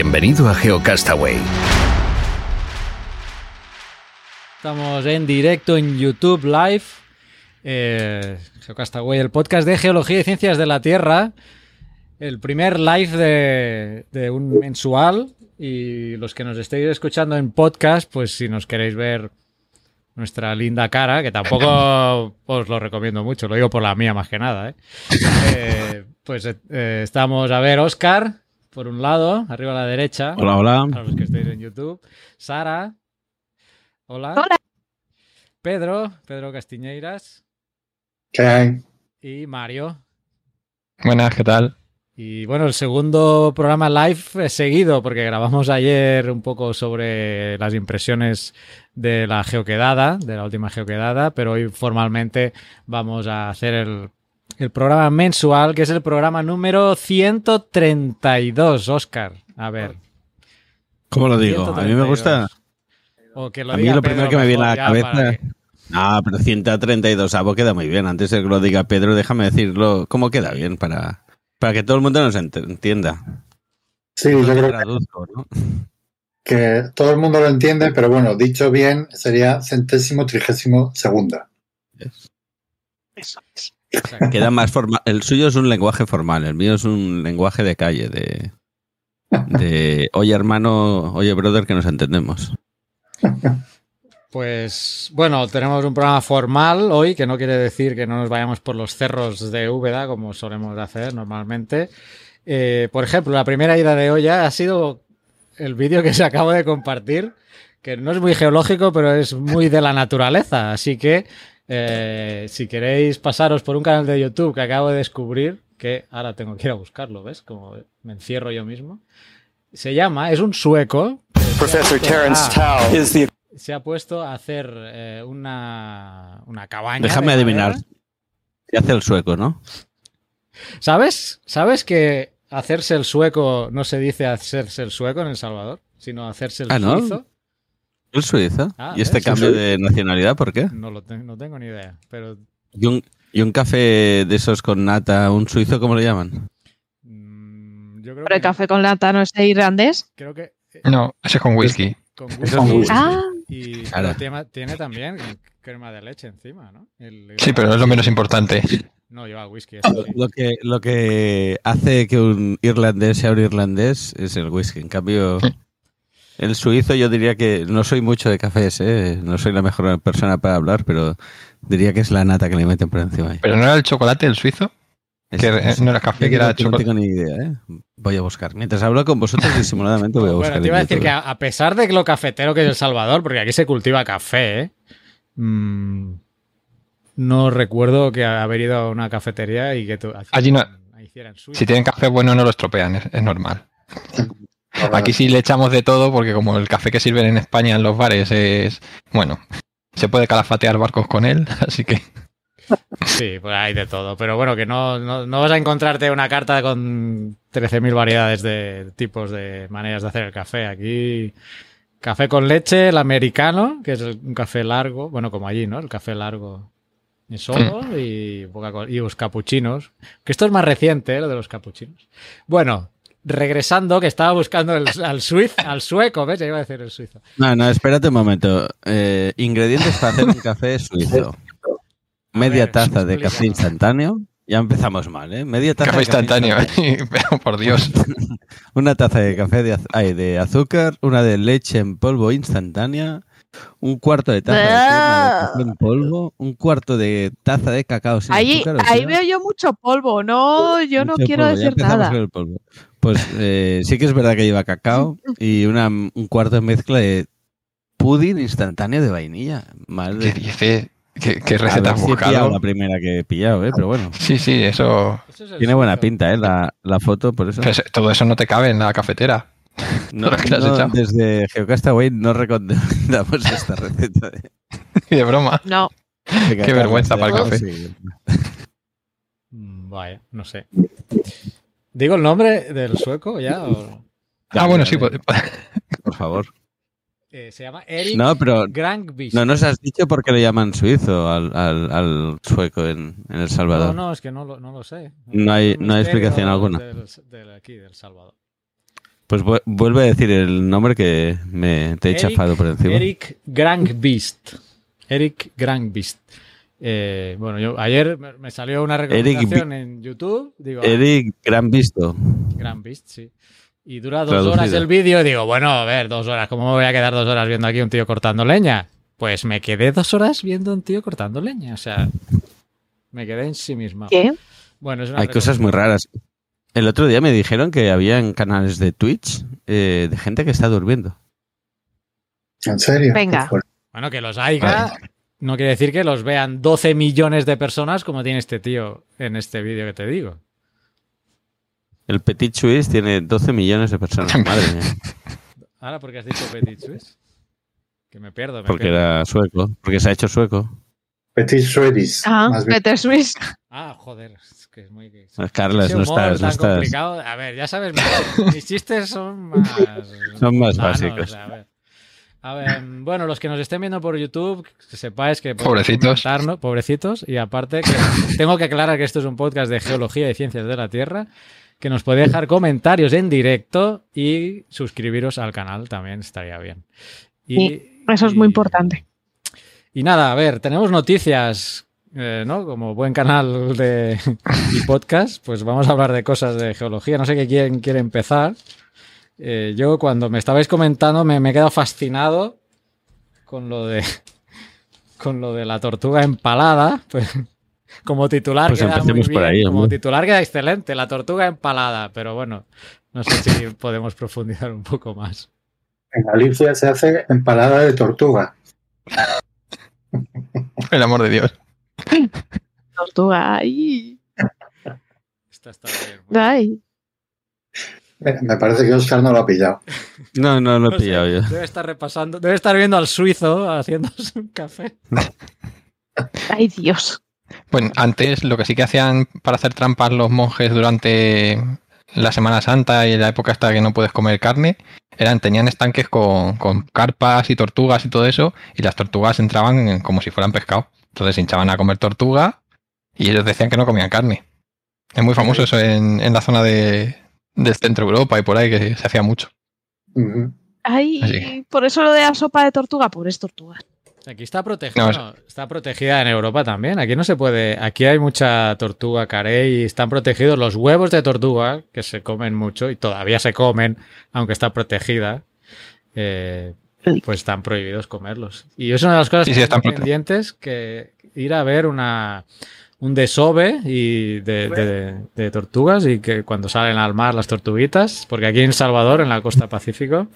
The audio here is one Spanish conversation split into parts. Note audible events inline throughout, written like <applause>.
Bienvenido a GeoCastaway. Estamos en directo en YouTube Live. Eh, GeoCastaway, el podcast de Geología y Ciencias de la Tierra. El primer live de, de un mensual. Y los que nos estéis escuchando en podcast, pues si nos queréis ver nuestra linda cara, que tampoco <laughs> os lo recomiendo mucho, lo digo por la mía más que nada. ¿eh? Eh, pues eh, estamos a ver, Oscar, por un lado, arriba a la derecha. Hola, hola. Para los que estéis en YouTube. Sara. Hola. Hola. Pedro, Pedro Castiñeiras. ¿Qué hay? Y Mario. Buenas, ¿qué tal? Y bueno, el segundo programa live es seguido, porque grabamos ayer un poco sobre las impresiones de la geoquedada, de la última geoquedada, pero hoy formalmente vamos a hacer el, el programa mensual, que es el programa número 132, Oscar. A ver. ¿Cómo lo digo? A mí me gusta. O que lo A mí diga lo primero Pedro que me viene a la cabeza. que- No, pero 132 avo queda muy bien. Antes de que lo diga Pedro, déjame decirlo. ¿Cómo queda bien para, para que todo el mundo nos ent- entienda? Sí, yo creo que, que todo el mundo lo entiende, pero bueno, dicho bien, sería centésimo trigésimo segunda. Exacto. Queda más formal. El suyo es un lenguaje formal, el mío es un lenguaje de calle, de, <laughs> de oye hermano, oye brother, que nos entendemos. Pues bueno, tenemos un programa formal hoy, que no quiere decir que no nos vayamos por los cerros de Úbeda, como solemos hacer normalmente. Eh, por ejemplo, la primera ida de olla ha sido el vídeo que se acabo de compartir, que no es muy geológico, pero es muy de la naturaleza. Así que eh, si queréis pasaros por un canal de YouTube que acabo de descubrir, que ahora tengo que ir a buscarlo, ¿ves? Como me encierro yo mismo. Se llama, es un sueco. que se ha Professor puesto Terence a- Tao is the se ha puesto a hacer eh, una, una cabaña. Déjame adivinar. Se hace el sueco, ¿no? ¿Sabes? ¿Sabes que hacerse el sueco no se dice hacerse el sueco en El Salvador, sino hacerse el Ah, ¿no? ¿El suizo? Ah, ¿Y este cambio de nacionalidad por qué? No lo te- no tengo ni idea, pero ¿Y un, y un café de esos con nata, un suizo, cómo le llaman? mm, yo creo Pero el café con lata no es irlandés. creo que eh, No, ese es con whisky. con whisky es whisky. Ah, y Claro. tiene, tiene también crema de leche encima, ¿no? El- Sí, pero es lo menos importante. No, lleva whisky. eso sí. Lo que, lo que hace que un irlandés sea un irlandés es el whisky. En cambio, el suizo yo diría que no soy mucho de cafés, ¿eh? no soy la mejor persona para hablar, pero diría que es la nata que le meten por encima. ahí. Pero no era el chocolate el suizo. Es- que es- no era café, que era no, tengo chocolate. ni idea. ¿eh? Voy a buscar. Mientras hablo con vosotros disimuladamente voy a <laughs> buscar. Bueno, te iba a decir YouTube. que a, pesar de lo cafetero que es El Salvador, porque aquí se cultiva café, ¿eh? Mm, no recuerdo que haber ido a una cafetería y que tu- Allí no- hicieran. Si tienen café bueno no lo estropean, es, es normal. <laughs> Aquí sí le echamos de todo porque como el café que sirven en España en los bares es, bueno, se puede calafatear barcos con él, <laughs> así que Sí, pues hay de todo. Pero bueno, que no, no, no vas a encontrarte una carta con 13.000 variedades de tipos de maneras de hacer el café. Aquí, café con leche, el americano, que es un café largo, bueno, como allí, ¿no? El café largo y solo, y, y los capuchinos. Que esto es más reciente, ¿eh? lo de los capuchinos. Bueno, regresando, que estaba buscando el- al, suiz, al sueco, ¿ves? Ya iba a decir el suizo. No, no, espérate un momento. Eh, ingredientes para hacer un café suizo. Media ver, taza de café instantáneo. Ya empezamos mal, ¿eh? Media taza café de café instantáneo. instantáneo. Pero <laughs> por Dios. <laughs> Una taza de café de, az- ay, de azúcar, una de leche en polvo instantánea, un cuarto de taza de crema de café en polvo, un cuarto de taza de cacao sin ahí, azúcar. ahí sea, veo yo mucho polvo. No, yo no mucho quiero polvo. Decir nada. con el polvo. Pues eh, sí que es verdad que lleva cacao y una, un cuarto de mezcla de pudding instantáneo de vainilla. Madre ¿Qué dice? ¿Qué, qué receta has buscado? la primera que he pillado, ¿eh? pero bueno. Sí, sí, eso. Eso es el Tiene buena pinta, ¿eh? La, la foto, por eso. pero eso- todo eso no te cabe en la cafetera. <laughs> No, has no, desde Geocastaway no recomendamos <laughs> esta receta. De, broma. No, Qué vergüenza para el café. Sí. Vaya, no sé. ¿Digo el nombre del sueco ya? o- Ah, bueno, sí. Pues- Por favor. Eh, se llama Eric No, pero Grangvist. no nos has dicho por qué le llaman suizo al, al, al sueco en, en El Salvador. No, no, es que no lo, no lo sé. No hay- no hay explicación alguna. Del, del aquí, del Salvador. Pues vu- vuelve a decir el nombre que me, te he Eric- chafado por encima. Eric Grangvist. Eric Grangvist. Eh, bueno, yo ayer me salió una recomendación en YouTube. Digo, Eric Gran Visto. Grangvist, sí. Y dura dos Traducido. horas el vídeo. y Digo, bueno, a ver, dos horas. ¿Cómo me voy a quedar dos horas viendo aquí un tío cortando leña? Pues me quedé dos horas viendo a un tío cortando leña. O sea, me quedé en sí misma. ¿qué? Bueno, es una Hay cosas muy raras. El otro día me dijeron que habían canales de Twitch eh, de gente que está durmiendo. ¿En serio? Venga. Qué. Bueno, que los haya no quiere decir que los vean 12 millones de personas como tiene este tío en este vídeo que te digo. El Petit Suisse tiene 12 millones de personas. <laughs> Madre mía. Ahora, porque has dicho Petit Suisse? Que me pierdo. Me Porque pierdo. era sueco. Porque se ha hecho sueco. Petit Swedish. Ah. Peter Swiss. Ah, joder. Es que es muy... Pues, Carlas, Ese no estás, no estás. complicado. A ver, ya sabes, mis, chistes son más... <laughs> Son más sanos, básicos. a ver. A ver, bueno, los que nos estén viendo por YouTube, que sepáis que... podéis Pobrecitos. Pobrecitos. Y aparte, que <laughs> tengo que aclarar que esto es un podcast de geología y ciencias de la Tierra, que nos podéis dejar comentarios en directo y suscribiros al canal también estaría bien. Y, Sí, Eso es muy importante. y nada, a ver, tenemos noticias, eh, ¿no? Como buen canal de <laughs> y podcast, pues vamos a hablar de cosas de geología. No sé qué quién quiere empezar. Eh, yo cuando me estabais comentando me, me he quedado fascinado con lo de <laughs> con lo de la tortuga empalada. Pues, como titular Pues queda muy empecemos por bien, ahí, como titular queda excelente, la tortuga empalada. Pero bueno, no sé si <laughs> podemos profundizar un poco más. En Galicia se hace empalada de tortuga. el amor de Dios. Tortuga. Ay, Esta está bien. bueno. ay. Me parece que Oscar no lo ha pillado. No, no lo No he pillado yo. Debe estar repasando, debe estar viendo al suizo haciéndose un café. Ay, Dios. Bueno, antes lo que sí que hacían para hacer trampas los monjes durante la Semana Santa y la época hasta que no puedes comer carne, eran, tenían estanques con, con carpas y tortugas y todo eso, y las tortugas entraban en- como si fueran pescado. Entonces hinchaban a comer tortuga y ellos decían que no comían carne. Es muy famoso eso en, en la zona de, del centro de Europa y por ahí que se hacía mucho. Ujú. Ay, Así. por eso lo de la sopa de tortuga, pobres tortugas. Aquí está protegida, No, está protegida en Europa también. Aquí no se puede, aquí hay mucha tortuga carey y están protegidos los huevos de tortuga que se comen mucho y todavía se comen, aunque está protegida. eh, pues están prohibidos comerlos. Y es una de las cosas Sí, que sí, están tengo pendientes que ir a ver una un desove y de, de- de tortugas y que cuando salen al mar las tortuguitas, porque aquí en Salvador, en la costa Pacífico,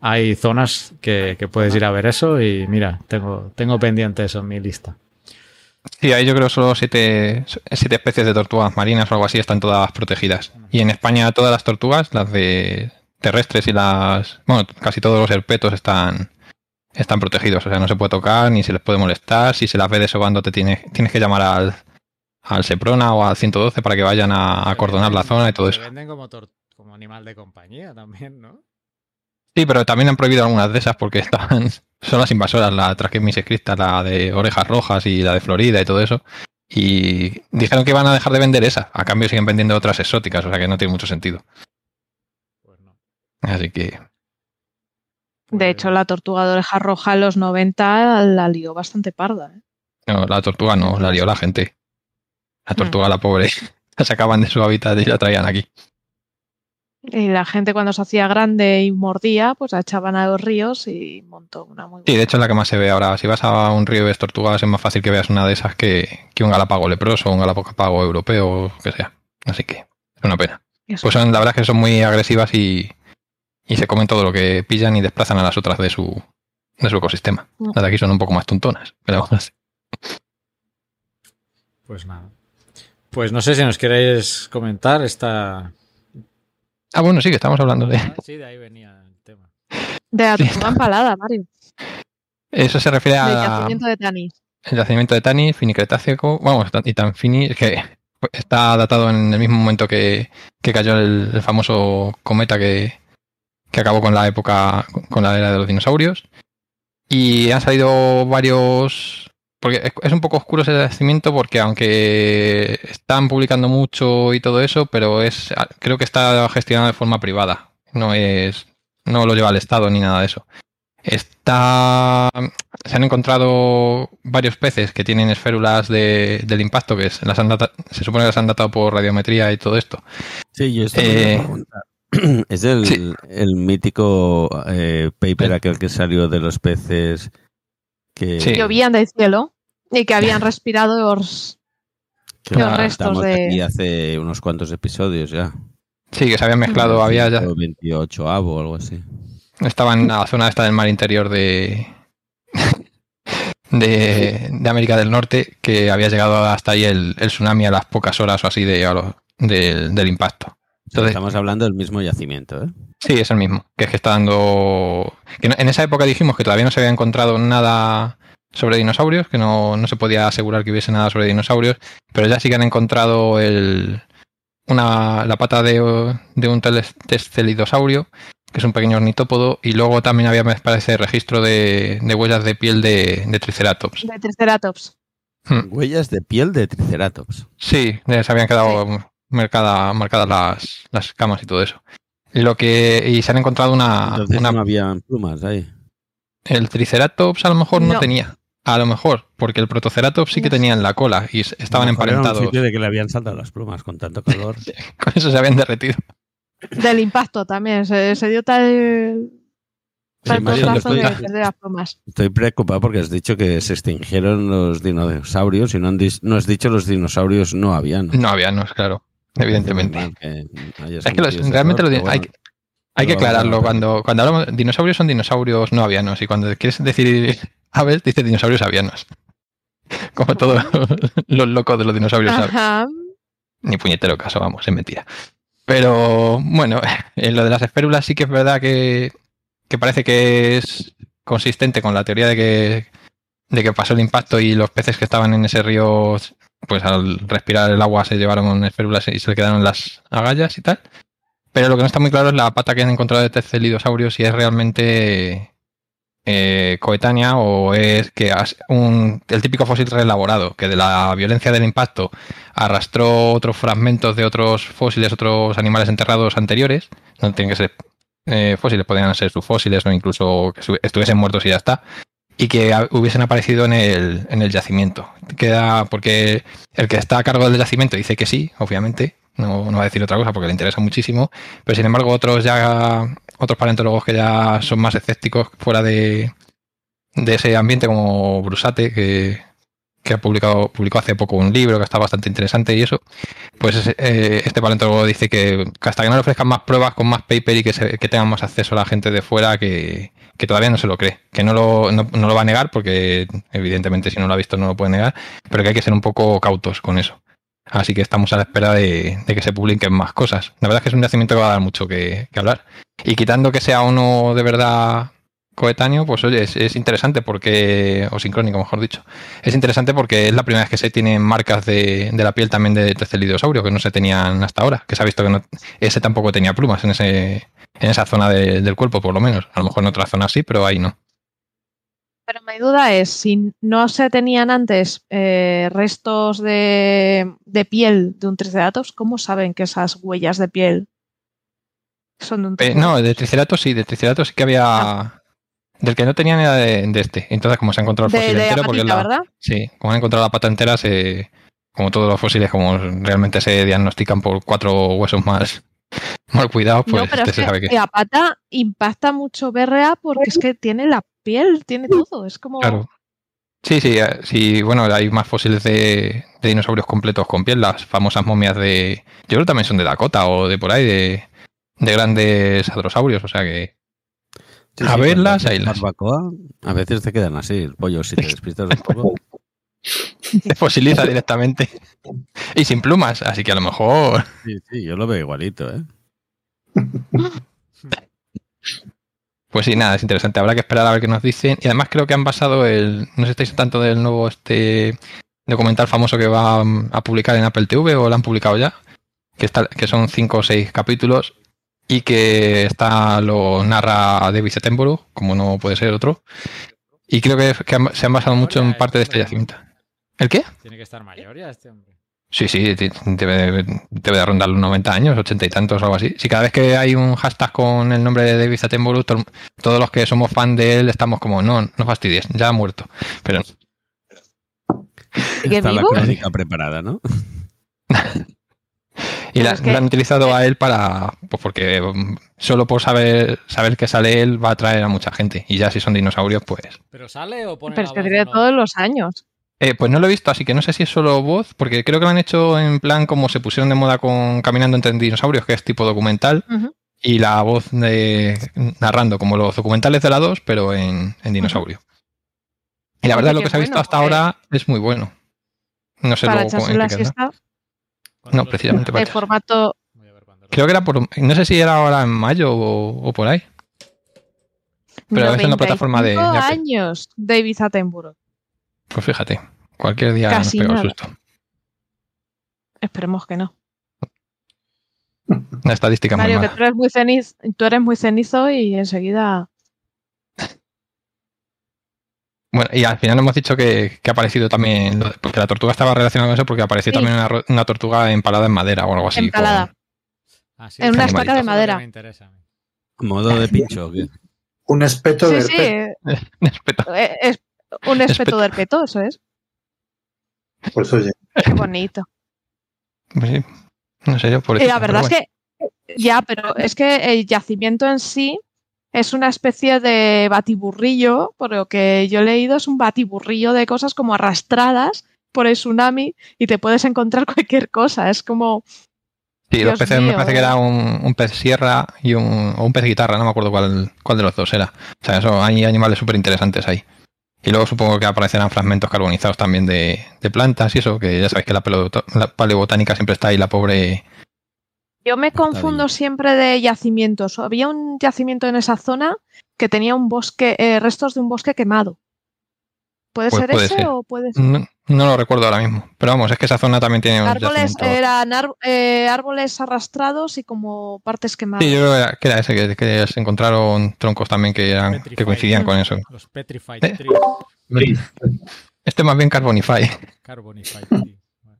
hay zonas que, que puedes ir a ver eso y mira, tengo, tengo pendiente eso en mi lista. Sí, ahí yo creo solo siete, siete especies de tortugas marinas o algo así están todas protegidas. Y en España todas las tortugas, las de terrestres y las... Bueno, casi todos los herpetos están, están protegidos. O sea, no se puede tocar ni se les puede molestar. Si se las ve desobando te tienes, tienes que llamar al, al Seprona o al 112 para que vayan a Se acordonar la zona y todo eso. venden como, animal de compañía también, ¿no? Sí, pero también han prohibido algunas de esas porque están, <laughs> son las invasoras, la Trachemis escrita, la de orejas rojas y la de Florida y todo eso. Y dijeron que iban a dejar de vender esa, a cambio siguen vendiendo otras exóticas, o sea que no tiene mucho sentido. Pues. Así que Pues- De hecho, la tortuga de oreja roja en los 90 la lió bastante parda. ¿eh? no, la tortuga no, la lió la gente. La tortuga, la pobre, <laughs> la sacaban de su hábitat y la traían aquí. Y la gente cuando se hacía grande y mordía, pues la echaban a los ríos y montó una muy Sí, buena. de hecho es la que más se ve ahora. Si vas a un río y ves tortugas es más fácil que veas una de esas que, que un galápago leproso un galápago europeo o que sea. Así que es una pena. Eso. Pues son, la verdad es que son muy agresivas y, y se comen todo lo que pillan y desplazan a las otras de su, de su ecosistema. Las de aquí son un poco más tontonas. Pero vamos. Pues nada. Pues no sé si nos queréis comentar esta. Ah, bueno, sí, que estamos hablando de. Sí, de ahí venía el tema. De la tortuga empalada, Mario. Eso se refiere Del a. yacimiento de Tanis. El yacimiento de Tani, finicretácico, vamos, y tan fini, que está datado en el mismo momento que, que cayó el, el famoso cometa que, que acabó con la época, con la era de los dinosaurios. Y han salido varios... Porque es- un poco oscuro ese yacimiento porque aunque están publicando mucho y todo eso, pero es creo que está gestionado de forma privada. No es no lo lleva el Estado ni nada de eso. Está se han encontrado varios peces que tienen esférulas de- del impacto, que es- las han data- se supone que las han datado por radiometría y todo esto. Sí, yo esto Eh. <clears throat> Es el, sí. el mítico eh, paper El- aquel que salió de los peces que, Sí. Llovían del cielo y que habían <laughs> respirado los- que los restos de- aquí hace unos cuantos episodios ya. Sí, que se habían mezclado, había ya, 28 avo o algo así. estaban en la zona esta del mar interior de, <laughs> de, de América del Norte, que había llegado hasta ahí el, el tsunami a las pocas horas o así de, del impacto. Entonces, Estamos hablando del mismo yacimiento, ¿eh? Sí, es el mismo. Que es que está dando. Que en esa época dijimos que todavía no se había encontrado nada sobre dinosaurios, que no, no se podía asegurar que hubiese nada sobre dinosaurios, pero ya sí que han encontrado el, una, la pata de, de un testelidosaurio, que es un pequeño ornitópodo, y luego también había, me parece, registro de, de huellas de piel de, de Triceratops. de Triceratops. Hmm. Huellas de piel de Triceratops. Sí, se habían quedado marcada- marcadas las, las camas y todo eso. Lo que, y se han encontrado una, Entonces una no habían plumas ahí. El Triceratops a lo mejor no, No. tenía. A lo mejor, porque el Protoceratops sí que No sé. tenía en la cola y estaban mejor era un emparentados. sitio de que le habían saltado las plumas con tanto calor. <laughs> Con eso se habían derretido. Del impacto también. Se, se dio tal. Tal de las plumas. Estoy preocupado porque has dicho que se extinguieron los dinosaurios y no, han no has dicho los dinosaurios no habían. No había, no es claro. Evidentemente. Que Es que los- realmente error, hay, bueno. que- hay que lo aclararlo. Cuando, cuando hablamos de dinosaurios son dinosaurios no avianos y cuando quieres decir aves, dices dinosaurios avianos. <laughs> Como todos <laughs> los locos de los dinosaurios aves. Ajá. Ni puñetero caso, vamos, es mentira. Pero bueno, <laughs> en lo de las esférulas sí que es verdad que, que parece que es consistente con la teoría de que, de que pasó el impacto y los peces que estaban en ese río, pues al respirar el agua se llevaron esférulas y se le quedaron las agallas y tal. Pero lo que no está muy claro es la pata que han encontrado de Testelidosaurio, si es realmente eh, coetánea o es que un, el típico fósil reelaborado, que de la violencia del impacto arrastró otros fragmentos de otros fósiles, otros animales enterrados anteriores. No tienen que ser eh, fósiles, podrían ser subfósiles o incluso que estuviesen muertos y ya está. Y que hubiesen aparecido en el, en el yacimiento. Queda porque el que está a cargo del yacimiento dice que sí, obviamente. No, no va a decir otra cosa porque le interesa muchísimo. Pero sin embargo, otros ya, otros paleontólogos que ya son más escépticos fuera de, de ese ambiente, como Brusate, que, que ha publicado, publicó hace poco un libro que está bastante interesante y eso, pues eh, este paleontólogo dice que hasta que no le ofrezcan más pruebas con más paper y que, se- que tengan más acceso a la gente de fuera, que, que todavía no se lo cree, que no lo, no, no lo va a negar porque evidentemente si no lo ha visto no lo puede negar, pero que hay que ser un poco cautos con eso. Así que estamos a la espera de, de que se publiquen más cosas. La verdad es que es un yacimiento que va a dar mucho que, hablar. Y quitando que sea uno de verdad coetáneo, pues oye, es, es interesante porque, o sincrónico mejor dicho, es interesante porque es la primera vez que se tienen marcas de, de la piel también de Testelidosaurio, que no se tenían hasta ahora, que se ha visto que no, ese tampoco tenía plumas en, ese, en esa zona de- del cuerpo, por lo menos. A lo mejor en otra zona sí, pero ahí no. Pero mi duda es, si no se tenían antes eh, restos de, de piel de un triceratops, ¿cómo saben que esas huellas de piel son de un Eh, triceratops? no, de Triceratops sí, de Triceratops sí que había... Del que no tenían era de, de este. Entonces, como se ha encontrado el fósil de entero, la porque es patita, la, ¿verdad? Sí, como han encontrado la pata entera, se, como todos los fósiles, como realmente se diagnostican por cuatro huesos más <laughs> mal cuidados, pues no, pero este es se que sabe que. la pata impacta mucho BRA porque es que tiene la piel, tiene todo. Es como. Claro. Sí, sí, eh, sí, bueno, hay más fósiles de, de dinosaurios completos con piel, las famosas momias de. Yo creo que también son de Dakota o de por ahí, de, de grandes hadrosaurios, o sea que. Sí, A sí, verlas, haces haylas. barbacoa, a veces te quedan así, el pollo, si te <laughs> despistas un poco. <laughs> Te fosiliza directamente. Y sin plumas, así que a lo mejor. Sí, sí, yo lo veo igualito, ¿eh? Pues sí, nada, es interesante. Habrá que esperar a ver qué nos dicen. Y además creo que han basado el. No sé si estáis tanto del nuevo este documental famoso que va a publicar en Apple TV o lo han publicado ya. Que, está, que son cinco o seis capítulos. Y que está lo narra David Attenborough, como no puede ser otro. Y creo que, que han- se han basado mucho en parte de este yacimiento. ¿El qué? Tiene que estar mayor ya este hombre. Sí, sí, debe, debe de rondar los 90 años, 80 y tantos o algo así. Si cada vez que hay un hashtag con el nombre de David Attenborough, to- todos los que somos fan de él estamos como, no, no fastidies, ya ha muerto. Pero ¿Sigue Está la crónica preparada, ¿no? y la, que- han utilizado a él para, pues porque mm, solo por saber saber que sale él va a atraer a mucha gente. Y ya si son dinosaurios, pues... ¿Pero sale o pone Pero es que todos los años. Eh, pues no lo he visto, así que no sé si es solo voz, porque creo que lo han hecho en plan como se pusieron de moda con Caminando entre dinosaurios, que es tipo documental, y la voz de narrando como los documentales de la 2, pero en, en dinosaurio. Y la verdad lo que se ha visto bueno, hasta ahora es muy bueno. No sé Para luego cómo- la siesta ¿Cuándo No, precisamente suben? de formato. Creo que era por... No sé si era ahora en mayo o, o por ahí. Pero es en la plataforma de- de 95 Apple. años, David Attenborough. Pues fíjate, cualquier día Casi nos pega el susto. Esperemos que no. Una estadística muy Mario, que mala. tú eres muy cenizo, tú eres muy cenizo y enseguida. Bueno, y al final hemos dicho que, que ha aparecido también, porque la tortuga estaba relacionada con eso, porque apareció Sí. también una, tortuga empalada en madera o algo así. Empalada. con- Ah, sí, en una estaca es de que madera. Modo de pincho. Un espeto Sí, de sí, herpes. <laughs> Espeto. es un espeto del peto, eso es. Pues oye, Qué bonito. Pues sí. No sé yo, por Y la verdad es que. Ya, pero es que el yacimiento en sí es una especie de batiburrillo, por lo que yo he leído, es un batiburrillo de cosas como arrastradas por el tsunami y te puedes encontrar <laughs> cualquier cosa. Es como. Sí, los peces me parece que eh. era un, un pez sierra y un, o un pez guitarra, no me acuerdo cuál, cuál de los dos era. O sea, eso, hay animales súper interesantes ahí. Y luego supongo que aparecerán fragmentos carbonizados también de, de plantas y eso, que ya sabéis que la, paleobotánica siempre está ahí, la pobre. Yo me confundo siempre de yacimientos. Había un yacimiento en esa zona que tenía un bosque, eh, restos de un bosque quemado. ¿Puede Pues ser puede ese ser. o puede ser? No, no lo recuerdo ahora mismo. Pero vamos, es que esa zona también tiene un Árboles, yacimiento. eran eh, árboles arrastrados y como partes quemadas. Sí, yo creo que era, que ese, que, que se encontraron troncos también que, eran, que Petrified. coincidían con eso. Los Petrified Eh. Trees. <laughs> Este más bien Carbonify. Carbonified Tree. Bueno.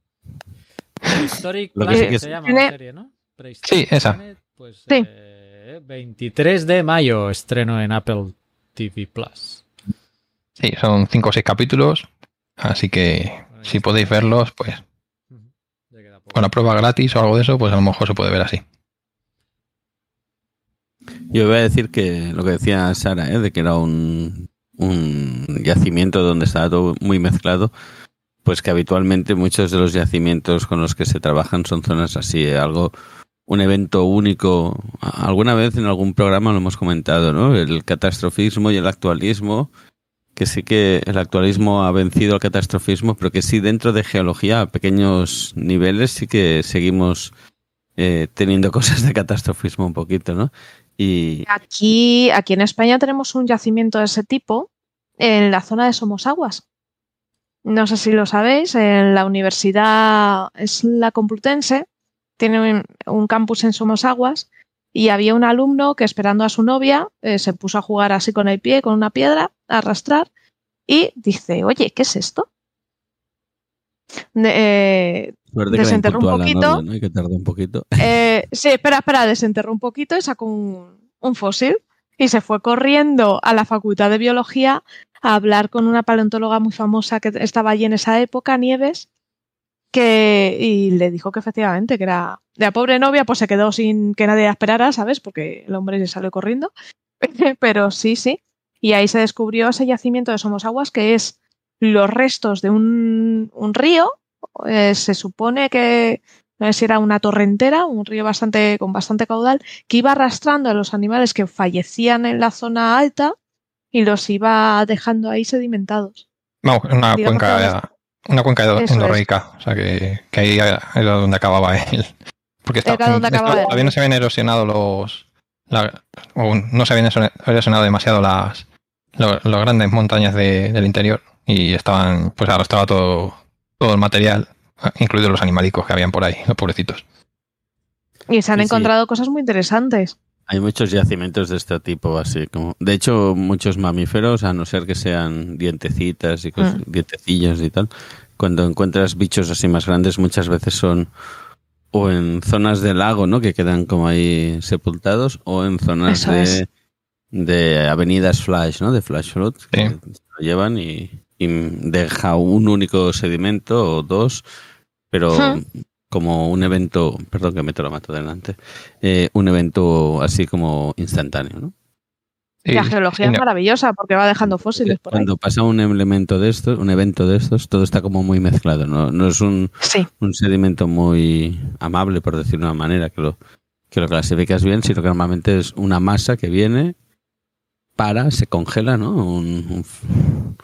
Prehistoric Lo que Planet sí que se llama la serie, ¿no? Prehistoric Sí, esa. Planet, pues, Sí. eh, 23 de mayo estreno en Apple TV Plus. Sí, son cinco o seis capítulos. Así que si podéis verlos, pues con la prueba gratis o algo de eso, pues a lo mejor se puede ver así. Yo voy a decir que lo que decía Sara, ¿eh? de que era un, un yacimiento donde estaba todo muy mezclado, pues que habitualmente muchos de los yacimientos con los que se trabajan son zonas así, ¿eh? algo, un evento único. Alguna vez en algún programa lo hemos comentado, ¿no? El catastrofismo y el actualismo, que sí que el actualismo ha vencido al catastrofismo, pero que sí dentro de geología a pequeños niveles sí que seguimos eh, teniendo <laughs> cosas de catastrofismo un poquito, ¿no? Y, Aquí, aquí en España tenemos un yacimiento de ese tipo en la zona de Somosaguas. No sé si lo sabéis, en la universidad es la Complutense, tiene un, un campus en Somosaguas y había un alumno que esperando a su novia eh, se puso a jugar así con el pie, con una piedra, a arrastrar y dice, oye, ¿qué es esto? Eh, Desenterró un poquito. novia, ¿no? Y que tardó un poquito. Eh, sí, espera, espera, desenterró un poquito y sacó un, un fósil y se fue corriendo a la Facultad de Biología a hablar con una paleontóloga muy famosa que estaba allí en esa época, Nieves, que, y le dijo que efectivamente, que era de la pobre novia, pues se quedó sin que nadie la esperara, ¿sabes? Porque el hombre se salió corriendo. <laughs> Pero sí, sí. Y ahí se descubrió ese yacimiento de Somosaguas, que es los restos de un, un río. Eh, se supone que no sé si era una torrentera, un río bastante, con bastante caudal, que iba arrastrando a los animales que fallecían en la zona alta y los iba dejando ahí sedimentados. Vamos, una cuenca una cuenca endorreica. O sea, que, que ahí era donde acababa él. <laughs> Porque está- donde acababa él. todavía no se habían erosionado los. la- o no se habían erosionado demasiado las, las grandes montañas de- del interior. Y estaban. Pues ahora estaba todo, todo el material, incluidos los animalicos que habían por ahí, los pobrecitos. Y se han Sí, sí. encontrado cosas muy interesantes. Hay muchos yacimientos de este tipo, así como. De hecho, muchos mamíferos, a no ser que sean dientecitas y cosas, Mm. dientecillos y tal, cuando encuentras bichos así más grandes, muchas veces son o en zonas del lago, ¿no? Que quedan como ahí sepultados, o en zonas Eso de, es. de avenidas flash, ¿no? De flash flood, que Sí. se lo llevan y, y deja un único sedimento o dos, pero. Como un evento, perdón que meto la mato delante, eh, un evento así como instantáneo, ¿no? Y- la geología es maravillosa porque va dejando fósiles por ahí. Cuando pasa un elemento de estos, un evento de estos, todo está como muy mezclado, no, no es un, Sí, un sedimento muy amable, por decirlo de una manera, que lo, que lo clasificas bien, sino que normalmente es una masa que viene, para, se congela, ¿no? Un, un-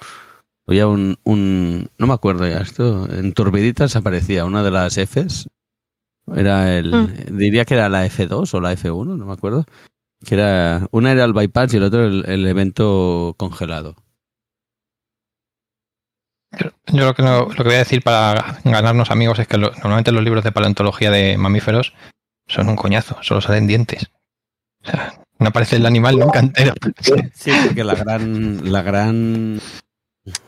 había un, un- no me acuerdo ya esto, en Turbiditas aparecía una de las Fs, era el, Mm. diría que era la F2 o la F1, no me acuerdo, que era, una era el bypass y el otro el, el evento congelado. Yo lo que, no- lo que voy a decir para ganarnos amigos es que lo- normalmente los libros de paleontología de mamíferos son un coñazo, solo salen dientes. O sea, no aparece el animal nunca entero. Sí, porque la gran, la gran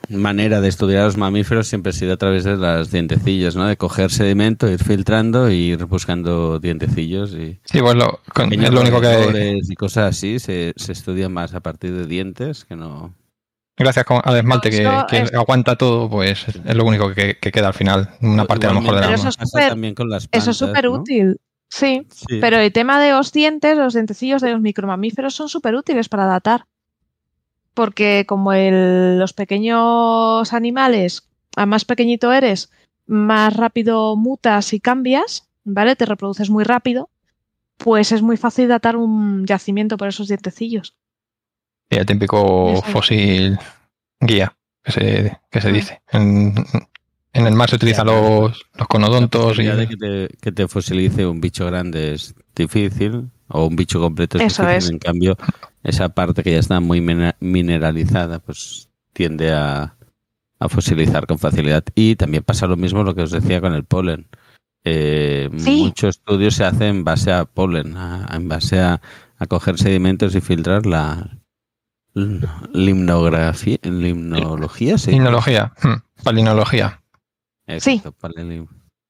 manera de estudiar a los mamíferos siempre ha sido a través de las dientecillos, ¿no? De coger sedimento, ir filtrando y ir buscando dientecillos y Sí, pues lo, con- es lo único que, y cosas así se, se estudian más a partir de dientes que no. gracias al esmalte que, Eso que es- aguanta todo, pues es lo único que, que queda al final. Una parte a lo mejor de la eso es súper- también con las eso es súper ¿no? útil. Sí, Sí. pero el tema de los dientes, los dientecillos de los micromamíferos son súper útiles para datar. Porque como el- los pequeños animales, a más pequeñito eres, más rápido mutas y cambias, ¿vale? Te reproduces muy rápido, pues es muy fácil datar un yacimiento por esos dientecillos. Sí, el típico fósil guía que se, que se dice. En, en el mar se utilizan los, los La conodontos y de que te, que te fosilice un bicho grande es difícil, o un bicho completo es Eso difícil. es. En cambio, esa parte que ya está muy mineralizada, pues tiende a, a fosilizar con facilidad. Y también pasa lo mismo lo que os decía con el polen. Eh, Sí. Muchos estudios se hacen en base a polen, a- en base a, a coger sedimentos y filtrar la limnografía, limnología, sí. Limnología, mm, palinología. Exacto, paleolim-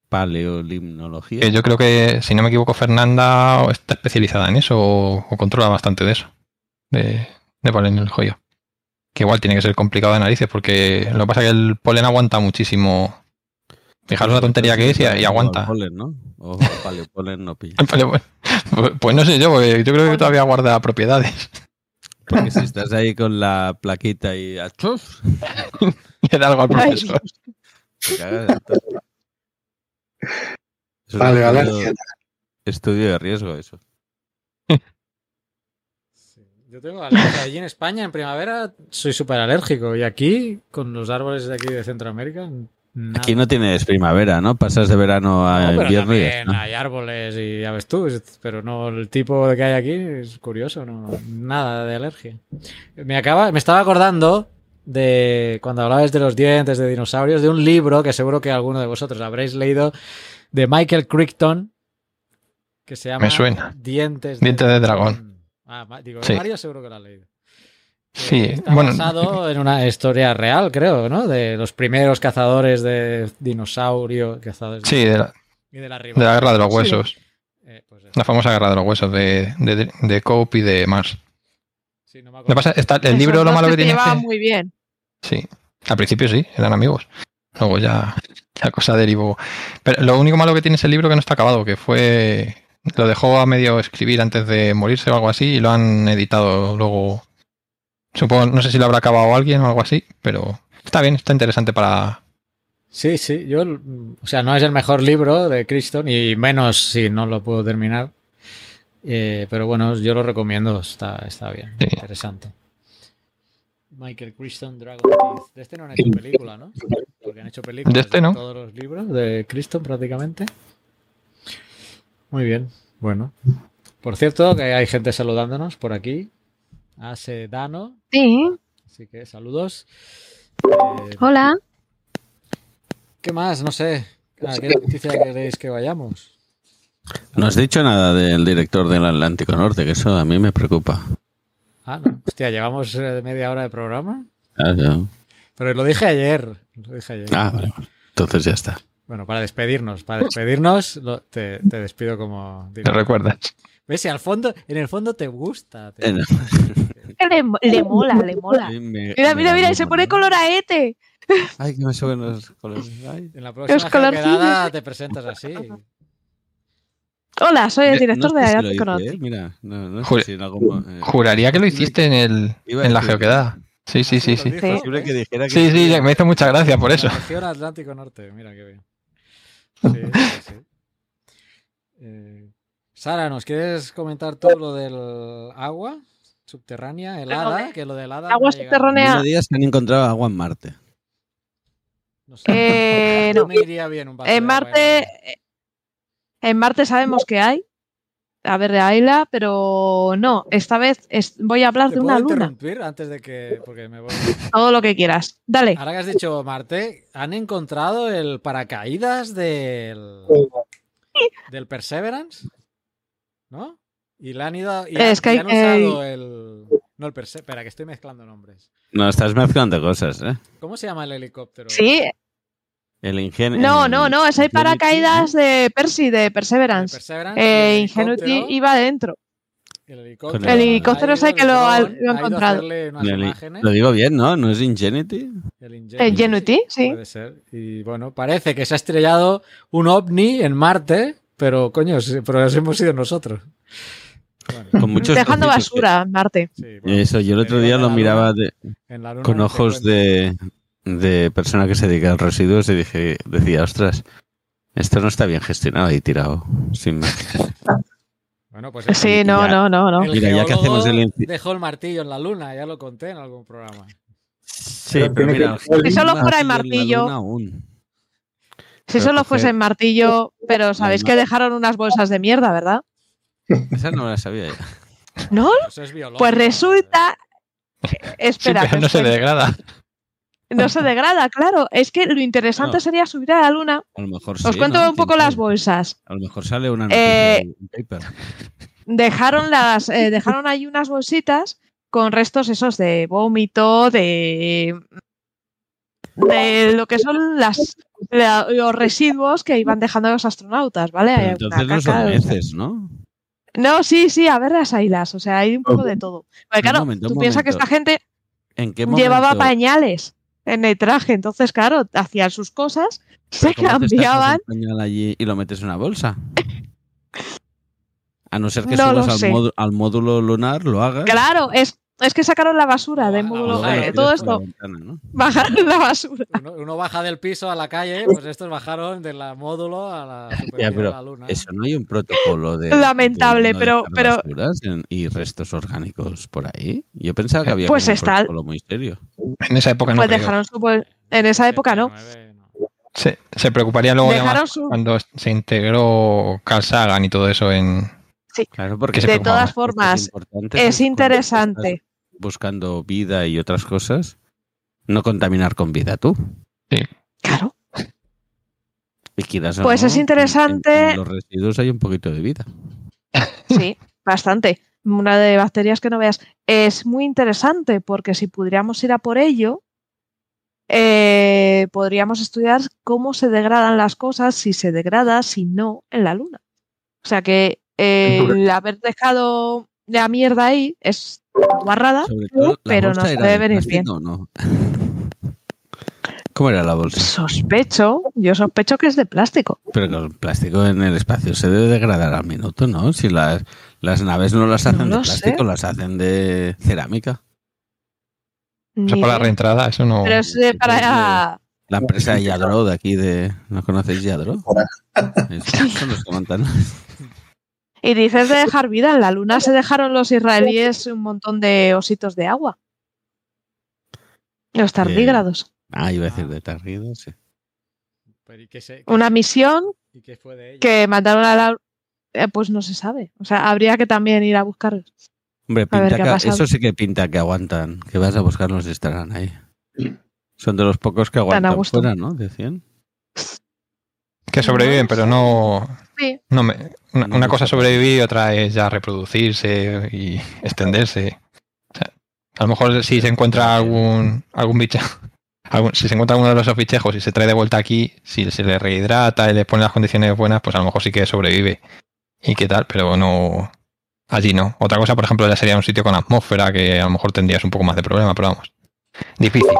paleolimnología. Yo creo que, si no me equivoco, Fernanda está especializada en eso o, o controla bastante de eso, de, de paleontología. Que igual tiene que ser complicado de narices porque lo que pasa es que el polen aguanta muchísimo. Fijaros la tontería que es y, y aguanta. Polen, ¿no? O paleopolen no pilla. <laughs> El Pues, pues no sé yo, porque yo creo que todavía guarda propiedades. Porque si estás ahí con la plaquita y ¡achuf! <laughs> Le da algo al profesor. Vale, estudio-. Estudio de riesgo eso. Yo tengo alergia. Allí en España, en primavera, soy súper alérgico. Y aquí, con los árboles de aquí de Centroamérica, nada. Aquí no tienes primavera, ¿no? Pasas de verano a No, pero invierno y hay árboles y ya ves tú, pero no el tipo que hay aquí es curioso, no nada de alergia. Me acaba, me estaba acordando de cuando hablabas de los dientes de dinosaurios de un libro que seguro que alguno de vosotros habréis leído de Michael Crichton que se llama Me suena. Dientes Dientes de dragón. Ah, digo, Sí. Mario seguro que lo ha leído. Sí, está bueno. basado en una historia real, creo, ¿no? De los primeros cazadores de dinosaurio, cazadores Sí, de la, y de la de la guerra de los huesos. Eh, pues. La famosa guerra de los huesos de, de, de Cope y de Mars. Sí, no me Lo acuerdo. que pasa, está, el Esos libro lo malo que tiene es que- muy bien. Sí, al principio sí, eran amigos. Luego ya la cosa derivó. Pero lo único malo que tiene ese libro que no está acabado, que fue. Lo dejó a medio escribir antes de morirse o algo así y lo han editado luego. Supongo, no sé si lo habrá acabado alguien o algo así, pero está bien, está interesante para. Sí, sí, yo, o sea, no es el mejor libro de Crichton y menos si no lo puedo terminar. Eh, pero bueno, yo lo recomiendo, está, está bien, Sí. interesante. Michael Crichton, Dragon Teeth. De este no han hecho película, ¿no? porque han hecho películas De este, ¿no? todos los libros de Criston prácticamente. Muy bien, bueno. Por cierto, que hay gente saludándonos por aquí. Hace Dano, Sí, así que saludos. Eh, hola. ¿Qué más? No sé. ¿A qué noticia queréis que vayamos? No has dicho nada del director del Atlántico Norte, que eso a mí me preocupa. Ah, no. Hostia, llevamos eh, media hora de programa. Ah, ya. Pero lo dije ayer. Lo dije ayer. Ah, vale. Entonces ya está. Bueno, para despedirnos, para despedirnos, lo- te, te despido como. ¿Te recuerdas? ¿Ves? Si al fondo, en el fondo te gusta. te- Eh, no. <laughs> Le, le mola, le mola. Sí, me- Mira, mira, mira, se pone color a Ete. Ay, que me suben los colores. Ay. En la próxima quedada te presentas así. Hola, soy el No director sé de si Norte. ¿eh? Mira, no, no sé Jure- si en algún... eh, Juraría que lo hiciste en, el, en la geoquedada. Sí, sí, sí, Lo sí. Sí. posible que dijera que... Sí, sí, me hizo mucha gracia por eso. La Atlántico Norte, mira qué bien. Sí, <laughs> sí, sí. Eh, Sara, ¿nos quieres comentar tú lo del agua subterránea, helada? de- Que lo del helada. agua subterránea. Unos días que han encontrado agua en Marte. No sé. Eh, <laughs> No me iría bien un vaso de En agua Marte, helada. en Marte sabemos que hay. A ver, de Ayla, pero no, esta vez es- voy a hablar ¿Te de puedo una luna. interrumpir antes de que.? Porque me voy. Todo lo que quieras. Dale. Ahora que has dicho Marte, han encontrado el paracaídas del. del Perseverance. ¿No? Y le han ido. Y, Es han, que y hay han que- usado el. No el Perseverance. Espera, que estoy mezclando nombres. No, estás mezclando cosas, ¿eh? ¿Cómo se llama el helicóptero? Sí, El ingenio... no, no, no, es el paracaídas de Percy, de Perseverance. Eh, Ingenuity iba adentro. El helicóptero, Con el- helicóptero que lo ha- lo encontrado. Lo digo bien, ¿no? ¿No es Ingenuity? El Ingenuity, sí. Puede ser. Y bueno, parece que se ha estrellado un ovni en Marte, pero coño, pero eso hemos sido nosotros. Bueno, Con muchos Dejando que- basura en Marte. sí, bueno, Eso, yo el otro día que lo miraba luna- de- en la luna con ojos de, de persona que se dedica a residuos y dije, decía, ostras, esto no está bien gestionado y tirado sin más. <laughs> Bueno, pues. Sí, no, ya. no, no, no. El Mira, ya que hacemos el dejó el martillo en la luna, ya lo conté en algún programa. Sí, Pero mira, que- el Si solo fuera el martillo-. Si Pero solo fuese en martillo, pero sabéis que dejaron unas bolsas de mierda, ¿verdad? Esa no la sabía ya. ¿No? Eso es biológico. Pues resulta. Sí, Espera, pero no se degrada. No se degrada, claro. Es que lo interesante No. sería subir a la luna. A lo mejor Os sí, cuento ¿no? un poco ¿Quién las bolsas. A lo mejor sale una Eh, noticia, un paper. Dejaron las, eh, dejaron ahí unas bolsitas con restos esos de vómito, de de lo que son las la- los residuos que iban dejando los astronautas, ¿vale? Hay entonces no son heces, ¿no? No, sí, sí, a ver las ailas, o sea, hay un poco de todo. Porque claro, momento, tú piensas que esta gente ¿En qué llevaba pañales en el traje, entonces claro, hacían sus cosas, se te cambiaban. allí y lo metes en una bolsa? <laughs> A no ser que No subas al, sé. módu- al módulo lunar, lo hagas. Claro, es, es que sacaron la basura de Ah, módulo, eh, todo esto, la ventana, ¿no? bajaron <laughs> la basura. Uno, uno baja del piso a la calle, <laughs> pues estos bajaron del módulo a la Ya, pero de la luna. Eso no hay un protocolo de. Lamentable, de pero- pero- basuras en- y restos orgánicos por ahí. Yo pensaba que había Pues un está- protocolo muy serio. En esa época no Pues creo. dejaron su en esa época no. 79, no. Se, se preocuparía luego más su- cuando se integró Carl Sagan y todo eso en... Claro, porque se De todas formas, es interesante. Buscando vida y otras cosas, no contaminar con vida tú. Claro. Y quieras o Pues no, es en- interesante- En, los residuos hay un poquito de vida. <laughs> Sí, bastante. Una de bacterias que no veas. Es muy interesante porque si pudiéramos ir a por ello, eh, podríamos estudiar cómo se degradan las cosas, si se degrada, si no, en la Luna. O sea que eh, el haber dejado la mierda ahí es guarrada, todo, ¿la pero nos debe de venir bien. o no? ¿Cómo era la bolsa? Sospecho, yo sospecho que es de plástico. Pero que el plástico en el espacio se debe degradar al minuto, ¿no? Si las, las naves no las No hacen de sé. plástico, las hacen de cerámica. O sea, Ni por la idea. reentrada, eso no... Pero es para... La empresa Yadro de aquí de... ¿No conocéis Yadro? Son los que montan. Y dices de dejar vida. En la Luna se dejaron los israelíes un montón de ositos de agua. Los tardígrados. Ah, iba a decir de tarrido, sí. Pero ¿y qué se- qué- Una misión ¿Y qué fue de ella? que mandaron a la... eh, pues no se sabe. O sea, habría que también ir a buscar. Hombre, A ver pinta que- eso sí que pinta que aguantan. Que vas a buscarlos y estarán ahí. Son de los pocos que a aguantan fuera, ¿no? Decían. Que sobreviven, pero no. Sí. no me- una, una cosa es sobrevivir y otra es ya reproducirse y extenderse. O sea, a lo mejor si se encuentra algún algún bicho, <laughs> algún- si se encuentra uno de los bichejos y se trae de vuelta aquí, si se le rehidrata y le pone las condiciones buenas, pues a lo mejor sí que sobrevive. Y qué tal, pero no. Allí no. Otra cosa, por ejemplo, ya sería un sitio con atmósfera que a lo mejor tendrías un poco más de problema, pero vamos. Difícil.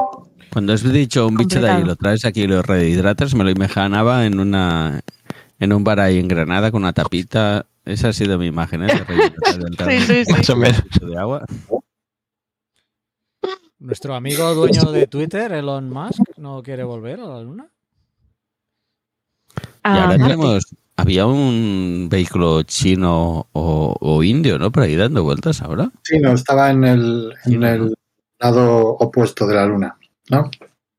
Cuando has dicho un bicho de ahí, lo traes aquí y lo rehidratas, me lo imaginaba en una en un bar ahí en Granada con una tapita. Esa ha sido mi imagen, ¿eh? De <laughs> Sí, sí, sí. Más o menos. bicho de agua. Nuestro amigo dueño de Twitter, Elon Musk, no quiere volver a la luna. Y Ah, ahora tenemos. Había un vehículo chino o, o indio, ¿no? Por ahí dando vueltas ahora. Sí, no, estaba en el, en el lado opuesto de la luna, ¿no?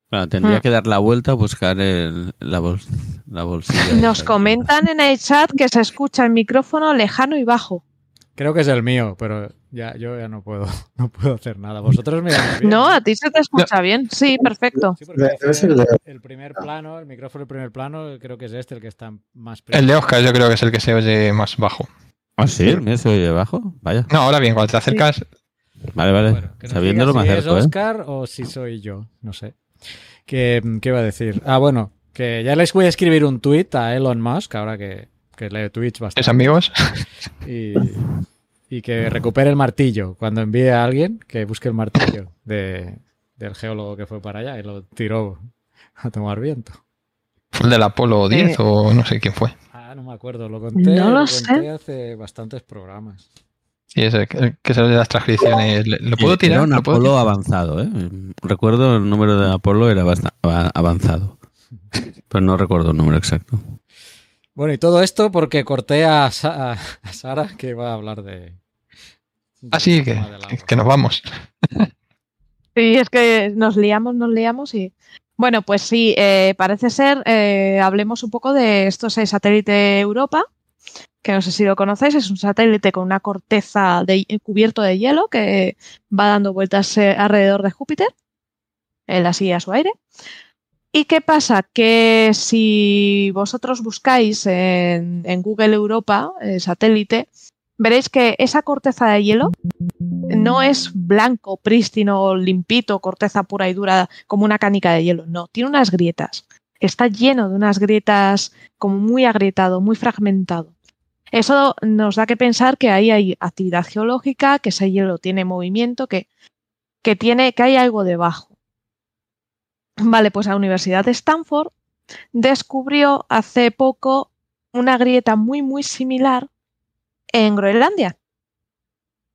Claro, tendría Mm. que dar la vuelta a buscar el- la, bol- la bolsilla. Nos esa. comentan en el chat que se escucha el micrófono lejano y bajo. Creo que es el mío, pero ya yo ya no puedo, <laughs> no puedo hacer nada. Vosotros me bien, No, a ti se te escucha bien. Sí, perfecto. Sí, el primer plano, el micrófono del primer plano, creo que es este el que está más El de Oscar yo creo que es el que se oye más bajo. Ah, sí, el mío se oye bajo. Vaya. No, ahora bien, cuando te acercas, Vale, vale. Bueno, que Sabiéndolo si es ¿eh? Oscar o si soy yo, no sé. ¿Qué, ¿Qué iba a decir? Ah, bueno, que ya les voy a escribir un tweet a Elon Musk, ahora que, que lee tweets es bastante. amigos. <laughs> Y, y que recupere el martillo. Cuando envíe a alguien, que busque el martillo de, del geólogo que fue para allá y lo tiró a tomar viento. ¿Fue el del Apolo 10 Eh. o no sé quién fue? Ah, no me acuerdo, lo conté, No lo conté sé. hace bastantes programas. Sí, ese, que que es el de las transcripciones. ¿Le- ¿Lo puedo Era tirar? un ¿Lo puedo Apolo tirar? avanzado, ¿eh? Recuerdo el número de Apolo era bastante avanzado. Pero no recuerdo el número exacto. Bueno, y todo esto porque corté a, Sa- a Sara que va a hablar de... Ah, sí, del que, que nos vamos. <laughs> Sí, es que nos liamos, nos liamos y. Bueno, pues sí, eh, parece ser, eh, hablemos un poco de esto es el satélite Europa, que no sé si lo conocéis, es un satélite con una corteza de, cubierto de hielo que va dando vueltas eh, alrededor de Júpiter, él así a su aire. ¿Y qué pasa? Que si vosotros buscáis en, Google Europa, el satélite, veréis que esa corteza de hielo no es blanco, prístino, limpito, corteza pura y dura como una canica de hielo. No, tiene unas grietas. Está lleno de unas grietas como muy agrietado, muy fragmentado. Eso nos da que pensar que ahí hay actividad geológica, que ese hielo tiene movimiento, que, que, tiene, que hay algo debajo. Vale, pues la Universidad de Stanford descubrió hace poco una grieta muy, muy similar en Groenlandia.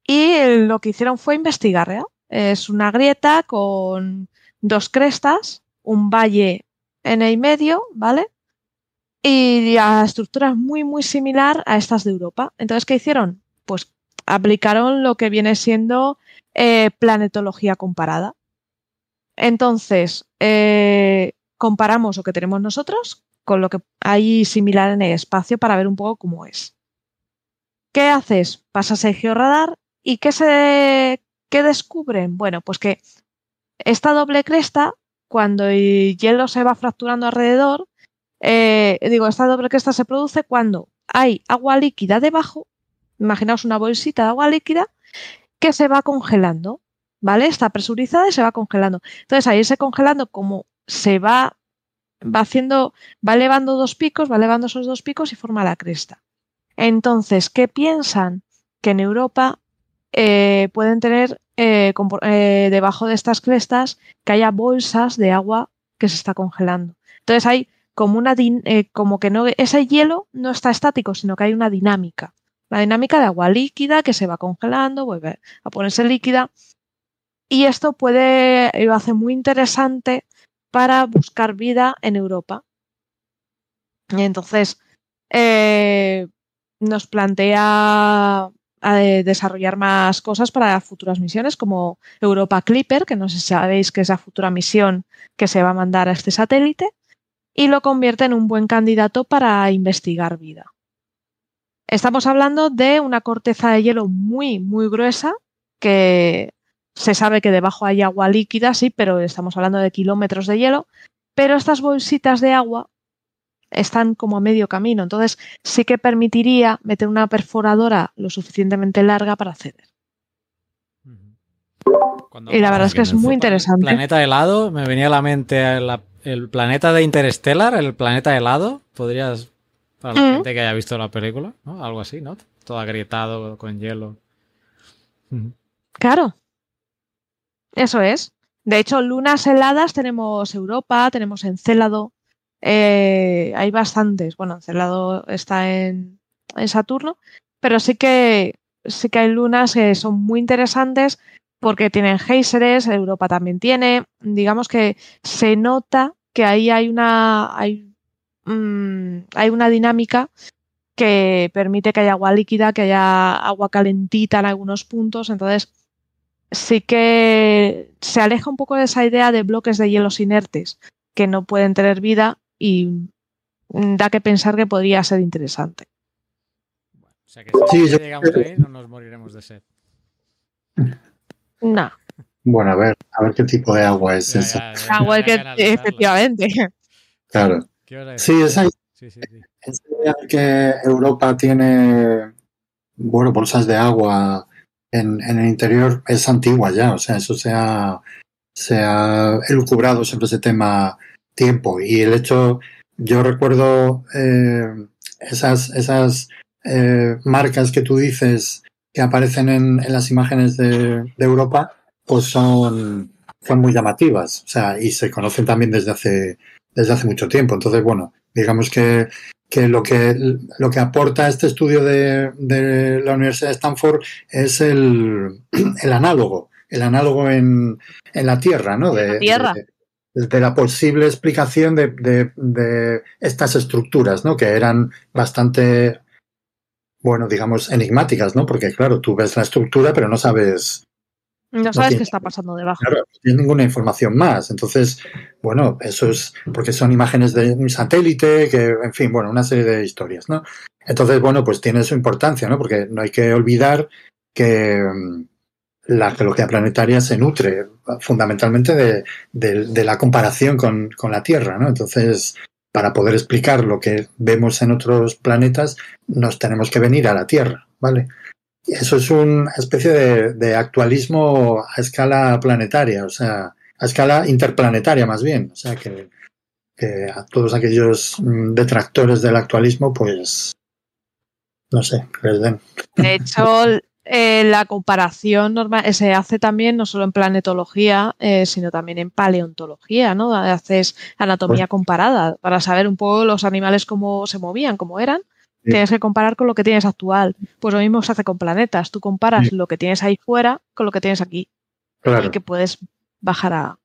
Y lo que hicieron fue investigar. ¿eh? Es una grieta con dos crestas, un valle en el medio, ¿vale? Y la estructura es muy, muy similar a estas de Europa. Entonces, ¿qué hicieron? Pues aplicaron lo que viene siendo eh, planetología comparada. Entonces, eh, comparamos lo que tenemos nosotros con lo que hay similar en el espacio para ver un poco cómo es. ¿Qué haces? Pasas el georradar y ¿qué se qué descubren? Bueno, pues que esta doble cresta, cuando el hielo se va fracturando alrededor, eh, digo, esta doble cresta se produce cuando hay agua líquida debajo, imaginaos una bolsita de agua líquida, que se va congelando, ¿vale? Está presurizada y se va congelando. Entonces, ahí se congelando, como se va, va haciendo, va elevando dos picos, va elevando esos dos picos y forma la cresta. Entonces, ¿qué piensan? Que en Europa eh, pueden tener eh, debajo de estas crestas que haya bolsas de agua que se está congelando. Entonces hay como una eh, como que ese hielo no está estático, sino que hay una dinámica. La dinámica de agua líquida que se va congelando, vuelve a ponerse líquida. Y esto puede, lo hace muy interesante para buscar vida en Europa. Entonces, eh, nos plantea eh, desarrollar más cosas para futuras misiones como Europa Clipper, que no sé si sabéis que es la futura misión que se va a mandar a este satélite. Y lo convierte en un buen candidato para investigar vida. Estamos hablando de una corteza de hielo muy, muy gruesa, que se sabe que debajo hay agua líquida, sí, pero estamos hablando de kilómetros de hielo, pero estas bolsitas de agua están como a medio camino, entonces sí que permitiría meter una perforadora lo suficientemente larga para acceder. Cuando Y la verdad es que es muy interesante. Planeta helado, me venía a la mente la- el planeta de Interstellar, el planeta helado. Podrías, para la Mm. gente que haya visto la película, ¿no? Algo así, ¿no? Todo agrietado, con hielo. Claro. Eso es. De hecho, lunas heladas tenemos Europa, tenemos Encélado. eh, hay bastantes. Bueno, Encélado está en, en Saturno, pero sí que sí que hay lunas que son muy interesantes porque tienen géiseres, Europa también tiene. Digamos que se nota que ahí hay una hay, mm, hay una dinámica que permite que haya agua líquida, que haya agua calentita en algunos puntos. Entonces, sí que se aleja un poco de esa idea de bloques de hielos inertes que no pueden tener vida y da que pensar que podría ser interesante. O sea que Sí, si yo- llegamos ahí, no nos moriremos de sed. No, Bueno, a ver, a ver qué tipo de agua es Ya, esa. ya, ya, agua que efectivamente. Claro. Sí, esa Sí, sí, sí. esa idea de que Europa tiene, bueno, bolsas de agua en, en el interior es antigua ya. O sea, eso se ha, se ha elucubrado sobre ese tema tiempo. Y el hecho, yo recuerdo eh, esas, esas eh, marcas que tú dices que aparecen en, en las imágenes de, de Europa, pues son, son muy llamativas. O sea, y se conocen también desde hace, desde hace mucho tiempo. Entonces, bueno, digamos que, que lo que lo que aporta este estudio de, de la Universidad de Stanford es el, <clears throat> el análogo, el análogo en, en la Tierra, ¿no? De, la Tierra. de- de la posible explicación de, de- de estas estructuras, ¿no? Que eran bastante, bueno, digamos, enigmáticas, ¿no? Porque, claro, tú ves la estructura, pero no sabes No sabes qué está pasando debajo. Claro, no tiene ninguna información más. Entonces, bueno, eso es porque son imágenes de un satélite, que, en fin, bueno, una serie de historias, ¿no? Entonces, bueno, pues tiene su importancia, ¿no? Porque no hay que olvidar que mm, la geología planetaria se nutre fundamentalmente de, de- de la comparación con, con la Tierra, ¿no? Entonces, para poder explicar lo que vemos en otros planetas, nos tenemos que venir a la Tierra, ¿vale? Y eso es una especie de, de actualismo a escala planetaria, o sea, a escala interplanetaria más bien. O sea, que, que a todos aquellos mm, detractores del actualismo, pues, no sé, les den. De <laughs> hecho, eh, la comparación normal se hace también no solo en planetología, eh, sino también en paleontología, ¿no? Haces anatomía comparada para saber un poco los animales cómo se movían, cómo eran. Sí. Tienes que comparar con lo que tienes actual. Pues lo mismo se hace con planetas. Tú comparas Sí. lo que tienes ahí fuera con lo que tienes aquí Claro, y que puedes bajar a.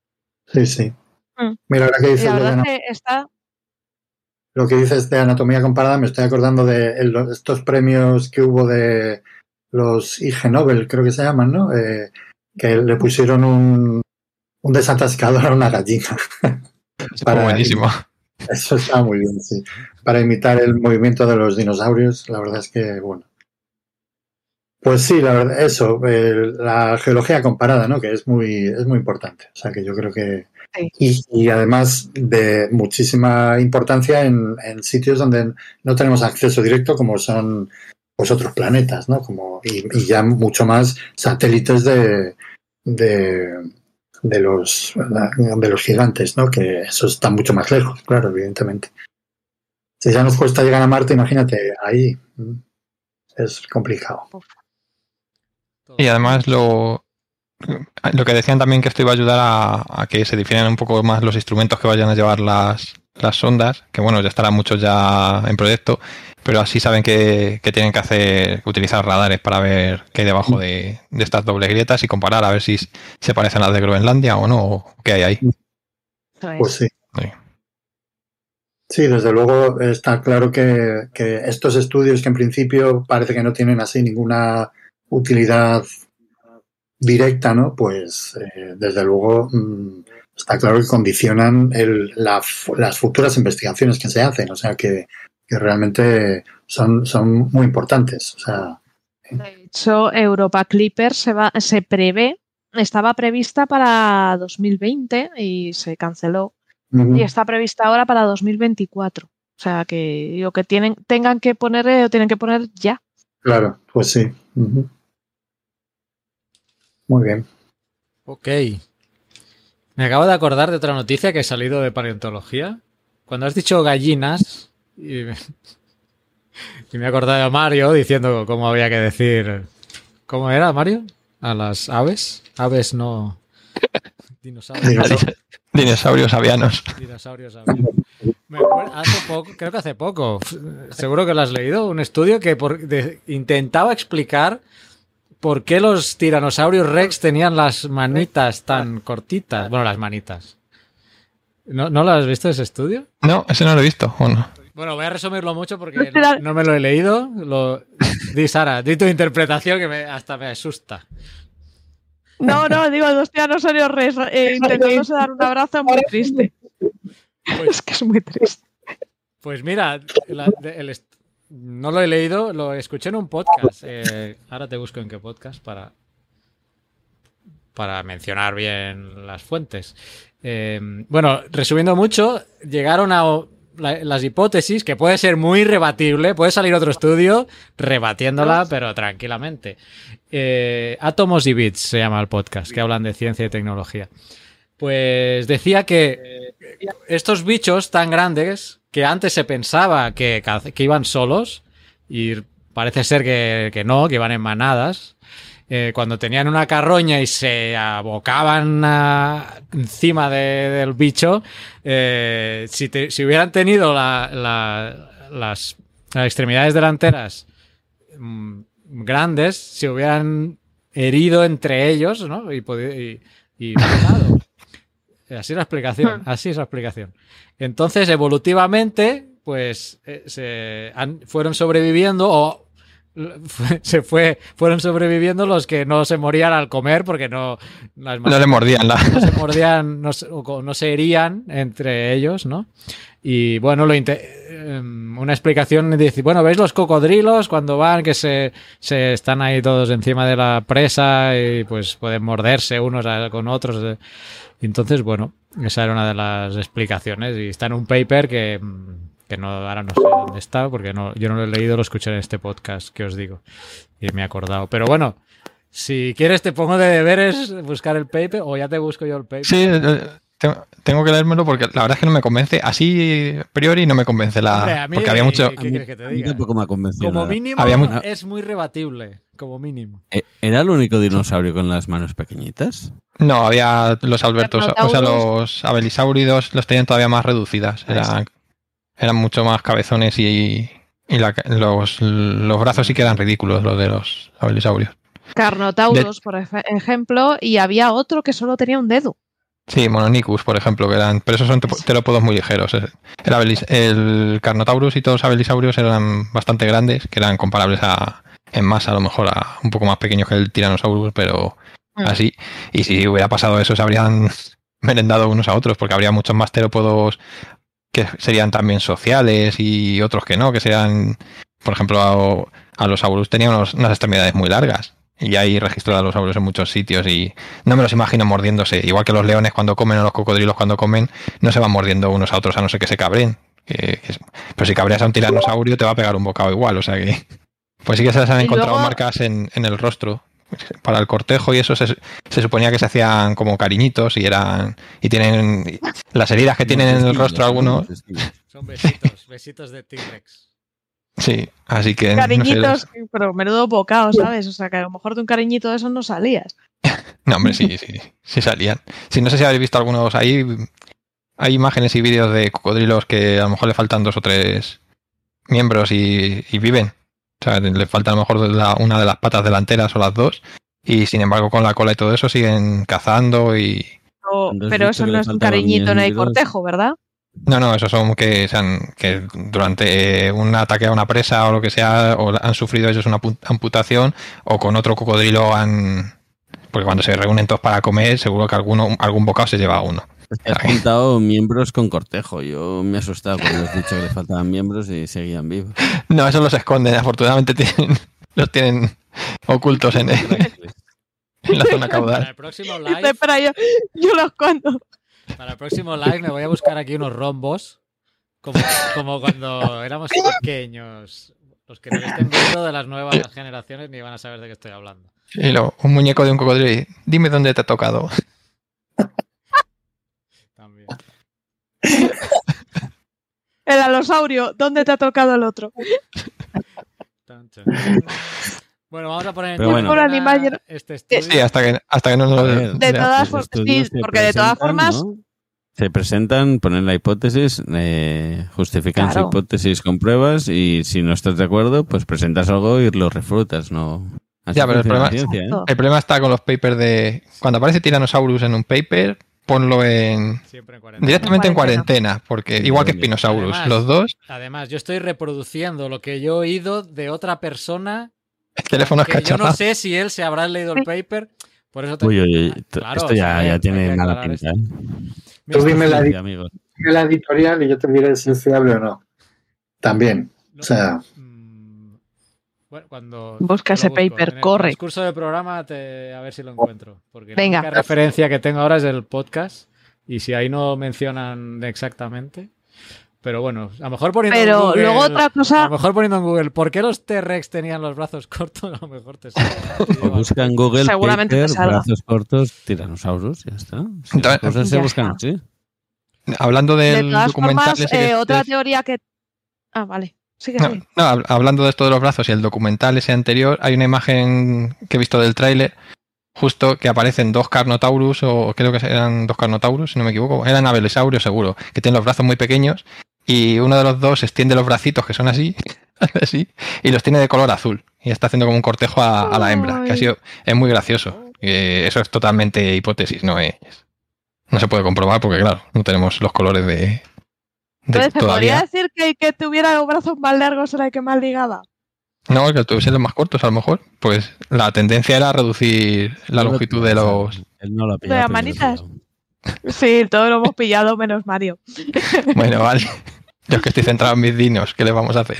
sí, sí. Mm. Mira, ahora que dices la verdad que está. lo que dices de anatomía comparada, me estoy acordando de estos premios que hubo de los IG Nobel, creo que se llaman, ¿no? Eh, que le pusieron un, un desatascador a una gallina. Fue Para- buenísimo. Eso está muy bien, sí. Para imitar el movimiento de los dinosaurios, la verdad es que, bueno. Pues sí, la verdad, eso, eh, la geología comparada, ¿no? Que es muy, es muy importante. O sea, que yo creo que. Sí. Y, y además de muchísima importancia en, en sitios donde no tenemos acceso directo, como son pues, otros planetas, ¿no? Como, y, y ya mucho más satélites de, de, los, de los gigantes, ¿no? Que eso está mucho más lejos, claro, evidentemente. Si ya nos cuesta llegar a Marte, imagínate, ahí es complicado. Y además lo, lo que decían también que esto iba a ayudar a, que se difieran un poco más los instrumentos que vayan a llevar las, las sondas, que bueno, ya estarán muchos ya en proyecto, pero así saben que, que tienen que hacer, utilizar radares para ver qué hay debajo de, de estas dobles grietas y comparar a ver si se parecen a las de Groenlandia o no, o qué hay ahí. Pues sí. Sí. Sí, desde luego está claro que, que estos estudios que en principio parece que no tienen así ninguna utilidad directa, ¿no? Pues eh, desde luego mm, está claro que condicionan el, la, las futuras investigaciones que se hacen, o sea que, que realmente son, son muy importantes. O sea, De hecho, Europa Clipper se, va, se prevé, estaba prevista para 2020 y se canceló. Y está prevista ahora para 2024. O sea que digo que tienen, tengan que poner, eh, tienen que poner ya. claro, pues sí. Muy bien. Ok. Me acabo de acordar de otra noticia que ha salido de paleontología. Cuando has dicho gallinas, y me, <laughs> y me he acordado de Mario diciendo cómo había que decir. ¿Cómo era, Mario? A las aves. Aves no. <laughs> Dinosaurios. Dinosaurio. <laughs> Dinosaurios avianos. Dinosaurios aves. Me acuerdo- hace poco, creo que hace poco, seguro que lo has leído, un estudio que por- de- intentaba explicar por qué los tiranosaurios rex tenían las manitas tan cortitas. Bueno, las manitas. ¿No, ¿No lo has visto ese estudio? No, ese no lo he visto, ¿o no? Bueno, voy a resumirlo mucho porque <laughs> no, no me lo he leído. Lo... Di, Sara, di tu interpretación que me- hasta me asusta. No, no, digo, dos tiranosaurios rex eh, intentándose dar un abrazo muy triste. Es que es muy triste. Pues mira, la- de- el est- no lo he leído, lo escuché en un podcast. eh, ahora te busco en qué podcast para, para mencionar bien las fuentes. Eh, bueno, resumiendo mucho, llegaron a la- las hipótesis, que puede ser muy rebatible, puede salir otro estudio rebatiéndola, pero tranquilamente. Eh, Átomos y Bits se llama el podcast, que hablan de ciencia y tecnología. Pues decía que estos bichos tan grandes que antes se pensaba que, que iban solos y parece ser que, que no, que iban en manadas. Eh, cuando tenían una carroña y se abocaban a- encima de- del bicho, eh, si, te- si hubieran tenido la- la- las, las extremidades delanteras mm, grandes, se hubieran herido entre ellos, ¿no? Y, y, y matado. <laughs> Así es la explicación, así es la explicación. Entonces, evolutivamente, pues eh, se han- fueron sobreviviendo o <laughs> se fue, fueron sobreviviendo los que no se morían al comer porque no las No le mordían la. no se mordían, no no se herían entre ellos, ¿no? Y bueno, lo em, una explicación dice, bueno, ¿veis los cocodrilos cuando van que se, se están ahí todos encima de la presa y pues pueden morderse unos con otros? eh? Entonces, bueno, esa era una de las explicaciones y está en un paper que, mm, que no, ahora no sé dónde está porque no, yo no lo he leído, lo escuché en este podcast que os digo y me he acordado. Pero bueno, si quieres te pongo de deberes buscar el paper o ya te busco yo el paper. Sí, eh, tengo, que leérmelo porque la verdad es que no me convence. Así, a priori, no me convence la. Hombre, a mí- porque había mucho. ¿Qué quieres que te A mí diga? tampoco me ha convencido. Como mínimo Había mu- es muy rebatible, como mínimo. Eh, ¿Era el único dinosaurio con las manos pequeñitas? No, había los Albertos, o sea, los abelisáuridos los tenían todavía más reducidas. Eran, eran mucho más cabezones y, y la- los, los brazos sí que eran ridículos, los de los abelisaurios. Carnotaurus, por ej- ejemplo, y había otro que solo tenía un dedo. Sí, Mononicus, por ejemplo, que eran, pero esos son terópodos muy ligeros. El, abelis- el Carnotaurus y todos los abelisaurios eran bastante grandes, que eran comparables a, en masa, a lo mejor, a un poco más pequeños que el Tyrannosaurus, pero Mm. así. Y si hubiera pasado eso, se habrían <laughs> merendado unos a otros, porque habría muchos más terópodos que serían también sociales y otros que no, que serían, por ejemplo, a, a los aurus tenían unos- unas extremidades muy largas. Y hay registro de los aurus en muchos sitios y no me los imagino mordiéndose. Igual que los leones cuando comen o los cocodrilos cuando comen, no se van mordiendo unos a otros a no ser que se cabren. Que- pero si cabreas a un tiranosaurio te va a pegar un bocado igual, o sea que... Pues sí que se les han Y encontrado luego- marcas en, en el rostro. Para el cortejo y eso se, se suponía que se hacían como cariñitos y eran... Y tienen... Las heridas que tienen en el rostro algunos... Son besitos, besitos de T-Rex. Sí, así que... no sé, Cariñitos, pero menudo bocado, ¿sabes? O sea, que a lo mejor de un cariñito de esos no salías. <laughs> No, hombre, sí, sí, sí salían. Sí, no sé si habéis visto algunos ahí. Hay imágenes y vídeos de cocodrilos que a lo mejor le faltan dos o tres miembros y, y viven. O sea, le falta a lo mejor la- una de las patas delanteras o las dos. Y sin embargo, con la cola y todo eso siguen cazando y. O- Cuando has pero eso no es un cariñito en el cortejo, ¿verdad? No, no, esos son que, se han- que durante eh, un ataque a una presa o lo que sea, o han sufrido ellos una pu- amputación, o con otro cocodrilo han. Porque cuando se reúnen todos para comer, seguro que alguno, algún bocado se lleva uno. Que has <laughs> juntado miembros con cortejo. Yo me he asustado cuando has dicho que le faltaban miembros y seguían vivos. No, eso los esconden. Afortunadamente tienen, <laughs> los tienen ocultos en, <laughs> en la zona Para caudal. el próximo live, Espera, yo, yo los cuento. para el próximo live me voy a buscar aquí unos rombos. Como, como cuando éramos pequeños. Los que no estén viendo de las nuevas generaciones ni van a saber de qué estoy hablando. Y luego, un muñeco de un cocodrilo y dime dónde te ha tocado. <laughs> El alosaurio, ¿dónde te ha tocado el otro? Bueno, vamos a poner en Pero bueno. animal este estudio. Sí, hasta que, hasta que no nos... ver, De todas formas, sí, se porque de todas presentan, formas- ¿no? Se presentan, ponen la hipótesis, eh, justifican Claro. su hipótesis con pruebas y si no estás de acuerdo, pues presentas algo y lo refutas, ¿no? Así Ya, pero el problema- ciencia, ¿eh? El problema está con los papers de... Cuando aparece Tyrannosaurus en un paper, ponlo en... Siempre en cuarentena. Directamente en cuarentena. cuarentena, porque igual que Spinosaurus, Además- los dos, Además, yo estoy reproduciendo lo que yo he oído de otra persona teléfonos que yo no sé si él se habrá leído el paper. Por eso te... Uy, uy, Claro, esto ya, o sea, ya tiene mala pinta. ¿eh? Tú dime la, dime editorial y yo te diré si es fiable o no. También. no- O sea, Bueno, cuando Busca ese busco. paper, En el corre. discurso del programa te- a ver si lo encuentro. Porque Venga. la única referencia que tengo ahora es el podcast. Y si ahí no mencionan exactamente. Pero bueno, a lo mejor poniendo en Pero Google, luego otra A cosa, lo mejor poniendo en Google, ¿por qué los T-Rex tenían los brazos <laughs> cortos? A lo mejor te sale. <laughs> O busca en Google Seguramente paper, te brazos cortos, tiranosaurus, ya está. Si las Entonces- cosas se buscan así. Hablando de del todas documental... formas, ese que eh, otra teoría que... Ah, vale. Sigue, No, sigue. no, hab- hablando de esto de los brazos y el documental ese anterior, hay una imagen que he visto del tráiler justo que aparecen dos Carnotaurus, o creo que eran dos Carnotaurus, si no me equivoco, eran Abelisaurios seguro, que tienen los brazos muy pequeños y uno de los dos extiende los bracitos que son así, <laughs> así, y los tiene de color azul y está haciendo como un cortejo a, a la hembra, que ha sido, es muy gracioso. Eh, eso es totalmente hipótesis, no es, no se puede comprobar porque claro, no tenemos los colores de Entonces, ¿se todavía. podría decir que el que tuviera los brazos más largos era el que más ligaba? No, que tuviesen los más cortos, a lo mejor. Pues la tendencia era reducir la No lo longitud de los. Él no lo ha De pillado, las lo manitas. pillado. Sí, todos lo hemos pillado menos Mario. <laughs> Bueno, vale. Yo es que estoy centrado en mis dinos, ¿qué le vamos a hacer?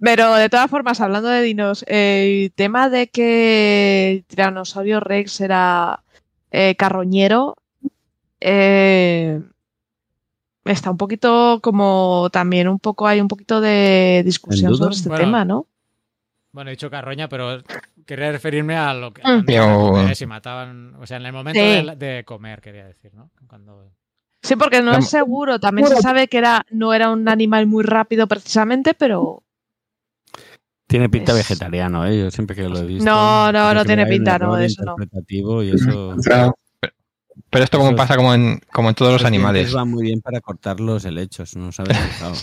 Pero de todas formas, hablando de dinos, el tema de que el Tiranosaurio Rex era eh, carroñero eh, está un poquito como también un poco hay un poquito de discusión sobre este Bueno, tema, ¿no? Bueno, he dicho carroña, pero quería referirme a lo que. Mm. y mataban. O sea, en el momento Sí. de, de comer, quería decir, ¿no? Cuando. Sí, porque no es seguro. También se sabe que era no era un animal muy rápido precisamente, pero Tiene pinta Es- vegetariano, ¿eh? Yo siempre que lo he visto. No, no, no tiene pinta, no, de eso no. y eso. Pero esto como pasa como en, como en todos los animales. van muy bien para cortar los helechos, no sabes fijado.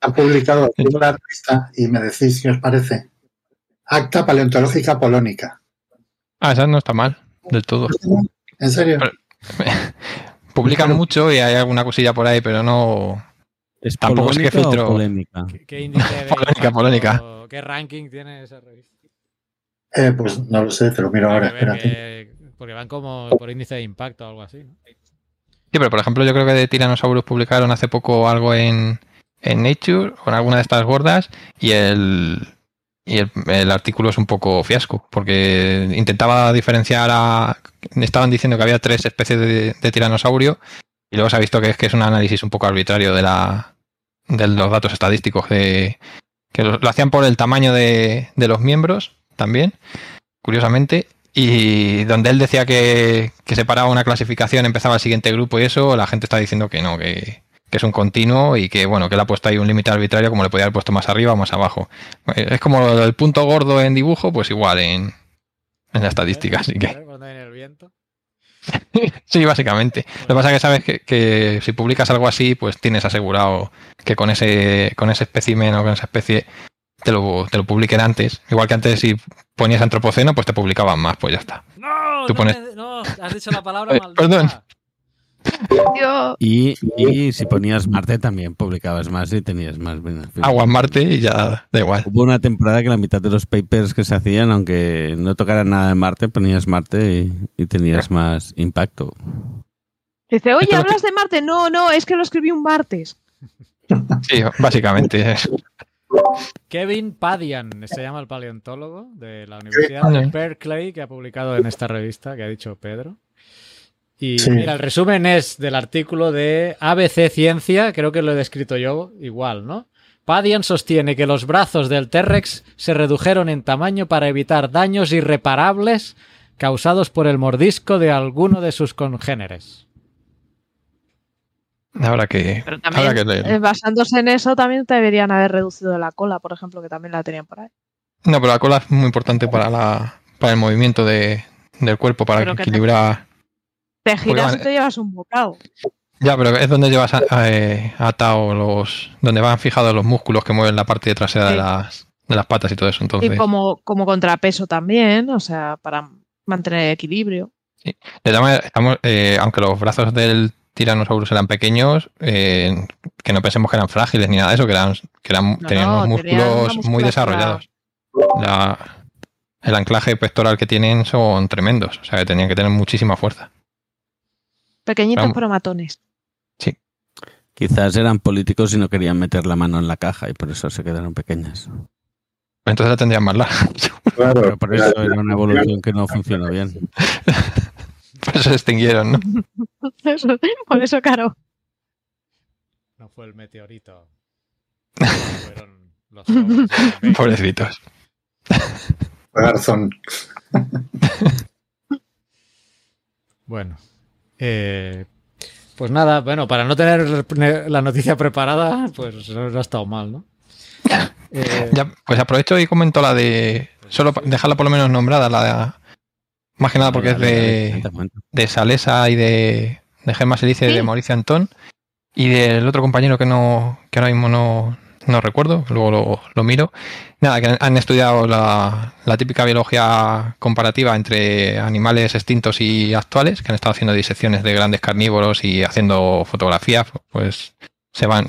han publicado una revista y me decís qué os parece. Acta Paleontológica Polónica. Ah, esa no está mal, del todo. ¿En serio? Pero- <laughs> Publican mucho y hay alguna cosilla por ahí, pero no. ¿Es Tampoco es que filtro- polémica? ¿Qué, qué índice de <laughs> Polémica. ¿Qué ranking tiene esa revista? Eh, pues no lo sé, te lo miro ahora, espérate. que- porque van como por índice de impacto o algo así. ¿no? Sí, pero por ejemplo, yo creo que de Tyrannosaurus publicaron hace poco algo en, en Nature, con alguna de estas gordas, y el. Y el, artículo es un poco fiasco, porque intentaba diferenciar a. Estaban diciendo que había tres especies de, de tiranosaurio, y luego se ha visto que es que es un análisis un poco arbitrario de la de los datos estadísticos, de, que lo, lo hacían por el tamaño de, de los miembros también, curiosamente, y donde él decía que, que separaba una clasificación, empezaba el siguiente grupo y eso, la gente está diciendo que no, que, que es un continuo y que bueno, que le ha puesto ahí un límite arbitrario como le podía haber puesto más arriba o más abajo. Eh, Es como el punto gordo en dibujo, pues igual en, en la estadística, así que <laughs> sí, básicamente. Lo que pasa es que sabes que, que si publicas algo así, pues tienes asegurado que con ese, con ese espécimen o con esa especie te lo, te lo publiquen antes. Igual que antes si ponías antropoceno, pues te publicaban más, pues ya está. No, Tú no, pones- me- no, has dicho la palabra <laughs> Eh, maldita. perdón. Y, y si ponías Marte también publicabas más y tenías más beneficio. Agua en Marte y ya da igual. Hubo una temporada que la mitad de los papers que se hacían, aunque no tocaran nada de Marte, ponías Marte y, y tenías más impacto. Dice, oye, ¿hablas de Marte? No, no, es que lo escribí un martes. Sí, básicamente. <laughs> Kevin Padian, se llama el paleontólogo de la Universidad de Berkeley, que ha publicado en esta revista que ha dicho Pedro. Y Sí. mira, el resumen es del artículo de ABC Ciencia, creo que lo he descrito yo igual, ¿no? Padian sostiene que los brazos del T-Rex se redujeron en tamaño para evitar daños irreparables causados por el mordisco de alguno de sus congéneres. Habrá que, Pero habrá también, que leer. eh, basándose en eso, también deberían haber reducido la cola, por ejemplo, que también la tenían por ahí. No, pero la cola es muy importante para, la, para el movimiento de, del cuerpo, para que equilibrar. Te giras y te llevas un bocado. Ya, pero es donde llevas a- a- eh, atado los. donde van fijados los músculos que mueven la parte trasera de, Sí. las, de las patas y todo eso. Entonces, Y como, como contrapeso también, o sea, para mantener equilibrio. de todas maneras, estamos, eh, aunque los brazos del Tyrannosaurus eran pequeños, eh, que no pensemos que eran frágiles ni nada de eso, que eran, que eran No, tenían no, unos músculos muy desarrollados. La- el anclaje pectoral que tienen son tremendos, o sea que tenían que tener muchísima fuerza. Pequeñitos Vamos. pero matones. Quizás eran políticos y no querían meter la mano en la caja y por eso se quedaron pequeñas. Entonces la tendrían más larga. Claro, Pero por eso era una evolución que no funcionó bien. <laughs> <laughs> Se extinguieron, ¿no? Eso- <laughs> por eso, caro. No fue el meteorito. Fueron los. <laughs> Pobrecitos. Garzón. Bueno. eh, pues nada, bueno, para no tener la noticia preparada, pues no ha estado mal, ¿no? Eh, Ya, pues aprovecho y comento la de. Solo dejarla por lo menos nombrada, la de. Más que nada porque es Dale, dale, de, de Salesa y de, de Gemma Silice y Sí. de Mauricio Antón. Y del otro compañero que no que ahora mismo no, no recuerdo, luego lo, lo miro. Nada, que han estudiado la, la típica biología comparativa entre animales extintos y actuales, que han estado haciendo disecciones de grandes carnívoros y haciendo fotografías, pues se van.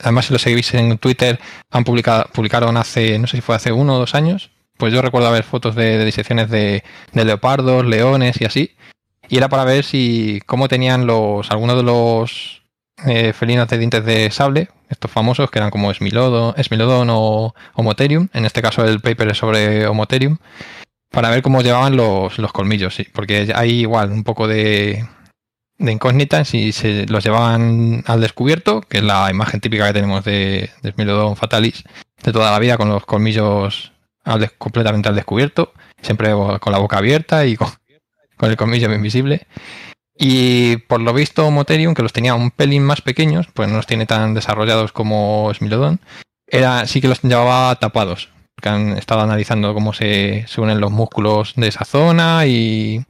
Además, si lo seguís en Twitter, han publicado, publicaron hace, no sé si fue hace uno o dos años, pues yo recuerdo ver fotos de, disecciones de, de leopardos, leones y así. Y era para ver si cómo tenían los algunos de los eh, felinos de dientes de sable, estos famosos que eran como Smilodon, Smilodon o Homotherium, en este caso el paper es sobre Homotherium, para ver cómo llevaban los, los colmillos, sí, porque hay igual un poco de, de incógnita si se los llevaban al descubierto, que es la imagen típica que tenemos de, de fatalis de toda la vida, con los colmillos completamente al descubierto, siempre con la boca abierta y con, con el colmillo invisible. Y por lo visto, Moterium, que los tenía un pelín más pequeños, pues no los tiene tan desarrollados como Smilodon, era, sí que los llevaba tapados. Que han estado analizando cómo se, se unen los músculos de esa zona y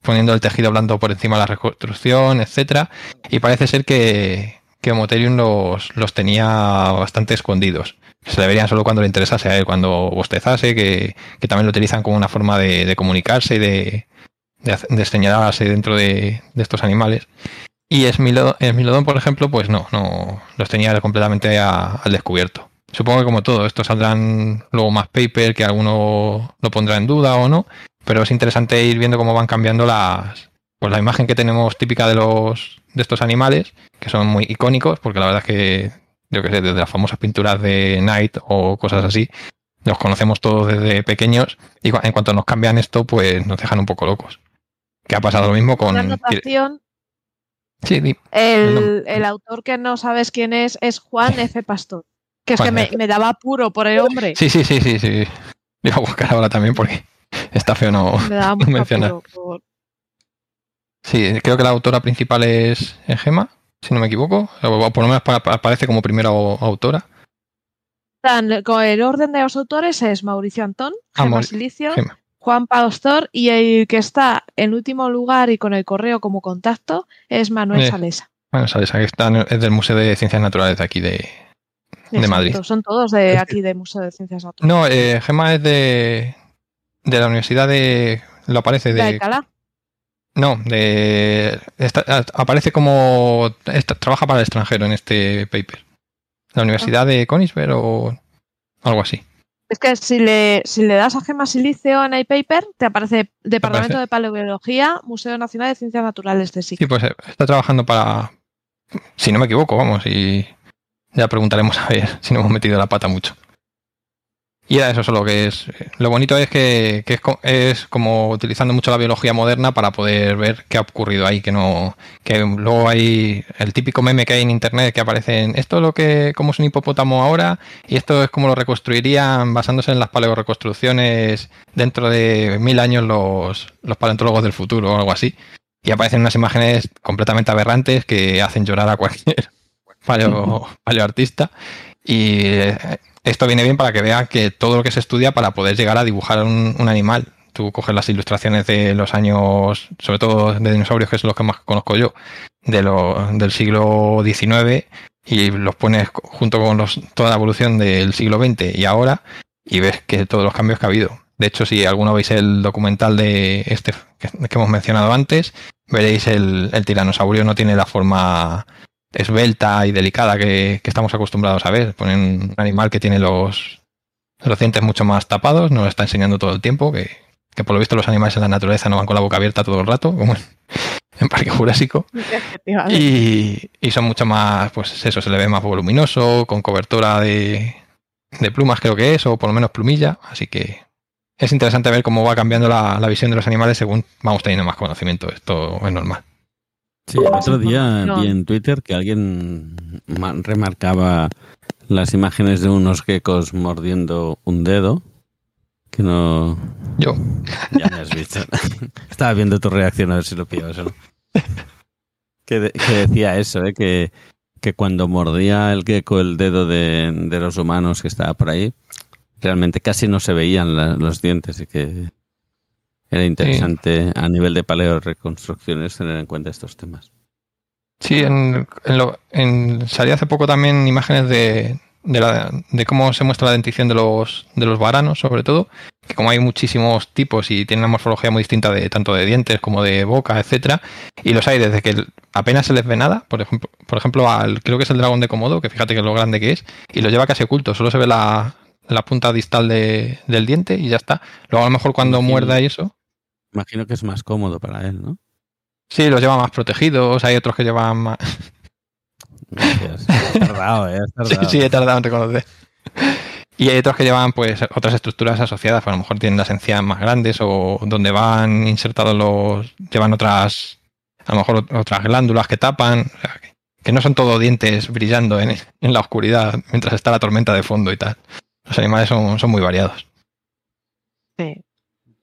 poniendo el tejido blando por encima de la reconstrucción, etcétera. Y parece ser que, que Moterium los, los tenía bastante escondidos. Se le verían solo cuando le interesase a él, cuando bostezase, que, que también lo utilizan como una forma de, comunicarse y de, de, señalarse dentro de, estos animales. Y Smilodon, por ejemplo, pues no, no los tenía completamente al descubierto. Supongo que como todo, estos saldrán luego más paper, que alguno lo pondrá en duda o no, pero es interesante ir viendo cómo van cambiando las, pues la imagen que tenemos típica de los de estos animales, que son muy icónicos, porque la verdad es que, yo que sé, desde las famosas pinturas de Night o cosas así, los conocemos todos desde pequeños, y en cuanto nos cambian esto, pues nos dejan un poco locos. Que ha pasado lo mismo con... Anotación. Sí, di- El, el autor que no sabes quién es es Juan F. Pastor. Que es que me, daba apuro por el hombre. sí, sí, sí, sí, sí. Iba a buscar ahora también porque está feo no... Me daba <laughs> mucho mencionar. por- Sí, creo que la autora principal es Gema, si no me equivoco, o por lo menos pa- pa- aparece como primera au- autora. El orden de los autores es Mauricio Antón, Ah, Gemma Silicio. Juan Pastor y el que está en último lugar y con el correo como contacto es Manuel Eh, Salesa. Bueno, sabes, aquí está, en es del Museo de Ciencias Naturales de aquí de... Madrid. Son todos de aquí del Museo de Ciencias Naturales. No, eh, Gema es de, de la Universidad de... Lo aparece de de... Alcalá. No, de... está- aparece como... está- trabaja para el extranjero en este paper. La Universidad de Königsberg o algo así. Es que si le, si le das a Gema Silicio en iPaper, te aparece Departamento aparece? de Paleobiología, Museo Nacional de Ciencias Naturales de SIC. Sí, pues eh, está trabajando para. Si no me equivoco, vamos, y ya preguntaremos a ver <laughs> si no hemos metido la pata mucho. Y era eso solo que es. Lo bonito es que, que es, es como utilizando mucho la biología moderna para poder ver qué ha ocurrido ahí, que no. Que luego hay el típico meme que hay en internet que aparece en esto es lo que. como es un hipopótamo ahora, y esto es como lo reconstruirían basándose en las paleoreconstrucciones dentro de mil años los, los paleontólogos del futuro o algo así y aparecen unas imágenes completamente aberrantes que hacen llorar a cualquier <laughs> paleo, <laughs> paleoartista. Y eh, esto viene bien para que vean que todo lo que se estudia para poder llegar a dibujar un, un animal. Tú coges las ilustraciones de los años, sobre todo de dinosaurios, que son los que más conozco yo, del siglo XIX, y los pones junto con los, toda la evolución del siglo XX y ahora, y ves que todos los cambios que ha habido. De hecho, si alguno veis el documental de este que, hemos mencionado antes, veréis el tiranosaurio no tiene la forma esbelta y delicada que, que estamos acostumbrados a ver. Ponen un animal que tiene los, los dientes mucho más tapados, nos lo está enseñando todo el tiempo, que, que por lo visto los animales en la naturaleza no van con la boca abierta todo el rato, como en, <laughs> en Parque Jurásico. Y, y son mucho más, pues eso, se le ve más voluminoso, con cobertura de, de plumas creo que es, o por lo menos plumilla, así que es interesante ver cómo va cambiando la, la visión de los animales según vamos teniendo más conocimiento, esto es normal. Sí, el otro día vi en Twitter que alguien ma- remarcaba las imágenes de unos geckos mordiendo un dedo. Que no. Yo, Ya me has visto. <laughs> Estaba viendo tu reacción a ver si lo pillabas <laughs> o no. Que, de- que decía eso, ¿eh? que, que cuando mordía el gecko el dedo de, de los humanos que estaba por ahí, realmente casi no se veían la- los dientes y que era interesante a nivel de paleo reconstrucciones tener en cuenta estos temas. Sí, en, en lo- en- salió hace poco también imágenes de, de, la- de cómo se muestra la dentición de los, de los varanos, sobre todo, que como hay muchísimos tipos y tienen una morfología muy distinta de tanto de dientes como de boca, etcétera, y los hay desde que apenas se les ve nada, por ejemplo, por ejemplo al, creo que es el dragón de Komodo, que fíjate que lo grande que es, y lo lleva casi oculto, solo se ve la, la punta distal de- del diente y ya está. Luego a lo mejor cuando muerda y eso, Imagino que es más cómodo para él, ¿no? sí, los lleva más protegidos, hay otros que llevan más... Gracias. <laughs> Has tardado, ¿eh? Has Sí, tardado. sí, he tardado en reconocer. Y hay otros que llevan pues otras estructuras asociadas, pues, a lo mejor tienen las encías más grandes o donde van insertados los. llevan otras. a lo mejor otras glándulas que tapan. o sea, que, que no son todo dientes brillando en, en la oscuridad mientras está la tormenta de fondo y tal. Los animales son, son muy variados. Sí.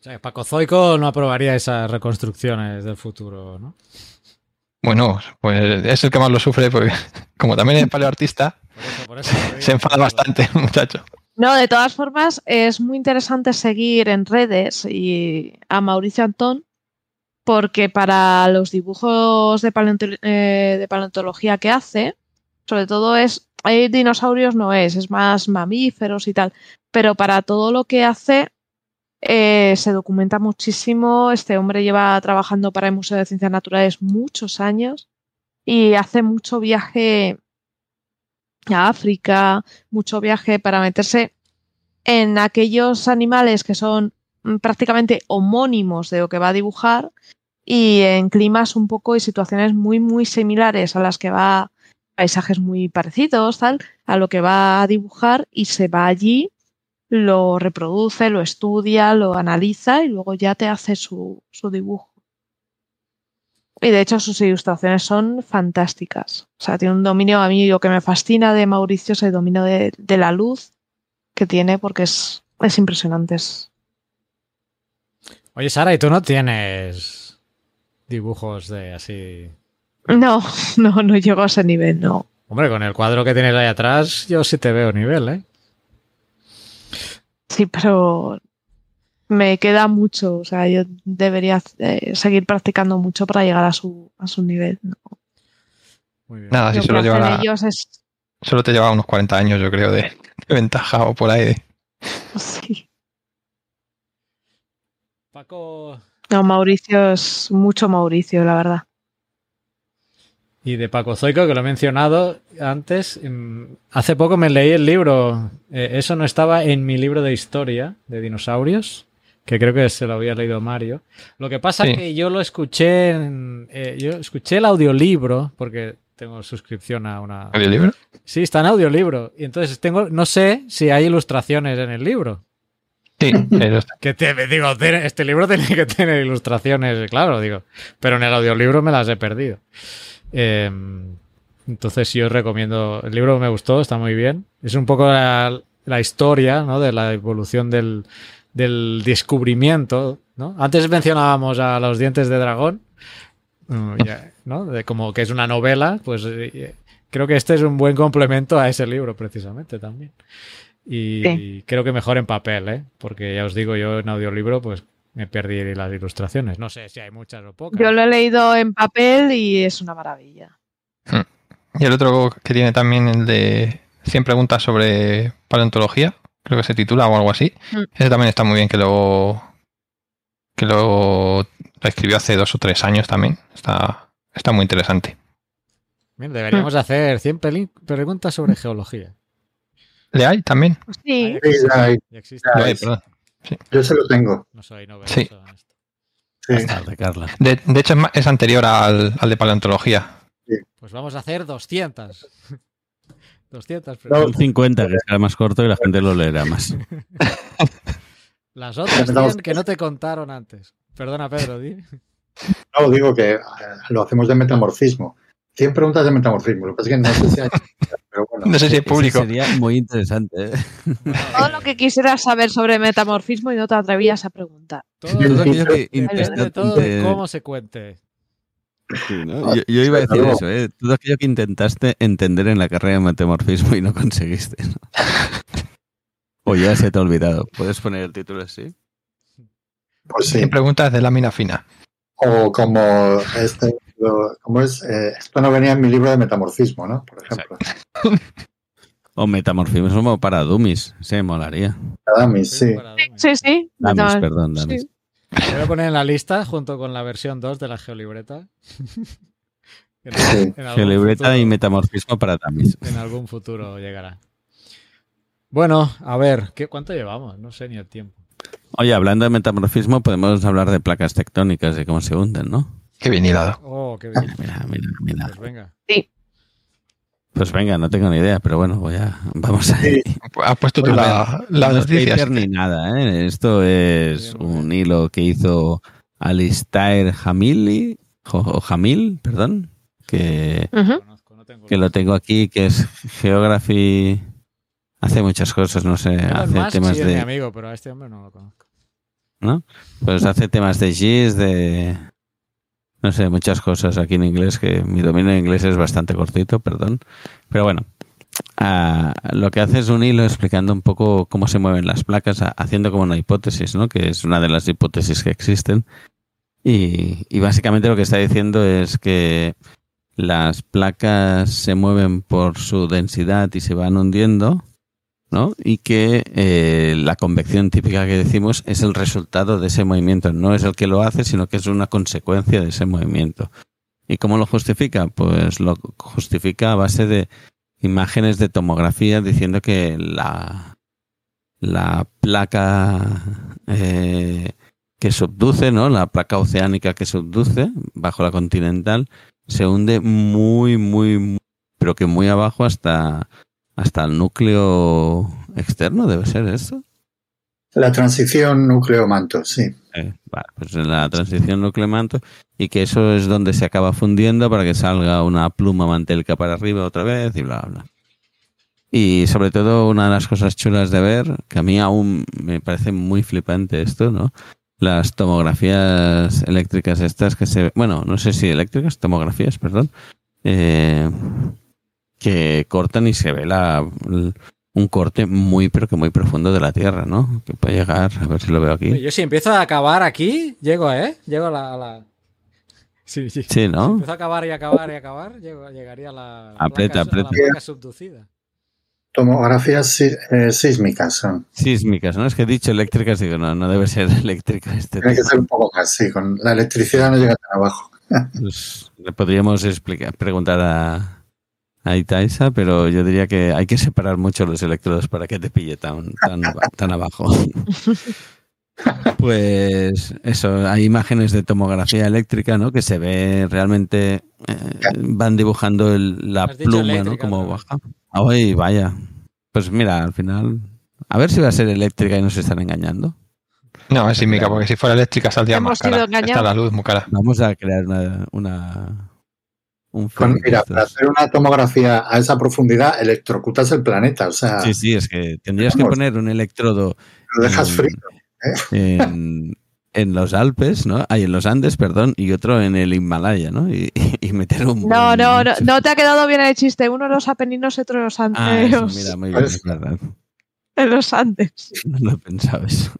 O sea, que Paco Zoico no aprobaría esas reconstrucciones del futuro, ¿no? Bueno, pues es el que más lo sufre, porque como también es paleoartista, Por eso, por eso lo digo. se enfada bastante, <laughs> muchacho. No, de todas formas, es muy interesante seguir en redes y a Mauricio Antón, porque para los dibujos de, paleonto- eh, de paleontología que hace, sobre todo es, hay dinosaurios no es, es más mamíferos y tal, pero para todo lo que hace eh, se documenta muchísimo. Este hombre lleva trabajando para el Museo de Ciencias Naturales muchos años y hace mucho viaje a África, mucho viaje para meterse en aquellos animales que son mm, prácticamente homónimos de lo que va a dibujar y en climas un poco y situaciones muy muy similares a las que va paisajes muy parecidos tal a lo que va a dibujar y se va allí lo reproduce lo estudia lo analiza y luego ya te hace su, su dibujo y de hecho sus ilustraciones son fantásticas. O sea, tiene un dominio, a mí lo que me fascina de Mauricio es el dominio de, de la luz que tiene porque es, es impresionante. Es- Oye, Sara, ¿y tú no tienes dibujos de así? No, <laughs> no, no llego a ese nivel, no. Hombre, con el cuadro que tienes ahí atrás, yo sí te veo nivel, ¿eh? Sí, pero me queda mucho. O sea, yo debería eh, seguir practicando mucho para llegar a su, a su nivel. ¿no? Muy bien. Nada, si solo, lleva, ellos es... solo te lleva unos 40 años, yo creo, de, de ventaja o por ahí. de- <laughs> Sí. Paco, No, Mauricio es mucho Mauricio, la verdad. Y de Paco Zoico, que lo he mencionado antes, mm, hace poco me leí el libro, eh, eso no estaba en mi libro de historia de dinosaurios, que creo que se lo había leído Mario. Lo que pasa Sí. es que yo lo escuché, en- eh, yo escuché el audiolibro, porque tengo suscripción a una... ¿Audiolibro? Sí, está en audiolibro. Y entonces tengo, no sé si hay ilustraciones en el libro. Sí. Que te digo, este libro tiene que tener ilustraciones, claro, digo. Pero en el audiolibro me las he perdido. Eh, entonces yo recomiendo. El libro me gustó, está muy bien. Es un poco la, la historia, ¿no? De la evolución del, del descubrimiento, ¿no? Antes mencionábamos a los dientes de dragón, mm, ¿no? De como que es una novela, pues eh, creo que este es un buen complemento a ese libro, precisamente también. Y Sí. creo que mejor en papel, ¿eh? Porque ya os digo, yo en audiolibro, pues me perdí las ilustraciones. No sé si hay muchas o pocas. Yo lo he leído en papel y es una maravilla. Y el otro que tiene también el de 100 preguntas sobre paleontología, creo que se titula o algo así. Mm. Ese también está muy bien que lo que lo, lo escribió hace dos o tres años también. Está, está muy interesante. Bien, deberíamos hacer 100 peli- preguntas sobre geología. ¿Le hay también? Sí, Sí, ya hay. Ya existe. Hay, es. Yo se lo tengo. No soy novedoso Sí. en esto. Sí. Más tarde, Carla. De, de hecho, es, anterior al, al de paleontología. Pues vamos a hacer 200. 200 <laughs> No, preguntas. Un 50, que será más corto y la gente lo leerá más. <laughs> Las otras Empezamos. 100 que no te contaron antes. Perdona, Pedro, di. No, digo que eh, lo hacemos de metamorfismo. 100 preguntas de metamorfismo. Lo que pasa es que no sé si hay. <laughs> Pero bueno. No sé si es Ese público. sería muy interesante. ¿eh? <laughs> todo lo que quisieras saber sobre metamorfismo y no te atrevías a preguntar. Todo, aquello que intenta- todo de cómo se cuente. Sí, ¿no? yo, yo iba a decir eso, ¿eh? todo aquello que intentaste entender en la carrera de metamorfismo y no conseguiste. ¿no? <laughs> o ya se te ha olvidado. ¿Puedes poner el título así? Pues sí. 100 preguntas de lámina fina. O como este, lo- ¿cómo es? Eh, esto no venía en mi libro de metamorfismo, ¿no? Por ejemplo. <laughs> O metamorfismo para dummies. Sí, molaría. Sí. Para Dummies. Sí, sí. Damis, metamor- perdón, Damis. sí. Lo voy a poner en la lista junto con la versión 2 de la geolibreta. <laughs> En- Sí. en Geolibreta futuro- y metamorfismo para dummies. En algún futuro llegará. Bueno, a ver, ¿qué, ¿cuánto llevamos? No sé ni el tiempo. Oye, hablando de metamorfismo, podemos hablar de placas tectónicas y cómo se hunden, ¿no? Qué bien hilado. Oh, qué bien. Mira, mira, mira. Pues venga. Pues venga, no tengo ni idea, pero bueno, voy a, vamos a Sí. Has puesto tú la, la no es noticia. paper ni nada, ¿eh? Esto es bien, un hilo que hizo Alistair Hamili, o, o Hamil, perdón, que, no tengo que lo tengo aquí, que es Geography, hace muchas cosas, no sé, Elon hace temas sí es mi de, amigo, pero a este hombre no lo conozco. ¿no? Pues hace temas de GIS, de, no sé, muchas cosas aquí en inglés, que mi dominio en inglés es bastante cortito, perdón, pero bueno. ah, lo que hace es un hilo explicando un poco cómo se mueven las placas, ha- haciendo como una hipótesis, ¿no? Que es una de las hipótesis que existen. Y, y básicamente lo que está diciendo es que las placas se mueven por su densidad y se van hundiendo, Y que eh, la convección típica que decimos es el resultado de ese movimiento, no es el que lo hace, sino que es una consecuencia de ese movimiento. ¿Y cómo lo justifica? Pues lo justifica a base de imágenes de tomografía diciendo que la, la placa eh, que subduce, ¿no? La placa oceánica que subduce bajo la continental se hunde muy, muy, muy pero que muy abajo hasta, hasta el núcleo externo, debe ser esto. La transición núcleo-manto, sí. Eh, vale, pues en la transición núcleo-manto y que eso es donde se acaba fundiendo para que salga una pluma mantelca para arriba otra vez y bla, bla. Y sobre todo una de las cosas chulas de ver, que a mí aún me parece muy flipante esto, ¿no? Las tomografías eléctricas estas que se... Bueno, no sé si eléctricas, tomografías, perdón. eh, que cortan y se ve la, un corte muy, pero que muy profundo de la Tierra, ¿no? Que puede llegar, a ver si lo veo aquí. Yo si empiezo a acabar aquí, llego, ¿eh? Llego a la... a la- Sí, sí. Sí, Si ¿no? empiezo a acabar y acabar y acabar, llego- llegaría a la, Aprieta, placa, a la placa subducida. Tomografías eh, sísmicas son. Sísmicas, ¿no? Es que he dicho eléctricas, digo, no, no debe ser <laughs> eléctrica este Tiene que ser un poco sí. Con la electricidad no llega tan abajo. Pues le podríamos explicar, preguntar a, a Itaisa, pero yo diría que hay que separar mucho los electrodos para que te pille tan, tan, tan abajo. <laughs> Pues eso, hay imágenes de tomografía eléctrica, ¿no? Que se ve realmente, eh, van dibujando el- la pluma, ¿no? Como baja. Ay, vaya. Pues mira, al final, a ver si va a ser eléctrica y nos están engañando. No, es sísmica, porque si fuera eléctrica saldría Hemos más cara. Está la luz muy cara. Vamos a crear una, una un Con- film de mira, para hacer una tomografía a esa profundidad, electrocutas el planeta. O sea, Sí, sí, es que tendrías que poner un electrodo lo dejas en- frito. en, en los Alpes, ¿no? Hay en los Andes, perdón, y otro en el Himalaya, ¿no? Y, y meter un... No, no, no, no te ha quedado bien el chiste. Uno en los Apeninos y otro en los, Ah, eh, eso, los- mira, muy bien, Pues- es verdad. en los Andes. No lo pensabas.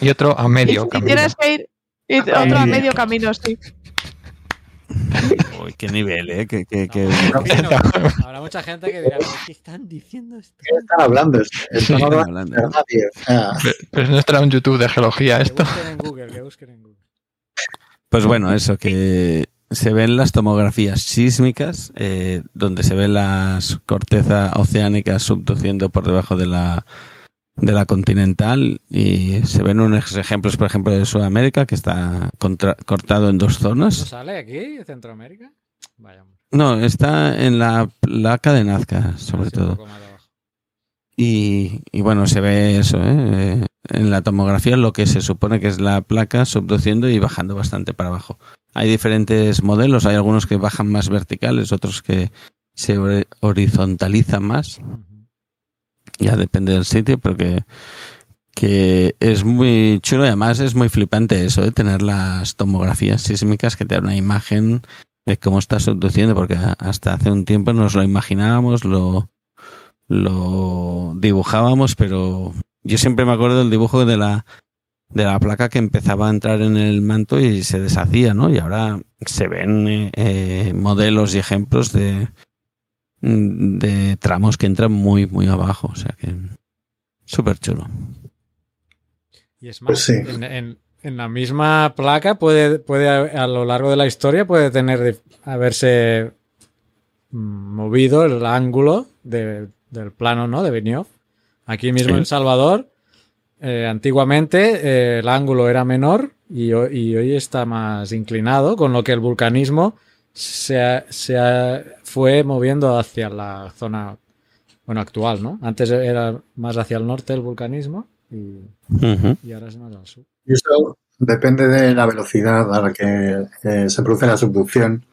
Y otro a Y, medio y camino. tienes que ir. Y otro a medio. medio camino, sí. <laughs> Uy, qué nivel, ¿eh? Que, que, que- No, fino. Habrá mucha gente que dirá, ¿qué están diciendo esto? ¿Qué están hablando? <laughs> A hablando. nadie. Pero, pero no estará un YouTube de geología Que esto. busquen en Google, que busquen en Google. Pues bueno, eso, que se ven las tomografías sísmicas, eh, donde se ven las cortezas oceánicas subduciendo por debajo de la, de la continental y se ven unos ejemplos, por ejemplo, de Sudamérica, que está contra- cortado en dos ¿No zonas. sale aquí, Centroamérica? Vaya. No, está en la placa de Nazca, sobre un todo. Y, y bueno, se ve eso, ¿eh? Eh, En la tomografía lo que se supone que es la placa subduciendo y bajando bastante para abajo. Hay diferentes modelos, hay algunos que bajan más verticales, otros que se hori- horizontalizan más. Ujú. Ya depende del sitio, pero que, es muy chulo y además es muy flipante eso, de tener las tomografías sísmicas que te dan una imagen de cómo está subduciendo, porque hasta hace un tiempo nos lo imaginábamos, lo, lo dibujábamos, pero yo siempre me acuerdo del dibujo de la, de la placa que empezaba a entrar en el manto y se deshacía, ¿no? Y ahora se ven eh, eh, modelos y ejemplos de, de tramos que entran muy, muy abajo. O sea que súper chulo. Y es más, Pues sí. en, en- en la misma placa puede, puede a, a lo largo de la historia puede tener haberse mm, movido el ángulo de- del plano, ¿no? De Benioff. Aquí mismo Sí. en Salvador, eh, antiguamente eh, el ángulo era menor y hoy está más inclinado, con lo que el vulcanismo se, ha- se ha- fue moviendo hacia la zona bueno actual, ¿no? Antes era más hacia el norte el vulcanismo y, ahora es más al sur. Y eso depende de la velocidad a la que eh, se produce la subducción.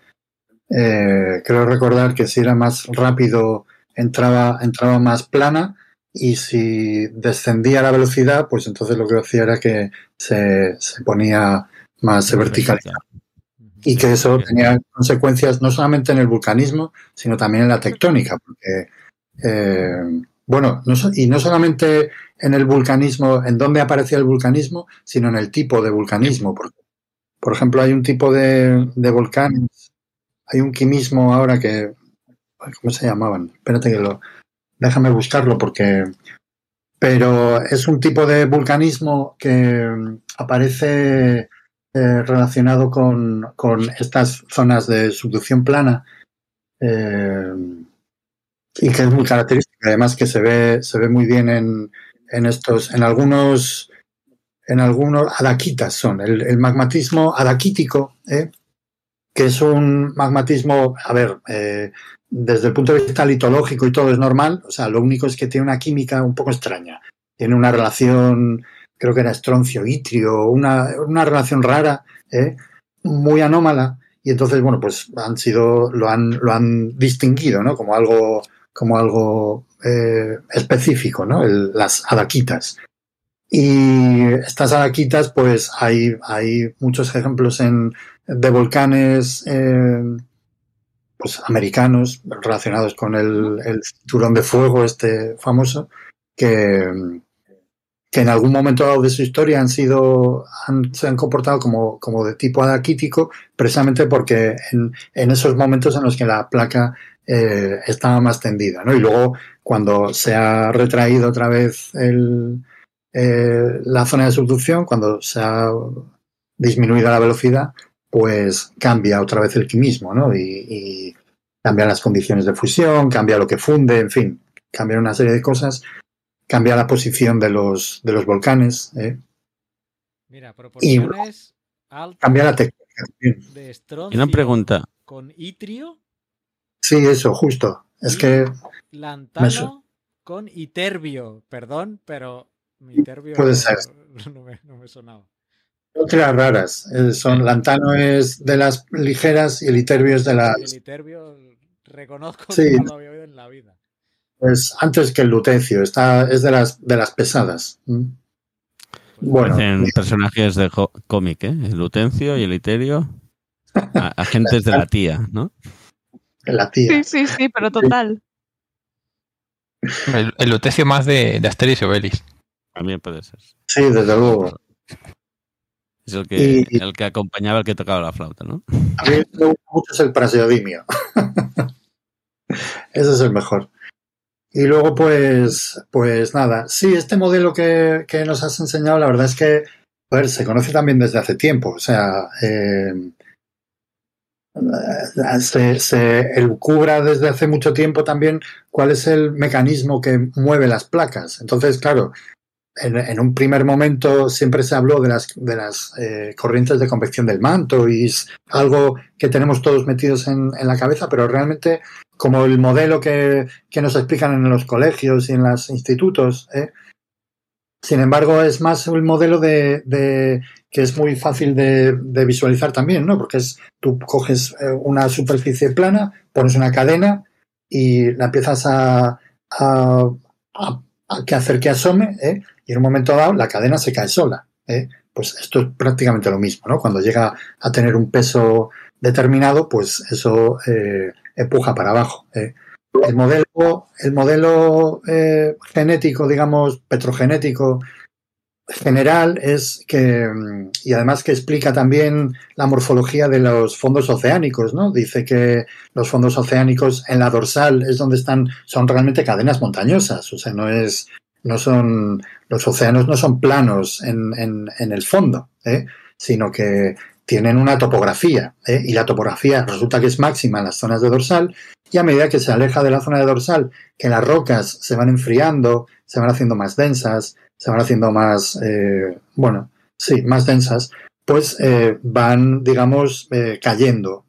Eh, creo recordar que si era más rápido entraba, entraba más plana y si descendía la velocidad, pues entonces lo que hacía era que se, se ponía más vertical. Y que eso tenía consecuencias no solamente en el vulcanismo, sino también en la tectónica, porque, eh, bueno, no y no solamente en el vulcanismo, en dónde aparecía el vulcanismo, sino en el tipo de vulcanismo. Porque, por ejemplo, hay un tipo de, de volcanes, hay un quimismo ahora que, ¿cómo se llamaban? Espérate que lo, déjame buscarlo porque, pero es un tipo de vulcanismo que aparece eh, relacionado con, con estas zonas de subducción plana eh, y que es muy característica. Además que se ve, se ve muy bien en, en estos, en algunos, en algunos adaquitas son. El, el magmatismo adaquítico, ¿eh? que es un magmatismo, a ver, desde el punto de vista litológico y todo es normal, o sea, lo único es que tiene una química un poco extraña. Tiene una relación, creo que era estroncio-itrio, una, una relación rara, ¿eh? muy anómala, y entonces, bueno, pues han sido, lo han, lo han distinguido, ¿no? Como algo, como algo eh, específico, ¿no? Las adaquitas. Y estas adaquitas, pues hay, hay muchos ejemplos en, de volcanes eh, pues, americanos relacionados con el, el cinturón de fuego, este famoso, que, que en algún momento dado de su historia han sido, han- se han comportado como, como de tipo adaquítico, precisamente porque en, en esos momentos en los que la placa eh, estaba más tendida, ¿no? Y luego cuando se ha retraído otra vez el, eh, la zona de subducción, cuando se ha disminuido la velocidad, pues cambia otra vez el quimismo, ¿no? Y, y cambian las condiciones de fusión, cambia lo que funde, en fin, cambian una serie de cosas, cambia la posición de los, de los volcanes, ¿eh? Mira, proporciones altas cambia la técnica. también. de Y estroncio una pregunta. con itrio, Sí, eso, justo. Es que lantano su- con iterbio. Perdón, pero mi iterbio Puede no, ser. <laughs> no me, no me sonaba. son tierras raras. Eh, son, lantano es de las ligeras y el iterbio es de Y las... el iterbio reconozco Sí. que no lo había oído en la vida. Pues antes que el lutecio, está, es de las, de las pesadas. ¿Mm? Bueno, Parecen personajes de cómic, ¿eh? El Lutencio y el Iterio. <laughs> agentes de la tía, ¿no? la tía. Sí, sí, sí, pero total. El, el lutecio más de, de Asterix y Obelix. También puede ser. Sí, desde luego. Es el que, Y- el que acompañaba al que tocaba la flauta, ¿no? A mí me gusta mucho es el praseodimio. <laughs> Ese es el mejor. Y luego, pues, pues nada. Sí, este modelo que, que nos has enseñado, la verdad es que se conoce también desde hace tiempo. O sea, eh, se, se elucubra desde hace mucho tiempo también cuál es el mecanismo que mueve las placas. Entonces, claro, en, en un primer momento siempre se habló de las, de las eh, corrientes de convección del manto y es algo que tenemos todos metidos en, en la cabeza, pero realmente como el modelo que, que, nos explican en los colegios y en los institutos, ¿eh? sin embargo es más un modelo de, de que es muy fácil de, visualizar también, ¿no? Porque es tú coges eh, una superficie plana, pones una cadena y la empiezas a, a, que hacer que asome, ¿eh? y en un momento dado la cadena se cae sola. Pues esto es prácticamente lo mismo, ¿no? Cuando llega a tener un peso determinado, pues eso empuja para abajo. ¿eh? El modelo, el modelo eh, genético, digamos, petrogenético general es que, y además que explica también la morfología de los fondos oceánicos, ¿no? Dice que los fondos oceánicos en la dorsal es donde están, son realmente cadenas montañosas, o sea, no es, no son, los océanos no son planos en, en, en el fondo, ¿eh? sino que tienen una topografía, ¿eh? y la topografía resulta que es máxima en las zonas de dorsal, y a medida que se aleja de la zona de dorsal, que las rocas se van enfriando, se van haciendo más densas, se van haciendo más, eh, bueno, sí, más densas, pues eh, van, digamos, cayendo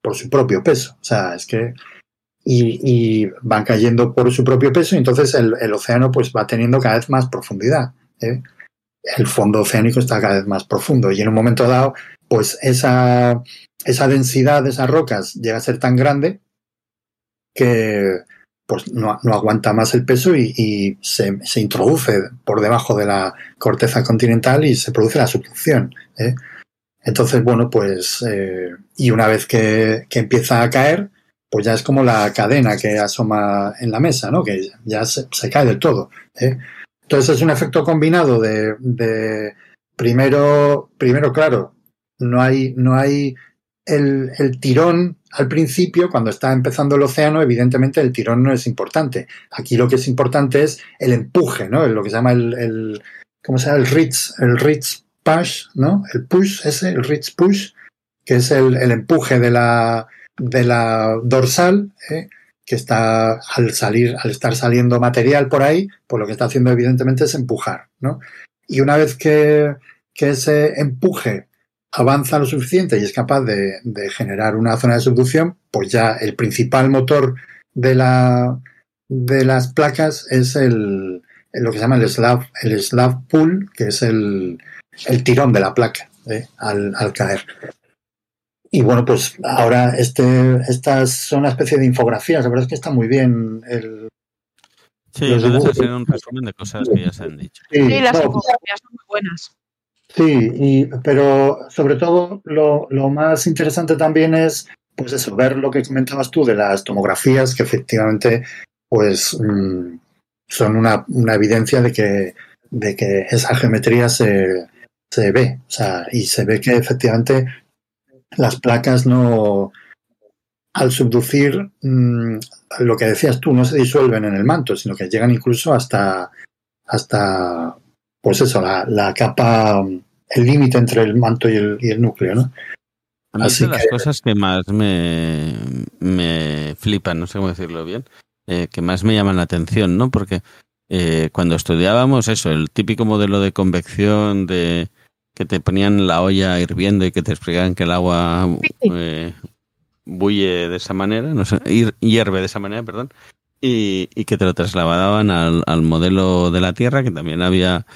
por su propio peso. O sea, es que. Y, van cayendo por su propio peso, y entonces el, el océano pues va teniendo cada vez más profundidad. El fondo oceánico está cada vez más profundo, y en un momento dado, pues esa, esa densidad de esas rocas llega a ser tan grande que pues no, aguanta más el peso y, se, se, introduce por debajo de la corteza continental y se produce la subducción. ¿eh? Entonces, bueno, pues, eh, y una vez que, que, empieza a caer, pues ya es como la cadena que asoma en la mesa, ¿no? Que ya se, se cae del todo. ¿eh? Entonces es un efecto combinado de, de, primero, primero, claro, no hay, no hay el, el, tirón al principio, cuando está empezando el océano, evidentemente el tirón no es importante. Aquí lo que es importante es el empuje, ¿no? Lo que se llama el, el ¿cómo se llama? El Ritz, el Ritz push, ¿no? El push ese, el Ritz push, que es el, el empuje de la, de la dorsal, ¿eh? Que está al salir, al estar saliendo material por ahí, pues lo que está haciendo evidentemente es empujar, ¿no? Y una vez que, que ese empuje avanza lo suficiente y es capaz de, de, generar una zona de subducción, pues ya el principal motor de, la, de las placas es el, lo que se llama el slab, el slab pull, que es el, el tirón de la placa ¿eh? al, al, caer. Y bueno, pues ahora este, estas son una especie de infografías, la verdad es que está muy bien el, Sí, hacer un resumen de cosas que ya se han dicho. Sí, sí las infografías son muy buenas. Sí, y, pero sobre todo lo, lo, más interesante también es, pues eso, ver lo que comentabas tú de las tomografías, que efectivamente, pues mmm, son una, una, evidencia de que, de que esa geometría se, se ve, o sea, y se ve que efectivamente las placas no, al subducir, mmm, lo que decías tú, no se disuelven en el manto, sino que llegan incluso hasta, hasta pues eso, la, la capa, el límite entre el manto y el, y el, núcleo, ¿no? A mí Así de las que- cosas que más me, me flipan, no sé cómo decirlo bien, eh, que más me llaman la atención, ¿no? Porque eh, cuando estudiábamos eso, el típico modelo de convección de que te ponían la olla hirviendo y que te explicaban que el agua eh, bulle de esa manera, no sé, hierve de esa manera, perdón, y, y que te lo trasladaban al, al modelo de la Tierra, que también había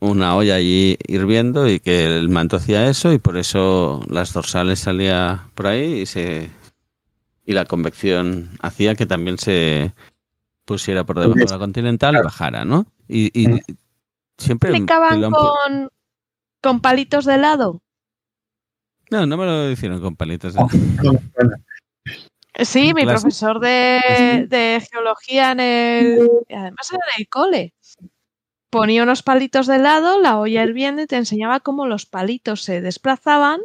una olla allí hirviendo y que el manto hacía eso y por eso las dorsales salía por ahí y se y la convección hacía que también se pusiera por debajo de la continental y bajara, ¿no? Y, y siempre explicaban con, con palitos de helado. no, no me lo hicieron con palitos. ¿eh? Oh. Bueno, Sí, mi Clase. profesor de, de geología en el. Además era en el cole. Ponía unos palitos de helado, la olla hirviendo y te enseñaba cómo los palitos se desplazaban,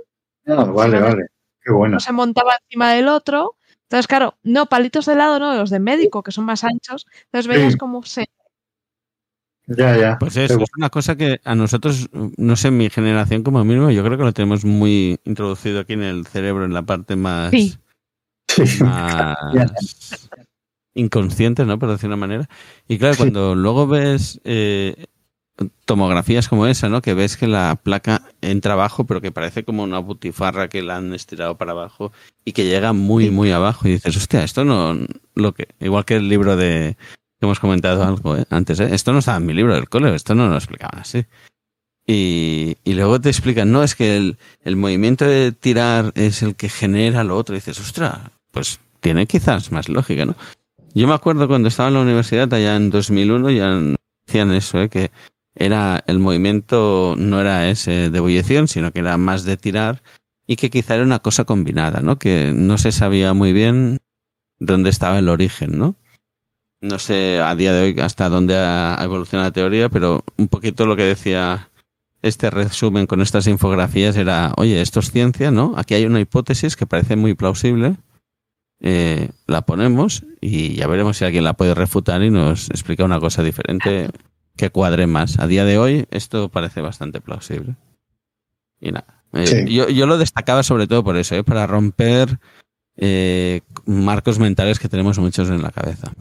no, vale, vale. Qué bueno. se montaba encima del otro. Entonces, claro, no, palitos de helado, no, los de médico, que son más anchos. Entonces veías Sí. cómo se. Ya, ya. Pues eso, es una cosa que a nosotros, no sé, mi generación como mínimo, yo creo que lo tenemos muy introducido aquí en el cerebro, en la parte más... Sí. Sí. <laughs> más inconscientes, ¿no? Por decir una manera. Y claro, Sí. cuando luego ves eh, tomografías como esa, ¿no? Que ves que la placa entra abajo, pero que parece como una butifarra que la han estirado para abajo y que llega muy, Sí. muy abajo. Y dices, hostia, esto no. lo que Igual que el libro de. Hemos comentado algo ¿eh? antes, ¿eh? Esto no estaba en mi libro del cole, esto no lo explicaban así. Y, y luego te explican, no, es que el, el movimiento de tirar es el que genera lo otro. Dices, ostras, pues tiene quizás más lógica, ¿no? Yo me acuerdo cuando estaba en la universidad, allá en 2001, ya decían eso, ¿eh? que era el movimiento no era ese de ebullición, sino que era más de tirar y que quizá era una cosa combinada, ¿no? Que no se sabía muy bien dónde estaba el origen, ¿no? No sé a día de hoy hasta dónde ha evolucionado la teoría, pero un poquito lo que decía este resumen con estas infografías era, oye, esto es ciencia, ¿no? Aquí hay una hipótesis que parece muy plausible, eh, la ponemos y ya veremos si alguien la puede refutar y nos explica una cosa diferente que cuadre más. A día de hoy esto parece bastante plausible. Y nada. eh, Sí. yo, yo lo destacaba sobre todo por eso, ¿eh? para romper eh, marcos mentales que tenemos muchos en la cabeza.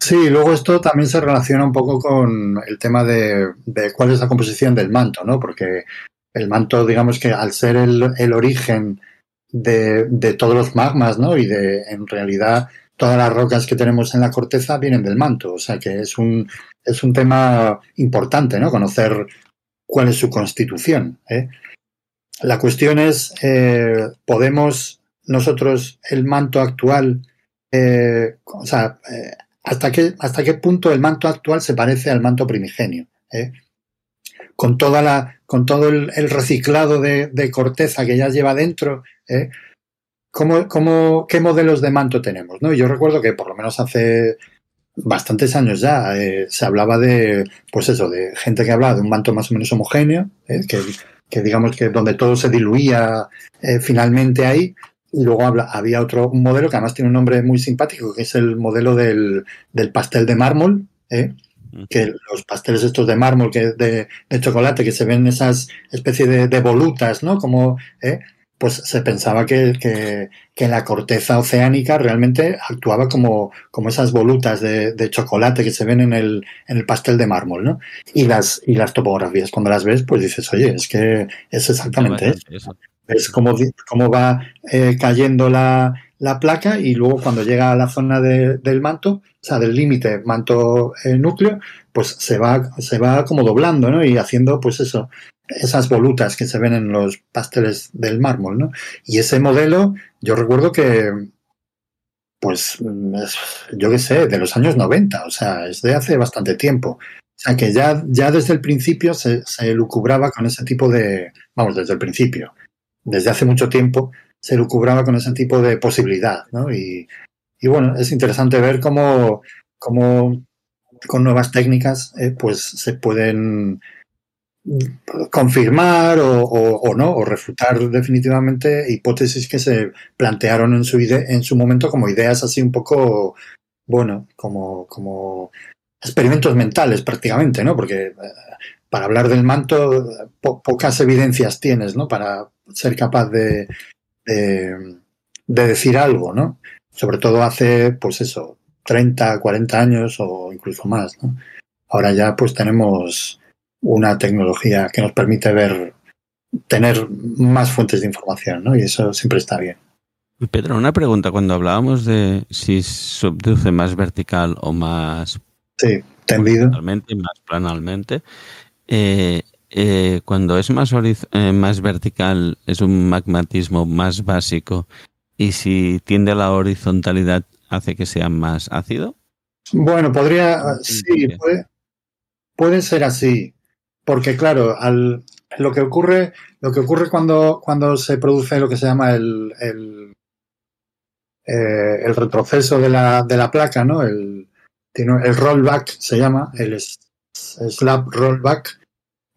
Sí, luego esto también se relaciona un poco con el tema de, cuál es la composición del manto, ¿no? Porque el manto, digamos que al ser el, el origen de, de todos los magmas, ¿no? Y de, en realidad, todas las rocas que tenemos en la corteza vienen del manto. O sea que es un, es un tema importante, ¿no? Conocer cuál es su constitución. ¿eh? La cuestión es, eh, ¿podemos nosotros el manto actual, eh, o sea, eh, hasta qué, hasta qué punto el manto actual se parece al manto primigenio? ¿eh? Con, toda la, con todo el, reciclado de, corteza que ya lleva dentro, ¿eh? ¿Cómo, cómo, ¿qué modelos de manto tenemos? ¿no? Yo recuerdo que por lo menos hace bastantes años ya eh, se hablaba de, pues eso, de gente que hablaba de un manto más o menos homogéneo, que, que, digamos que donde todo se diluía finalmente ahí. Y luego había otro un modelo que además tiene un nombre muy simpático, que es el modelo del, del pastel de mármol, ¿eh? que los pasteles estos de mármol que de, de chocolate que se ven esas especie de, de volutas, ¿no? Como ¿eh? pues se pensaba que, que, que, la corteza oceánica realmente actuaba como, como esas volutas de, de, chocolate que se ven en el, en el pastel de mármol, ¿no? Y las, y las topografías, cuando las ves, pues dices, oye, es que es exactamente eso. Es como, va eh, cayendo la, la, placa y luego cuando llega a la zona de, del manto, o sea, del límite manto-núcleo, eh, pues se va, se va como doblando, ¿no? Y haciendo, pues eso, esas volutas que se ven en los pasteles del mármol, ¿no? Y ese modelo, yo recuerdo que, pues, yo qué sé, de los años 90, o sea, es de hace bastante tiempo. O sea, que ya, ya desde el principio se, se lucubraba con ese tipo de, vamos, desde el principio, desde hace mucho tiempo se lucubraba con ese tipo de posibilidad, ¿no? Y, bueno, es interesante ver cómo, cómo con nuevas técnicas, eh, pues se pueden confirmar o, no, o refutar definitivamente hipótesis que se plantearon en su, ide en su momento como ideas así un poco, bueno, como, como experimentos mentales prácticamente, ¿no? Porque eh, para hablar del manto po pocas evidencias tienes, ¿no? Para, ser capaz de, de, de decir algo, ¿no? Sobre todo hace, pues eso, 30, 40 años o incluso más, ¿no? Ahora ya pues tenemos una tecnología que nos permite ver, tener más fuentes de información, ¿no? Y eso siempre está bien. Pedro, una pregunta. Cuando hablábamos de si subduce más vertical o más Sí, tendido. más planalmente, eh, eh, cuando es más, eh, más vertical es un magmatismo más básico y si tiende a la horizontalidad hace que sea más ácido. Bueno, podría, Mm, sí, puede, puede ser así, porque claro, al, lo que ocurre, lo que ocurre cuando, cuando se produce lo que se llama el, el, eh, el retroceso de la, de la placa, ¿no? El, el rollback se llama, el s- slab rollback,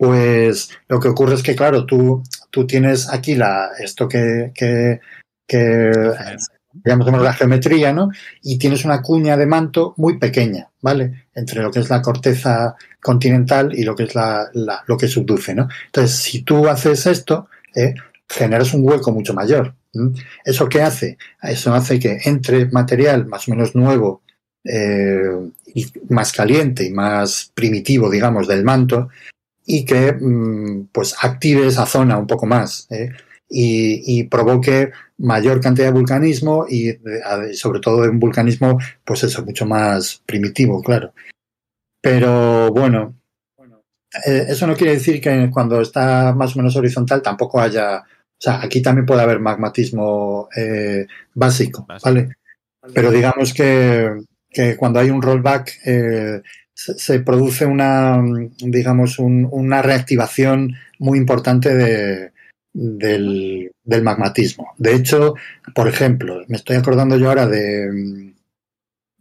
pues lo que ocurre es que, claro, tú, tú tienes aquí la, esto que, que, que digamos la geometría, ¿no? Y tienes una cuña de manto muy pequeña, ¿vale? Entre lo que es la corteza continental y lo que es la, la- lo que subduce, ¿no? Entonces, si tú haces esto, ¿eh? generas un hueco mucho mayor. ¿Eso qué hace? Eso hace que entre material más o menos nuevo eh, y más caliente y más primitivo, digamos, del manto y que mm, pues active esa zona un poco más ¿eh? y, y provoque mayor cantidad de vulcanismo y sobre todo un vulcanismo pues eso mucho más primitivo claro pero bueno eh, eso no quiere decir que cuando está más o menos horizontal tampoco haya o sea aquí también puede haber magmatismo eh, básico Básico. vale pero digamos que, que cuando hay un rollback eh, se, produce una digamos un- una reactivación muy importante de, del, magmatismo. De hecho, por ejemplo, me estoy acordando yo ahora de,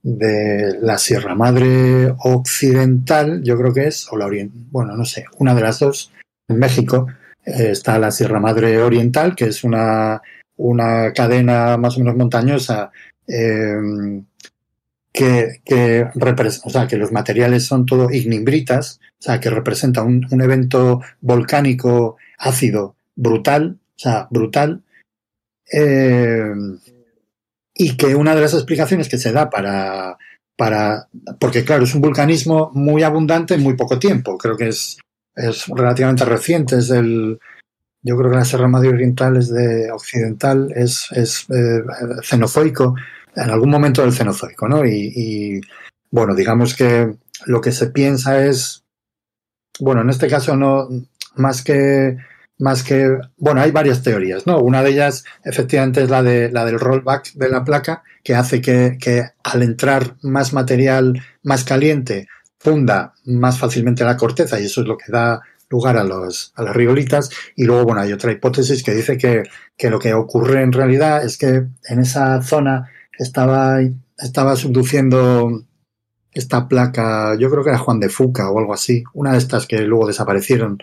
de la Sierra Madre Occidental, yo creo que es, o la Oriental, bueno, no sé, una de las dos, en México, eh, está la Sierra Madre Oriental, que es una, una cadena más o menos montañosa eh, que, que, o sea, que los materiales son todo ignimbritas, o sea, que representa un, un evento volcánico ácido brutal, o sea, brutal, eh, y que una de las explicaciones que se da para, para, porque claro, es un vulcanismo muy abundante en muy poco tiempo, creo que es, es relativamente reciente, es del, yo creo que la Sierra Madre Oriental es de occidental, es, es eh, cenozoico, en algún momento del cenozoico, ¿no? Y, y, bueno, digamos que lo que se piensa es, bueno, en este caso no, más que, más que, bueno, hay varias teorías, ¿no? Una de ellas, efectivamente, es la de la del rollback de la placa, que hace que, que al entrar más material más caliente funda más fácilmente la corteza y eso es lo que da lugar a, los, a las riolitas. Y luego, bueno, hay otra hipótesis que dice que, que lo que ocurre en realidad es que en esa zona estaba, estaba subduciendo esta placa, yo creo que era Juan de Fuca o algo así, una de estas que luego desaparecieron.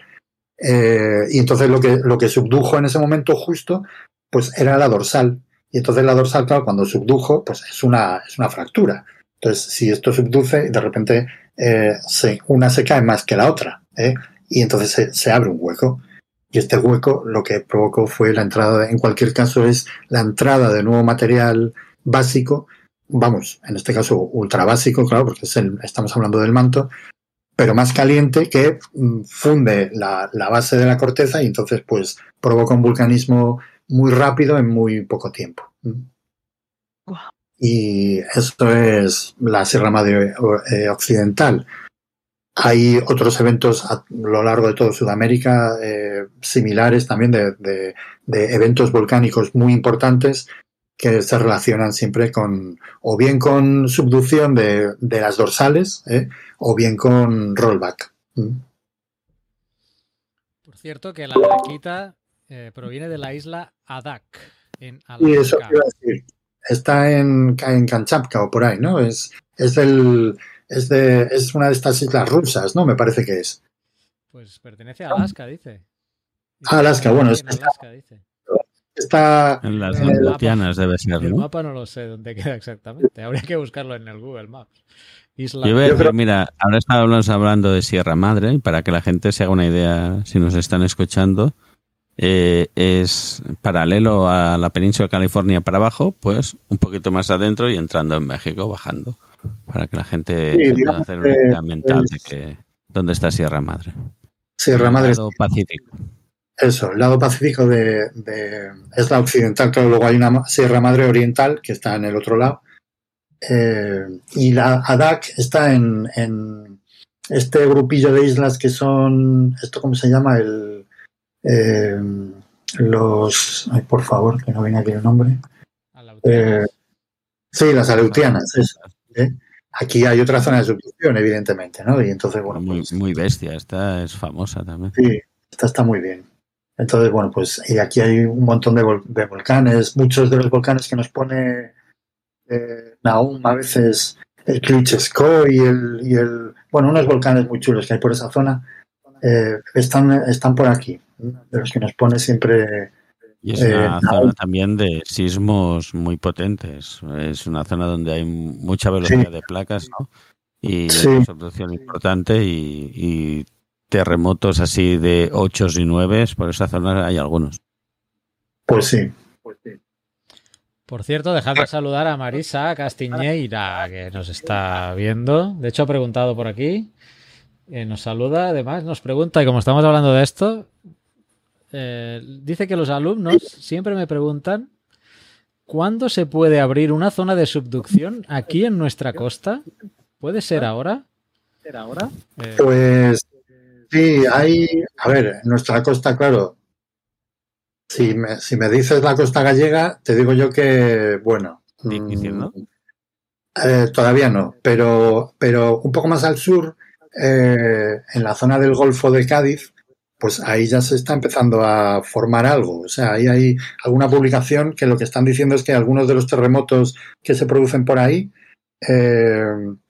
Eh, y entonces lo que, lo que subdujo en ese momento justo, pues era la dorsal. Y entonces la dorsal, claro, cuando subdujo, pues es una, es una fractura. Entonces, si esto subduce, de repente eh, se, una se cae más que la otra. ¿eh? Y entonces se, se abre un hueco. Y este hueco lo que provocó fue la entrada, en cualquier caso, es la entrada de nuevo material básico, vamos, en este caso ultra básico, claro, porque es el, estamos hablando del manto, pero más caliente que mm, funde la, la, base de la corteza y entonces pues provoca un vulcanismo muy rápido en muy poco tiempo. Wow. Y eso es la Sierra Madre eh, Occidental. Hay otros eventos a lo largo de toda Sudamérica eh, similares también de, de, de, eventos volcánicos muy importantes que se relacionan siempre con o bien con subducción de, de las dorsales eh, o bien con rollback. ¿Mm? Por cierto, que la daquita eh, proviene de la isla Adak, en Alaska. Y eso quiero decir, está en, en Kamchatka o por ahí, ¿no? Es, es del es, de, es una de estas islas rusas, ¿no? Me parece que es. Pues pertenece a Alaska, dice. Alaska, bueno. En Alaska, dice. Está en las Aleutianas debe ser, El ¿no? mapa no lo sé dónde queda exactamente. Habría que buscarlo en el Google Maps. Isla Yo voy a decir, mira, ahora estábamos hablando de Sierra Madre, y para que la gente se haga una idea, si nos están escuchando, eh, es paralelo a la península de California para abajo, pues un poquito más adentro y entrando en México, bajando, para que la gente Sí, pueda hacer una idea mental de que dónde está Sierra Madre. Sierra Madre Pacífico. Eso, el lado pacífico de, de- es la occidental, claro, luego hay una Sierra Madre Oriental que está en el otro lado. Eh, y la ADAC está en, en este grupillo de islas que son, ¿esto cómo se llama? El, eh, los, ay, por favor, que no viene aquí el nombre. Eh, sí, las aleutianas, eso. ¿eh? Aquí hay otra zona de subducción, evidentemente, ¿no? Y entonces, bueno, muy, pues, muy bestia, esta es famosa también. Sí, esta está muy bien. Entonces, bueno, pues y aquí hay un montón de, vol- de volcanes, muchos de los volcanes que nos pone eh, Nahum, a veces el Klitschko y el, y el, bueno, unos volcanes muy chulos que hay por esa zona, eh, están, están por aquí, de los que nos pone siempre, Y es Eh, una no. zona también de sismos muy potentes. Es una zona donde hay mucha velocidad Sí. de placas, ¿no? Y Sí. una subducción importante y, y terremotos así de 8 y 9, por esa zona hay algunos. pues sí. Por cierto, dejadme saludar a Marisa Castiñeira, que nos está viendo. De hecho, ha preguntado por aquí. Eh, nos saluda, además, nos pregunta, y como estamos hablando de esto, eh, dice que los alumnos siempre me preguntan ¿cuándo se puede abrir una zona de subducción aquí en nuestra costa? ¿Puede ser ahora? Eh, Pues sí, hay, a ver, en nuestra costa, claro, si me, si me dices la costa gallega, te digo yo que, bueno, Difícil, ¿no? mm, eh, todavía no, pero, pero un poco más al sur, eh, en la zona del Golfo de Cádiz, pues ahí ya se está empezando a formar algo. O sea, ahí hay alguna publicación que lo que están diciendo es que algunos de los terremotos que se producen por ahí, eh,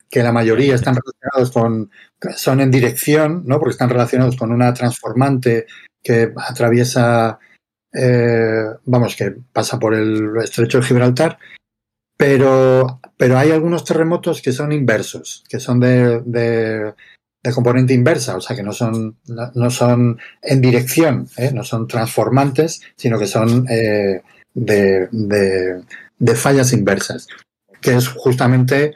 que la mayoría están relacionados con, son en dirección, ¿no? Porque están relacionados con una transformante que atraviesa, eh, vamos, que pasa por el estrecho de Gibraltar, pero, pero hay algunos terremotos que son inversos, que son de, de, de componente inversa, o sea, que no son, no, no son en dirección, ¿eh? no son transformantes, sino que son eh, de, de, de fallas inversas, que es justamente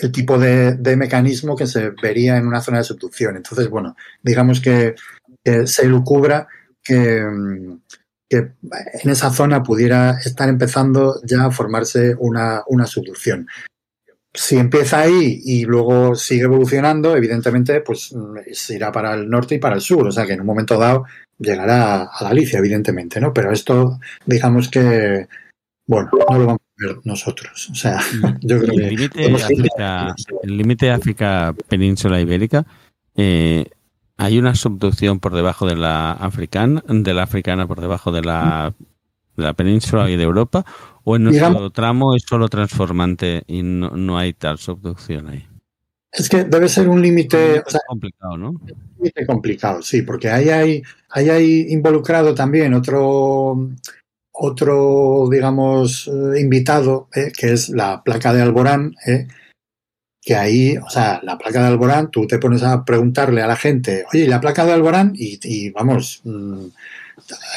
el tipo de, de, mecanismo que se vería en una zona de subducción. Entonces, bueno, digamos que, se lucubra que, que, en esa zona pudiera estar empezando ya a formarse una, una subducción. Si empieza ahí y luego sigue evolucionando, evidentemente, pues se irá para el norte y para el sur. O sea que en un momento dado llegará a Galicia, evidentemente, ¿no? Pero esto, digamos que, bueno, no lo nosotros. O sea, <laughs> yo creo el que. Límite África península ibérica, eh, hay una subducción por debajo de la africana, de la africana por debajo de la, de la península y de Europa, o en nuestro Digamos, tramo es solo transformante y no, no, hay tal subducción ahí. Es que debe ser un límite o sea, complicado, ¿no? Un límite complicado, sí, porque ahí hay, ahí hay involucrado también otro, otro, digamos, invitado, eh, que es la placa de Alborán, eh, que ahí, o sea, la placa de Alborán, tú te pones a preguntarle a la gente, oye, ¿y la placa de Alborán? Y, y vamos, mmm,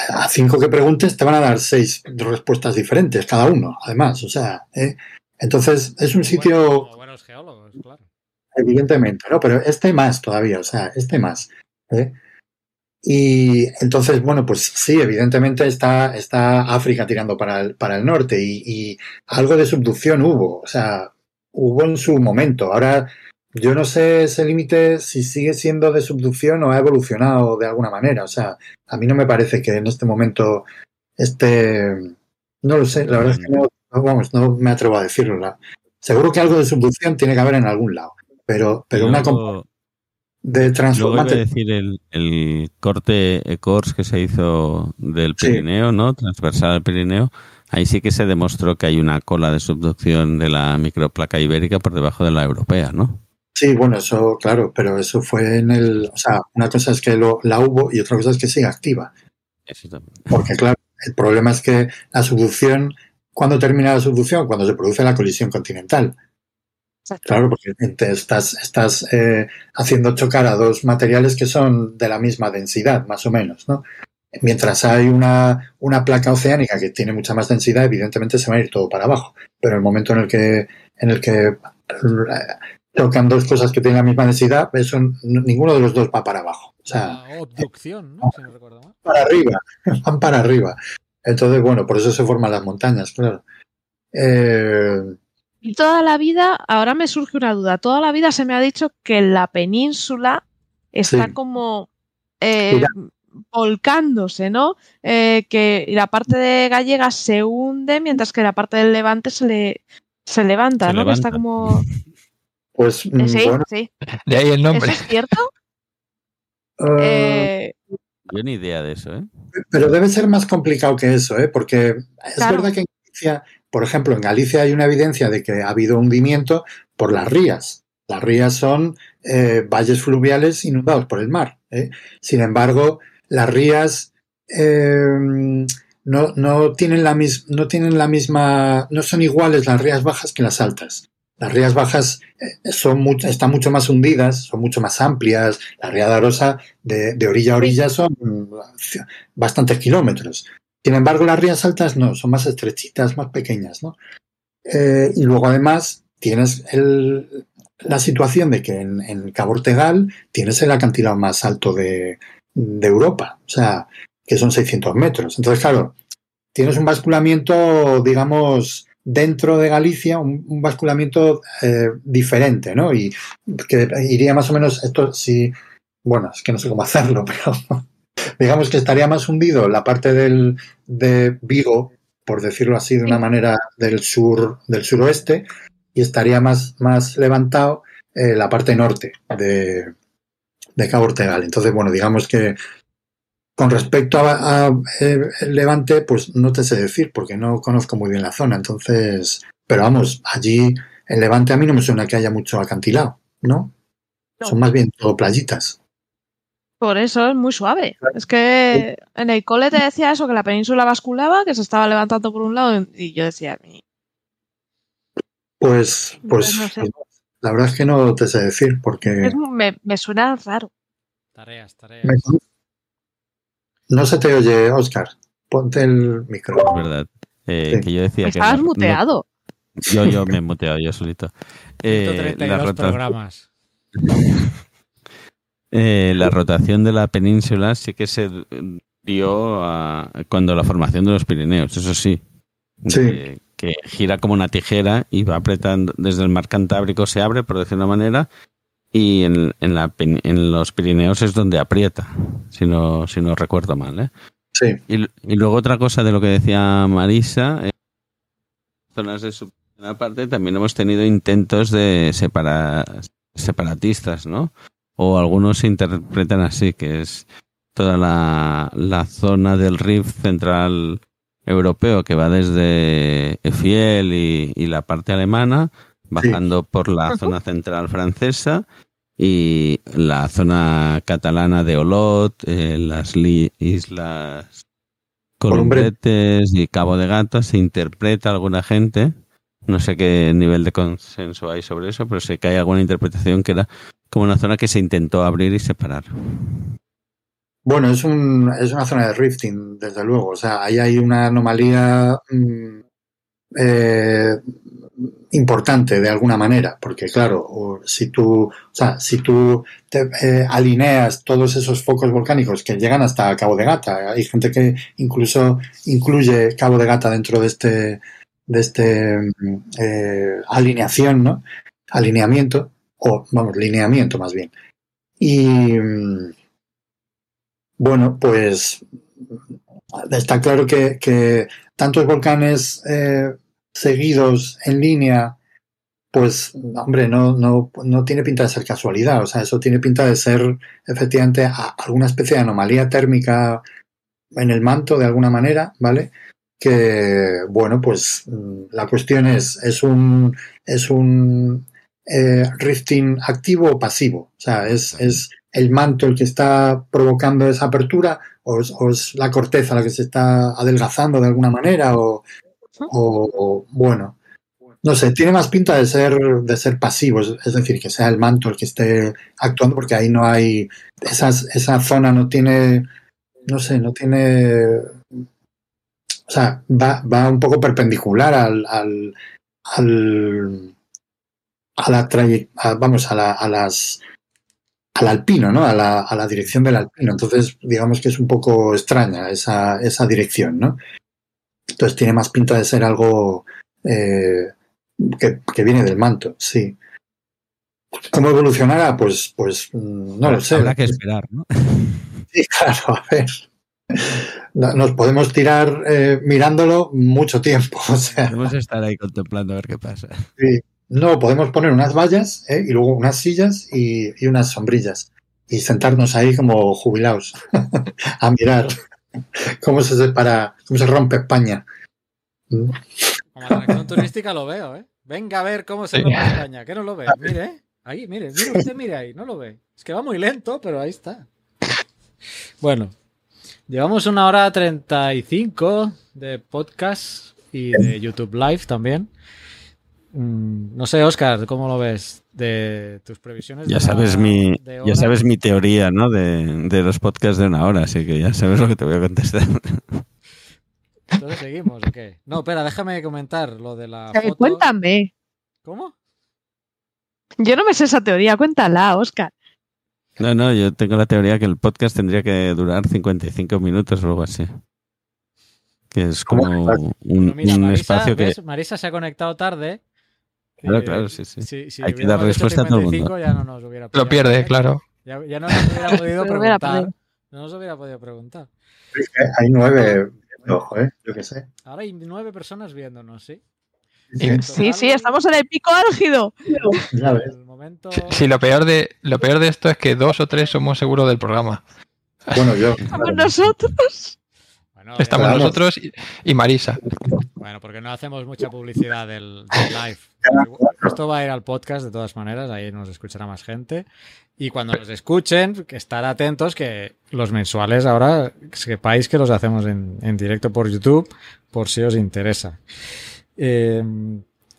a cinco que preguntes te van a dar seis respuestas diferentes cada uno, además, o sea, ¿eh? entonces es un sitio... Como buenos geólogos, claro. Evidentemente, ¿no? Pero este más todavía, o sea, este más. ¿eh? Y entonces, bueno, pues sí, evidentemente está, está África tirando para el, para el norte y, y algo de subducción hubo, o sea, hubo en su momento. Ahora, yo no sé ese límite si sigue siendo de subducción o ha evolucionado de alguna manera. O sea, a mí no me parece que en este momento este, no lo sé, la verdad es que no, no vamos, no me atrevo a decirlo. La, seguro que algo de subducción tiene que haber en algún lado, pero, pero una de transformante. Luego decir el, el corte ECORS que se hizo del Pirineo, sí. ¿no? Transversal del Pirineo. Ahí sí que se demostró que hay una cola de subducción de la microplaca ibérica por debajo de la europea, ¿no? Sí, bueno, eso, claro, pero eso fue en el. O sea, una cosa es que lo, la hubo y otra cosa es que sigue activa. Eso también. Porque, claro, el problema es que la subducción. ¿Cuándo termina la subducción? Cuando se produce la colisión continental. Exacto. Claro, porque te estás, estás eh, haciendo chocar a dos materiales que son de la misma densidad, más o menos, ¿no? Mientras hay una, una placa oceánica que tiene mucha más densidad, evidentemente se va a ir todo para abajo. Pero en el momento en el que, en el que eh, tocan dos cosas que tienen la misma densidad, eso, ninguno de los dos va para abajo. O sea, La obducción, ¿no? Si no recuerdo mal. para arriba, <laughs> van para arriba. Entonces, bueno, por eso se forman las montañas, claro. Eh, toda la vida, ahora me surge una duda, toda la vida se me ha dicho que la península está Sí. como eh, volcándose, ¿no? Eh, que la parte de gallega se hunde mientras que la parte del levante se le se levanta, Se ¿no? Que está como... pues, eh, sí, bueno, sí. De ahí el ¿Eso nombre. es cierto? eh, <laughs> Eh, Yo ni idea de eso, ¿eh? Pero debe ser más complicado que eso, ¿eh? porque es Claro. verdad que en Galicia, por ejemplo, en Galicia hay una evidencia de que ha habido hundimiento por las rías. Las rías son eh, valles fluviales inundados por el mar. ¿eh? Sin embargo, las rías eh, no, tienen la misma, no son iguales las rías bajas que las altas. Las rías bajas eh, están mucho más hundidas, son mucho más amplias. La ría de Arosa, de, orilla a orilla, son bastantes kilómetros. Sin embargo, las rías altas no, son más estrechitas, más pequeñas, ¿no? Eh, y luego, además, tienes el- la situación de que en, en Cabo Ortegal tienes el acantilado más alto de, de Europa, o sea, que son 600 metros. Entonces, claro, tienes un basculamiento, digamos, dentro de Galicia, un, un basculamiento eh, diferente, ¿no? Y que iría más o menos, esto sí, bueno, es que no sé cómo <laughs> hacerlo, pero digamos que estaría más hundido la parte del, de Vigo, por decirlo así de una manera, del sur, del suroeste, y estaría más, más levantado eh, la parte norte de, de Cabo Ortegal. Entonces, bueno, digamos que con respecto a, a, eh, el Levante, pues no te sé decir, porque no conozco muy bien la zona. Entonces, pero vamos, allí en Levante a mí no me suena que haya mucho acantilado, ¿no? No. Son más bien todo playitas. Por eso es muy suave. Es que en el cole te decía eso, que la península basculaba, que se estaba levantando por un lado, y yo decía, Pues, pues Pues no sé. la verdad es que no te sé decir, porque es- me, me suena raro. Tareas, tareas. me- no se te oye, Oscar. Ponte el micro. Es verdad. Eh, Sí. Que yo decía que. Estabas no- no- muteado. yo, yo me he muteado yo solito. Eh, la, 132 rota- programas. <laughs> eh, la rotación de la península sí que se dio a- cuando la formación de los Pirineos, eso sí. Sí. De- que gira como una tijera y va apretando desde el mar Cantábrico se abre, por decir una manera, y en, en, la, en los Pirineos es donde aprieta, si no, si no recuerdo mal. ¿eh? Sí, Y, y luego otra cosa de lo que decía Marisa, en zonas de su parte también hemos tenido intentos de separa- separatistas, ¿no? O algunos se interpretan así, que es toda la, la zona del Rif central europeo que va desde Efiel y, y la parte alemana, bajando por la zona central francesa y la zona catalana de Olot, eh, las li- islas Columbretes y Cabo de Gata, se interpreta alguna gente, no sé qué nivel de consenso hay sobre eso, pero sé que hay alguna interpretación que era como una zona que se intentó abrir y separar. Bueno, es, un, es una zona de rifting, desde luego. O sea, ahí hay una anomalía mm, eh, importante de alguna manera, porque claro, si tú, o sea, si tú te, eh, alineas todos esos focos volcánicos que llegan hasta Cabo de Gata, hay gente que incluso incluye Cabo de Gata dentro de este, de este eh, alineación, ¿no? Alineamiento, o vamos, lineamiento más bien. Y mm, bueno, pues está claro que, que tantos volcanes eh, seguidos en línea, pues, hombre, no, no, no tiene pinta de ser casualidad. O sea, eso tiene pinta de ser efectivamente alguna especie de anomalía térmica en el manto de alguna manera, ¿vale? Que, bueno, pues mm, la cuestión es, ¿es un, es un eh, rifting activo o pasivo? O sea, ¿es, es el manto el que está provocando esa apertura o es, o es la corteza la que se está adelgazando de alguna manera o, o- o, bueno. No sé tiene más pinta de ser de ser pasivo es, es decir que sea el manto el que esté actuando porque ahí no hay esas, esa zona no tiene no sé, no tiene, o sea, va, va un poco perpendicular al, al, al a la trayectoria, vamos, a, la, a las al alpino, ¿no? A la, a la dirección del alpino. Entonces, digamos que es un poco extraña esa, esa dirección, ¿no? Entonces tiene más pinta de ser algo eh, que, que, viene del manto, sí. ¿Cómo evolucionará? Pues, pues mm, no lo sé. Habrá que esperar, ¿no? Sí, <laughs> claro, a ver. Nos podemos tirar eh, mirándolo mucho tiempo. <laughs> O sea, podemos estar ahí contemplando a ver qué pasa. Sí. No, podemos poner unas vallas ¿eh? y luego unas sillas y, y, unas sombrillas y sentarnos ahí como jubilados <laughs> a mirar <laughs> cómo se separa, cómo se rompe España. Como la atracción turística lo veo, ¿eh? Venga a ver cómo se rompe sí. España. ¿Qué no lo ve? Mire, ahí, mire, mire, usted mire ahí, no lo ve. Es que va muy lento, pero ahí está. Bueno, llevamos una hora 35 de podcast y de YouTube Live también. Mm, No sé, Oscar, ¿cómo lo ves? De tus previsiones. Ya sabes, la, mi, ya sabes mi teoría, ¿no? De, de, los podcasts de una hora, así que ya sabes lo que te voy a contestar. Entonces seguimos, ¿o qué? No, espera, déjame comentar lo de la. Eh, Foto. Cuéntame. ¿Cómo? Yo no me sé esa teoría, cuéntala, Oscar. No, no, yo tengo la teoría que el podcast tendría que durar 55 minutos o algo así. Que es como un, mira, un Marisa, espacio que. ¿ves? Marisa se ha conectado tarde. Claro, claro, sí, sí. Si, si Hay que dar respuesta a todo el mundo. Ya no nos hubiera Lo pierde, ¿eh? claro. Ya, ya, no nos hubiera <laughs> podido preguntar. podido. No nos hubiera podido preguntar. Hay nueve, ojo, ¿eh? Yo qué sé. Ahora hay nueve personas viéndonos, ¿sí? Sí, sí, estamos en el pico álgido. Ya ves. Momento... Sí, lo peor de lo peor de esto es que dos o tres somos seguros del programa. Bueno, yo. <laughs> Somos nosotros. Bueno, Estamos Claro. nosotros y, y Marisa. Bueno, porque no hacemos mucha publicidad del, del live. Esto va a ir al podcast de todas maneras, ahí nos escuchará más gente. Y cuando nos escuchen, que estar atentos que los mensuales ahora sepáis que los hacemos en, en directo por YouTube, por si os interesa. Eh,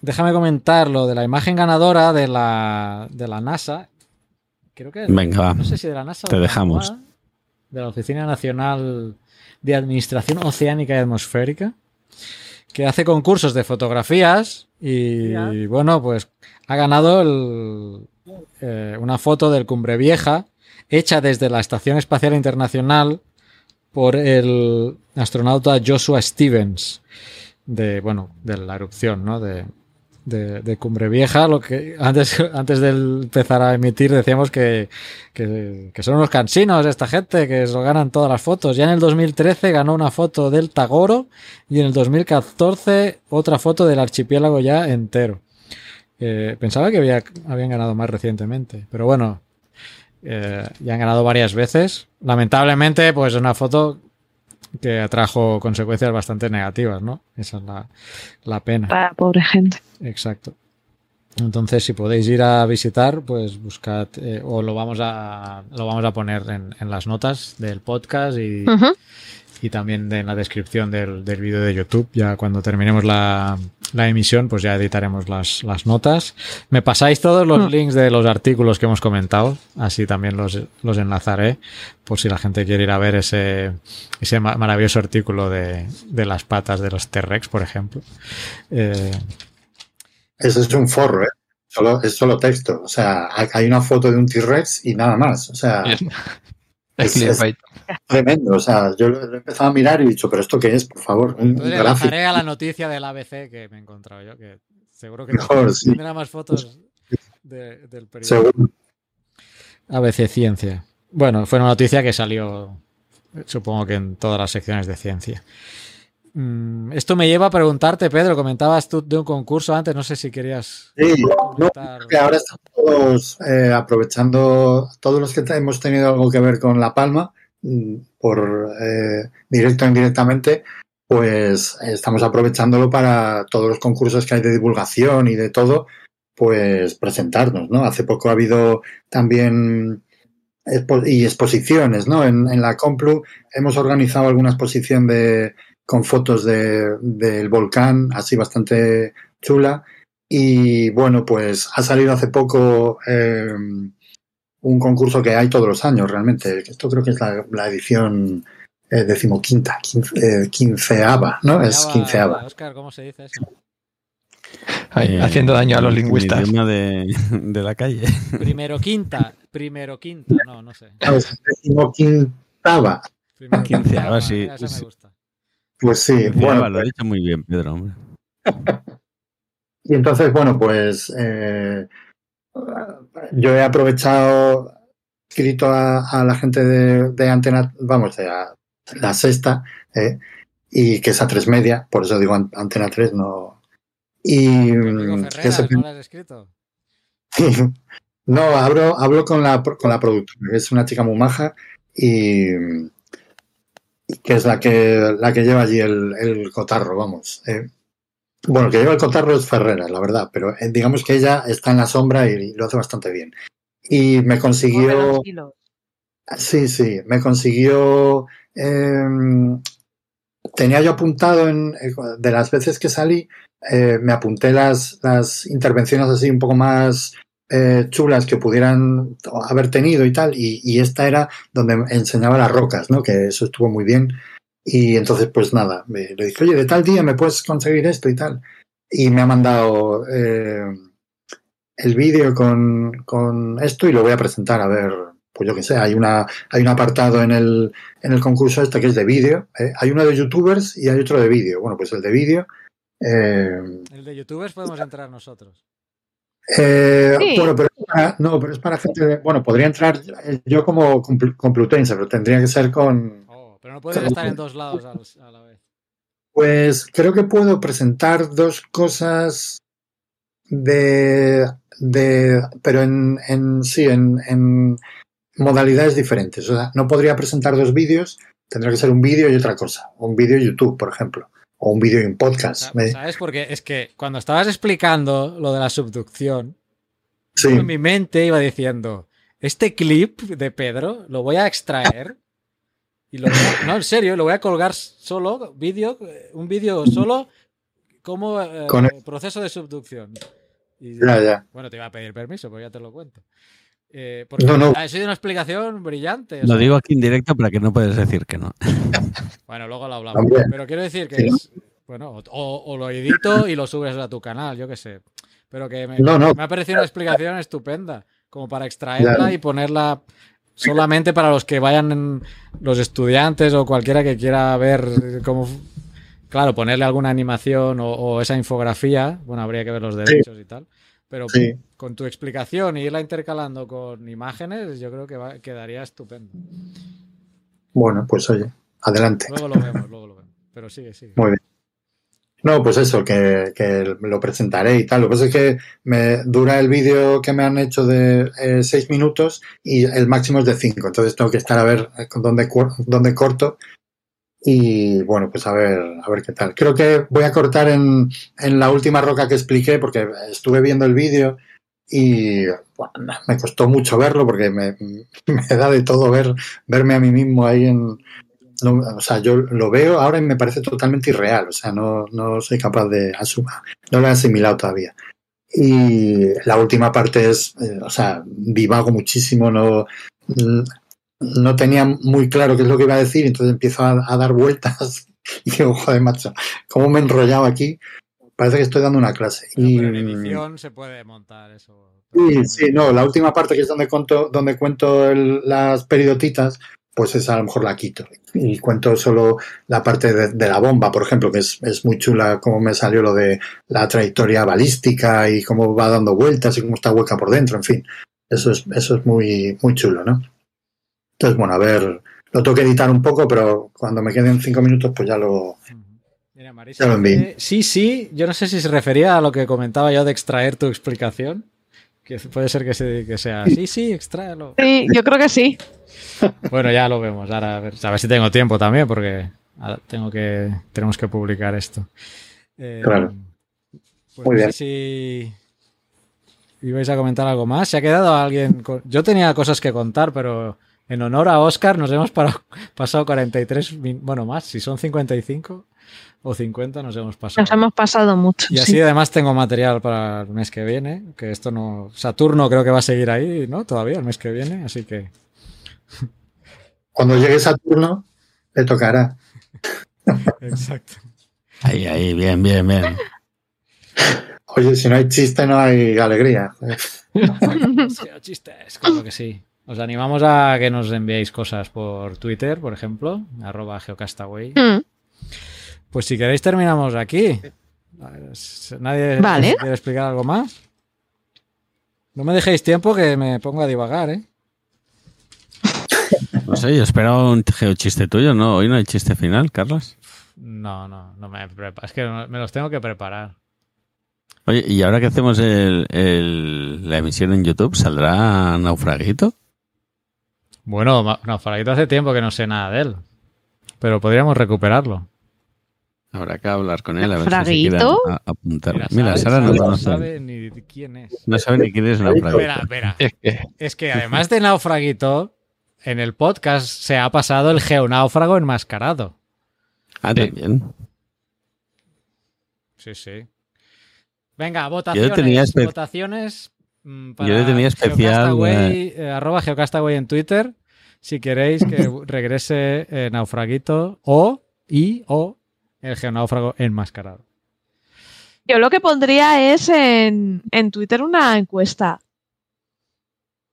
déjame comentar lo de la imagen ganadora de la, de la NASA. Creo que Venga, va. no sé si de la NASA o Te de dejamos. De la Oficina Nacional de Administración Oceánica y Atmosférica, que hace concursos de fotografías y bueno, pues ha ganado el, eh, una foto del Cumbre Vieja hecha desde la Estación Espacial Internacional por el astronauta Joshua Stevens de bueno de la erupción ¿no? de, de, de Cumbre Vieja lo que antes <laughs> antes de empezar a emitir decíamos que, que, que son unos cansinos esta gente que se ganan todas las fotos. Ya en el 2013 ganó una foto del Tagoro y en el 2014 otra foto del archipiélago ya entero. Eh, pensaba que había, habían ganado más recientemente pero bueno eh, ya han ganado varias veces. Lamentablemente pues una foto que atrajo consecuencias bastante negativas, ¿no? Esa es la, la pena. Para pobre gente. Exacto. Entonces, si podéis ir a visitar, pues buscad, eh, o lo vamos a, lo vamos a poner en, en las notas del podcast y. y también de- en la descripción del, del vídeo de YouTube. Ya cuando terminemos la, la emisión, pues ya editaremos las, las notas. Me pasáis todos los Mm. links de los artículos que hemos comentado, así también los, los enlazaré, por si la gente quiere ir a ver ese, ese ma- maravilloso artículo de, de las patas de los T-Rex, por ejemplo. Eh, Ese es un forro, ¿eh? Solo, es solo texto. O sea, hay una foto de un T-Rex y nada más. O sea, es- Es- es clickbait. tremendo. O sea, yo lo he empezado a mirar y he dicho, ¿pero esto qué es? Por favor, un Entonces gráfico. enlazaré a la noticia del ABC que me he encontrado yo, que seguro que Mejor, sí. tendrá más fotos de- del periódico. Seguro. ABC Ciencia. Bueno, fue una noticia que salió, supongo que en todas las secciones de ciencia. Mm, Esto me lleva a preguntarte, Pedro, comentabas tú de un concurso antes, no sé si querías Sí, no, que ahora estamos todos eh, aprovechando, todos los que hemos tenido algo que ver con La Palma, mm, por eh, directo o indirectamente, pues eh, estamos aprovechándolo para todos los concursos que hay de divulgación y de todo, pues presentarnos, ¿no? Hace poco ha habido también expo- y exposiciones, ¿no? En, en la Complu hemos organizado alguna exposición de con fotos de, del volcán, así bastante chula. Y bueno, pues ha salido hace poco eh, un concurso que hay todos los años realmente. Esto creo que es la, la edición eh, decimoquinta, quince, eh, quinceava, ¿no? Es Quinceava. Oscar, ¿cómo se dice eso? Eh, haciendo daño a los lingüistas. idioma de, de la calle. Primero quinta, primero quinta, no, no sé. No, es decimoquintava. Primero Quinceava, sí, esa me sí. gusta. Pues sí, Bueno, lo ha pues- dicho muy bien, Pedro. hombre. <laughs> Y entonces, bueno, pues eh, yo he aprovechado, escrito a, a la gente de, de Antena, vamos, de la sexta, eh, y que es a tres media, por eso digo an- Antena 3, no. Y amigo mm, que Ferreras, se- ¿no lo has escrito? <laughs> no, hablo, hablo con la con la productora, es una chica muy maja y que es la que la que lleva allí el, el cotarro, vamos. eh. Bueno, el que lleva el cotarro es Ferreras, la verdad, pero eh, digamos que ella está en la sombra y lo hace bastante bien. Y me consiguió, sí, sí, me consiguió, eh, tenía yo apuntado en, eh, de las veces que salí, eh, me apunté las, las intervenciones así un poco más eh, chulas que pudieran haber tenido y tal, y, esta era donde enseñaba las rocas, ¿no? Que eso estuvo muy bien. Y entonces, pues nada, me, le dije, oye, de tal día me puedes conseguir esto y tal. Y me ha mandado eh, el vídeo con, con esto y lo voy a presentar a ver, pues yo qué sé, hay una, hay un apartado en el, en el concurso este que es de vídeo. ¿eh? Hay uno de youtubers y hay otro de vídeo. Bueno, pues el de vídeo. El de youtubers podemos entrar nosotros. Eh, Sí. Bueno, pero es para, no, pero es para gente de, bueno, podría entrar yo como compl- complutense, pero tendría que ser con, Oh, pero no puedes estar en dos lados a la vez. pues creo que puedo presentar dos cosas de, de pero en, en sí, en, en modalidades diferentes. O sea, no podría presentar dos vídeos, tendría que ser un vídeo y otra cosa. Un vídeo YouTube, por ejemplo, o un vídeo en podcast. ¿Sabes? Porque es que cuando estabas explicando lo de la subducción, sí, en mi mente iba diciendo, este clip de Pedro lo voy a extraer y lo voy a- no, en serio, lo voy a colgar solo, vídeo, eh, un vídeo solo como eh, Con- proceso de subducción. Y, ya, ya. Bueno, te iba a pedir permiso, pues ya te lo cuento. Eh, porque No, no. ha sido una explicación brillante. Lo sea, digo aquí en directo para que no puedes decir que no. <laughs> Bueno, luego lo hablamos. Pero quiero decir que Sí, ¿no? es, bueno, o, o lo edito y lo subes a tu canal, yo qué sé. Pero que me, No, no. me ha parecido una explicación estupenda, como para extraerla y ponerla solamente para los que vayan, en- los estudiantes o cualquiera que quiera ver cómo... Claro, ponerle alguna animación o, o esa infografía, bueno, habría que ver los derechos y tal. Pero Sí. con tu explicación y irla intercalando con imágenes, yo creo que va- quedaría estupendo. Bueno, pues oye, adelante. Luego lo vemos, luego lo vemos. Pero sigue, sigue. Muy bien. No, pues eso, que, que lo presentaré y tal. Lo que pasa es que me dura el vídeo que me han hecho de eh, seis minutos y el máximo es de cinco. Entonces tengo que estar a ver dónde, dónde corto. Y bueno, pues a ver, a ver qué tal. Creo que voy a cortar en, en la última roca que expliqué porque estuve viendo el vídeo y me costó mucho verlo porque me, <laughs> me da de todo ver, verme a mí mismo ahí en, no, o sea, yo lo veo ahora y me parece totalmente irreal. O sea, no, no soy capaz de asumir. No lo he asimilado todavía. Y la última parte es, eh, o sea, divago muchísimo, no, no tenía muy claro qué es lo que iba a decir, entonces empiezo a, a dar vueltas <laughs> y digo, joder, macho, ¿cómo me he enrollado aquí? Parece que estoy dando una clase. Y, en edición se puede montar eso. Sí, sí, no, la última parte que es donde cuento, donde cuento el- las peridotitas, pues esa a lo mejor la quito. Y cuento solo la parte de, de la bomba, por ejemplo, que es, es muy chula cómo me salió lo de la trayectoria balística y cómo va dando vueltas y cómo está hueca por dentro, en fin. Eso es, eso es muy, muy chulo, ¿no? Entonces, bueno, a ver, lo tengo que editar un poco, pero cuando me queden cinco minutos, pues ya lo. Mira, Marisa Ya lo envié. dice, sí, sí, yo no sé si se refería a lo que comentaba yo de extraer tu explicación. Que puede ser que, se- que sea, sí, sí, extráelo. Sí, yo creo que sí. Bueno, ya lo vemos. Ahora a ver, a ver si tengo tiempo también, porque ahora tengo que, tenemos que publicar esto. Eh, Claro. pues Muy no bien. sé si ibais a comentar algo más. ¿Se ha quedado alguien? con- Yo tenía cosas que contar, pero en honor a Oscar nos hemos parado- pasado 43, min- bueno, más, si son 55 o 50 nos hemos pasado. Nos hemos pasado mucho. Y sí. así además tengo material para el mes que viene, que esto no... Saturno creo que va a seguir ahí, ¿no? Todavía el mes que viene, así que... Cuando llegue Saturno, le tocará. Exacto. Ahí, ahí, bien, bien, bien. Oye, si no hay chiste, no hay alegría. Sí, chistes, claro que sí. Os animamos a que nos enviéis cosas por Twitter, por ejemplo, arroba geocastaway. Mm, Pues si queréis terminamos aquí. ¿Nadie Vale. quiere explicar algo más? No me dejéis tiempo que me pongo a divagar, ¿eh? <laughs> No sé, yo esperaba un geochiste tuyo, ¿no? Hoy no hay chiste final, Carlos. No, no, no me prepa- Es que me los tengo que preparar. Oye, ¿y ahora que hacemos el, el- la emisión en YouTube, saldrá Naufraguito? Bueno, Naufraguito hace tiempo que no sé nada de él. Pero podríamos recuperarlo. Habrá que hablar con él a ver si se a- apuntar. Mira, Mira, sabe- Sara no sabe- conoce. sabe ni quién es. No sabe ni quién es Naufraguito. Espera, espera. Es que Es que además de Naufraguito, en el podcast se ha pasado el geonáufrago enmascarado. Ah, también. Sí, sí. Venga, votaciones. tenía espe- votaciones para Yo le tenía especial, Geocastaway, eh, arroba Geocastaway en Twitter. Si queréis que <laughs> regrese eh, Naufraguito o y o el geonáufrago enmascarado. Yo lo que pondría es en, en Twitter una encuesta.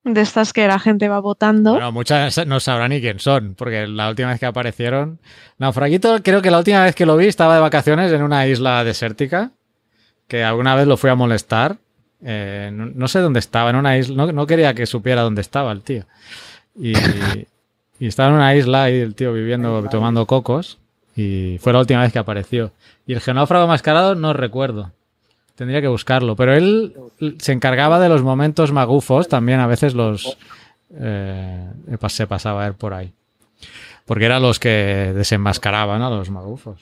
De estas que la gente va votando. Bueno, muchas no sabrán ni quién son, porque la última vez que aparecieron. Naufraguito, creo que la última vez que lo vi estaba de vacaciones en una isla desértica, que alguna vez lo fui a molestar. Eh, no, no sé dónde estaba, en una isla. No, no quería que supiera dónde estaba el tío. Y, y estaba en una isla y el tío viviendo, tomando cocos. Y fue la última vez que apareció. Y el genáufrago mascarado no recuerdo. Tendría que buscarlo. Pero él se encargaba de los momentos magufos, también a veces los eh, se pasaba a ver por ahí. Porque eran los que desenmascaraban a los magufos.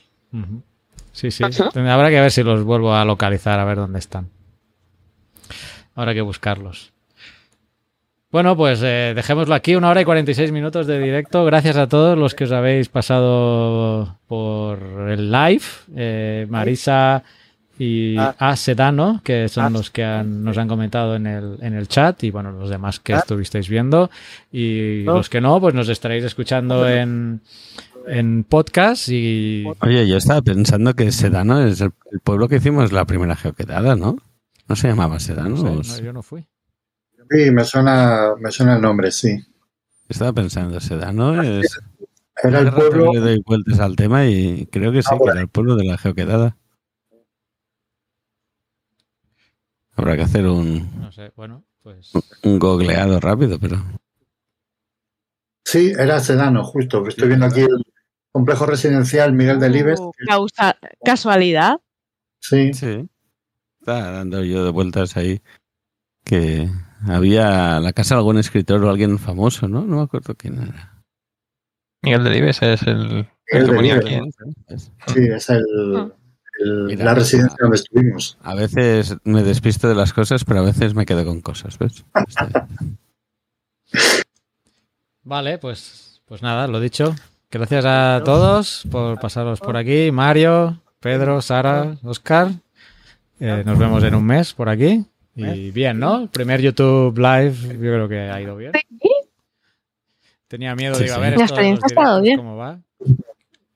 Sí, sí. Habrá que ver si los vuelvo a localizar, a ver dónde están. Habrá que buscarlos. Bueno, pues eh, dejémoslo aquí, una hora y 46 minutos de directo. Gracias a todos los que os habéis pasado por el live. Eh, Marisa y A Sedano, que son los que han- nos han comentado en el, en el chat, y bueno, los demás que estuvisteis viendo. Y los que no, pues nos estaréis escuchando en, en podcast y Oye, yo estaba pensando que Sedano es el, el pueblo que hicimos la primera geoquedada, ¿no? ¿No se llamaba Sedano? no sé, no, yo no fui. Sí, me suena, me suena el nombre, sí. Estaba pensando, Sedano es... Era el pueblo, le doy vueltas al tema y creo que sí, Ah, que era el pueblo de la geoquedada. Habrá que hacer un, No sé, bueno, pues. un googleado rápido, pero... sí, era Sedano, justo. Estoy viendo aquí el complejo residencial Miguel Delibes. Uh, causa- casualidad. Sí, Sí. Estaba dando yo de vueltas ahí que había la casa de algún escritor o alguien famoso, ¿no? No me acuerdo quién era. Miguel Delibes es el, el El que ponía Delibes. aquí. sí, es el, el- Mira, la residencia donde estuvimos. A veces me despisto de las cosas, pero a veces me quedo con cosas, ¿ves? Está. <laughs> Vale, pues, pues nada, lo dicho. Gracias a todos por pasaros por aquí. Mario, Pedro, Sara, Oscar. Eh, nos vemos en un mes por aquí. Y bien, ¿no? El primer YouTube Live, yo creo que ha ido bien. Tenía miedo, Sí, digo, a ver La esto de experiencia los ha estado directos, bien. cómo va.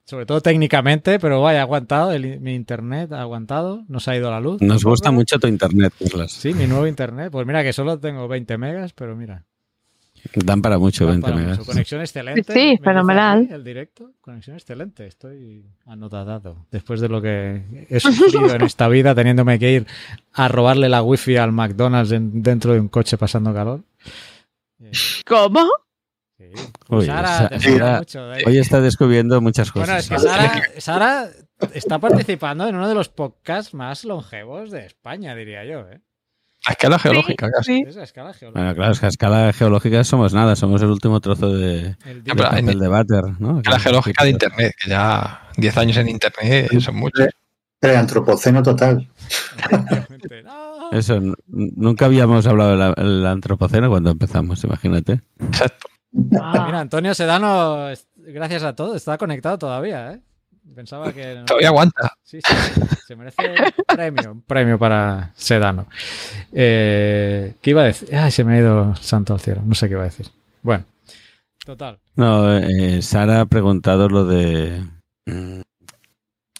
Sobre todo técnicamente, pero vaya, ha aguantado. el- mi internet ha aguantado. No se ha ido la luz. Nos gusta mucho tu internet, Carlos. Sí, mi nuevo internet. Pues mira que solo tengo 20 megas, pero mira. Dan para mucho, Da 20 para megas. mucho. Conexión excelente. Sí, fenomenal. El directo, conexión excelente. Estoy anotado. Después de lo que he sufrido en <laughs> esta vida, teniéndome que ir a robarle la wifi al McDonald's en- dentro de un coche pasando calor. Eh, ¿Cómo? sí. Uy, Sara, mucho, eh. Hoy está descubriendo muchas Bueno, cosas. es que Sara, Sara está participando en uno de los podcasts más longevos de España, diría yo. ¿eh? A escala geológica, casi. Sí. Es a escala geológica. Bueno, claro, es que a escala geológica somos nada, somos el último trozo de, El Ah, de papel de váter, ¿no? A escala geológica de Internet, que ya 10 años en Internet son muchos. Era antropoceno total. <laughs> Eso, nunca habíamos hablado del antropoceno cuando empezamos, imagínate. Exacto. Ah. Mira, Antonio Sedano, gracias a todo, está conectado todavía, ¿eh? Pensaba que... no- Todavía aguanta. Sí, sí, se merece un premio, un premio para Sedano. Eh, ¿Qué iba a decir? Ay, se me ha ido santo al cielo, no sé qué iba a decir. Bueno, Total. No, eh, Sara ha preguntado lo de. mm,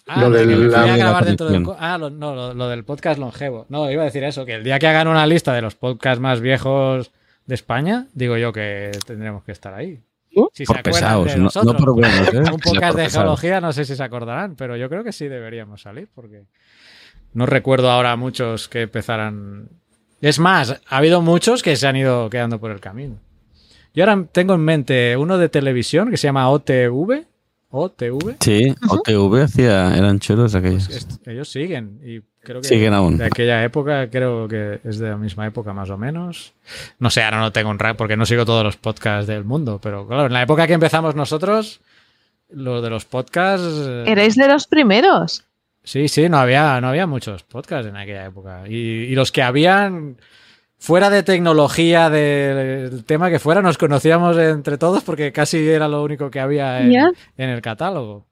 Ah, Lo de del- que me la- voy a de la grabar dentro del conexión. co- Ah, lo, no, lo, lo del podcast longevo. No, iba a decir eso, que el día que hagan una lista de los podcasts más viejos de España, digo yo que tendremos que estar ahí. ¿Uh? Si por se pesados, de no, nosotros. no por buenos, ¿eh? <laughs> Un podcast de geología, no sé si se acordarán, pero yo creo que sí deberíamos salir, porque no recuerdo ahora muchos que empezaran. Es más, ha habido muchos que se han ido quedando por el camino. Yo ahora tengo en mente uno de televisión que se llama OTV. OTV. Sí, OTV hacía, eran chulos aquellos. Pues ellos siguen y creo que Siguen aún. de aquella época creo que es de la misma época más o menos. No sé, ahora no tengo un rap porque no sigo todos los podcasts del mundo, pero claro, en la época que empezamos nosotros, lo de los podcasts... eh, Erais de los primeros. Sí, sí, no había, no había muchos podcasts en aquella época. Y, y los que habían, fuera de tecnología, de- del tema que fuera, nos conocíamos entre todos porque casi era lo único que había en, el catálogo.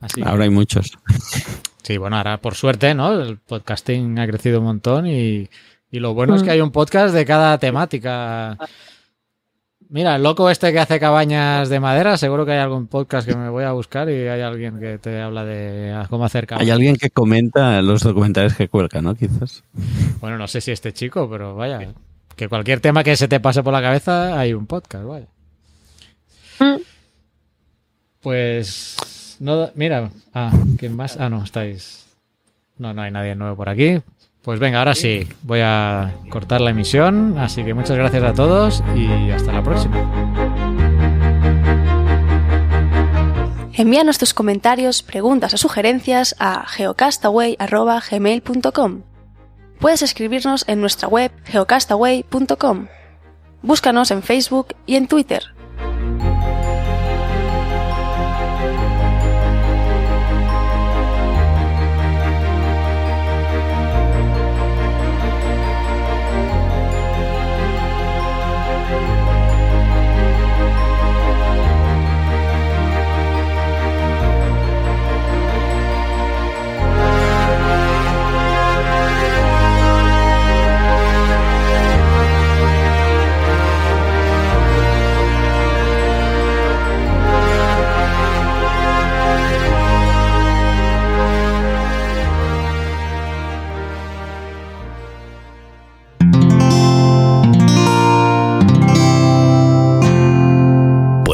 Así que- Ahora hay muchos. <laughs> Sí, bueno, ahora por suerte, ¿no? El podcasting ha crecido un montón y, y lo bueno es Mm. que hay un podcast de cada temática. Mira, el loco este que hace cabañas de madera, seguro que hay algún podcast que me voy a buscar y hay alguien que te habla de cómo hacer cabañas. Hay alguien que comenta los documentales que cuelga, ¿no? Quizás. Bueno, no sé si este chico, pero vaya, que cualquier tema que se te pase por la cabeza hay un podcast, vaya. Mm. Pues no, mira, ah, ¿quién más? Ah, no, estáis. No, no hay nadie nuevo por aquí. Pues venga, ahora sí, voy a cortar la emisión, así que muchas gracias a todos y hasta la próxima. Envíanos tus comentarios, preguntas o sugerencias a geocastaway.gmail.com. Puedes escribirnos en nuestra web geocastaway.com. Búscanos en Facebook y en Twitter.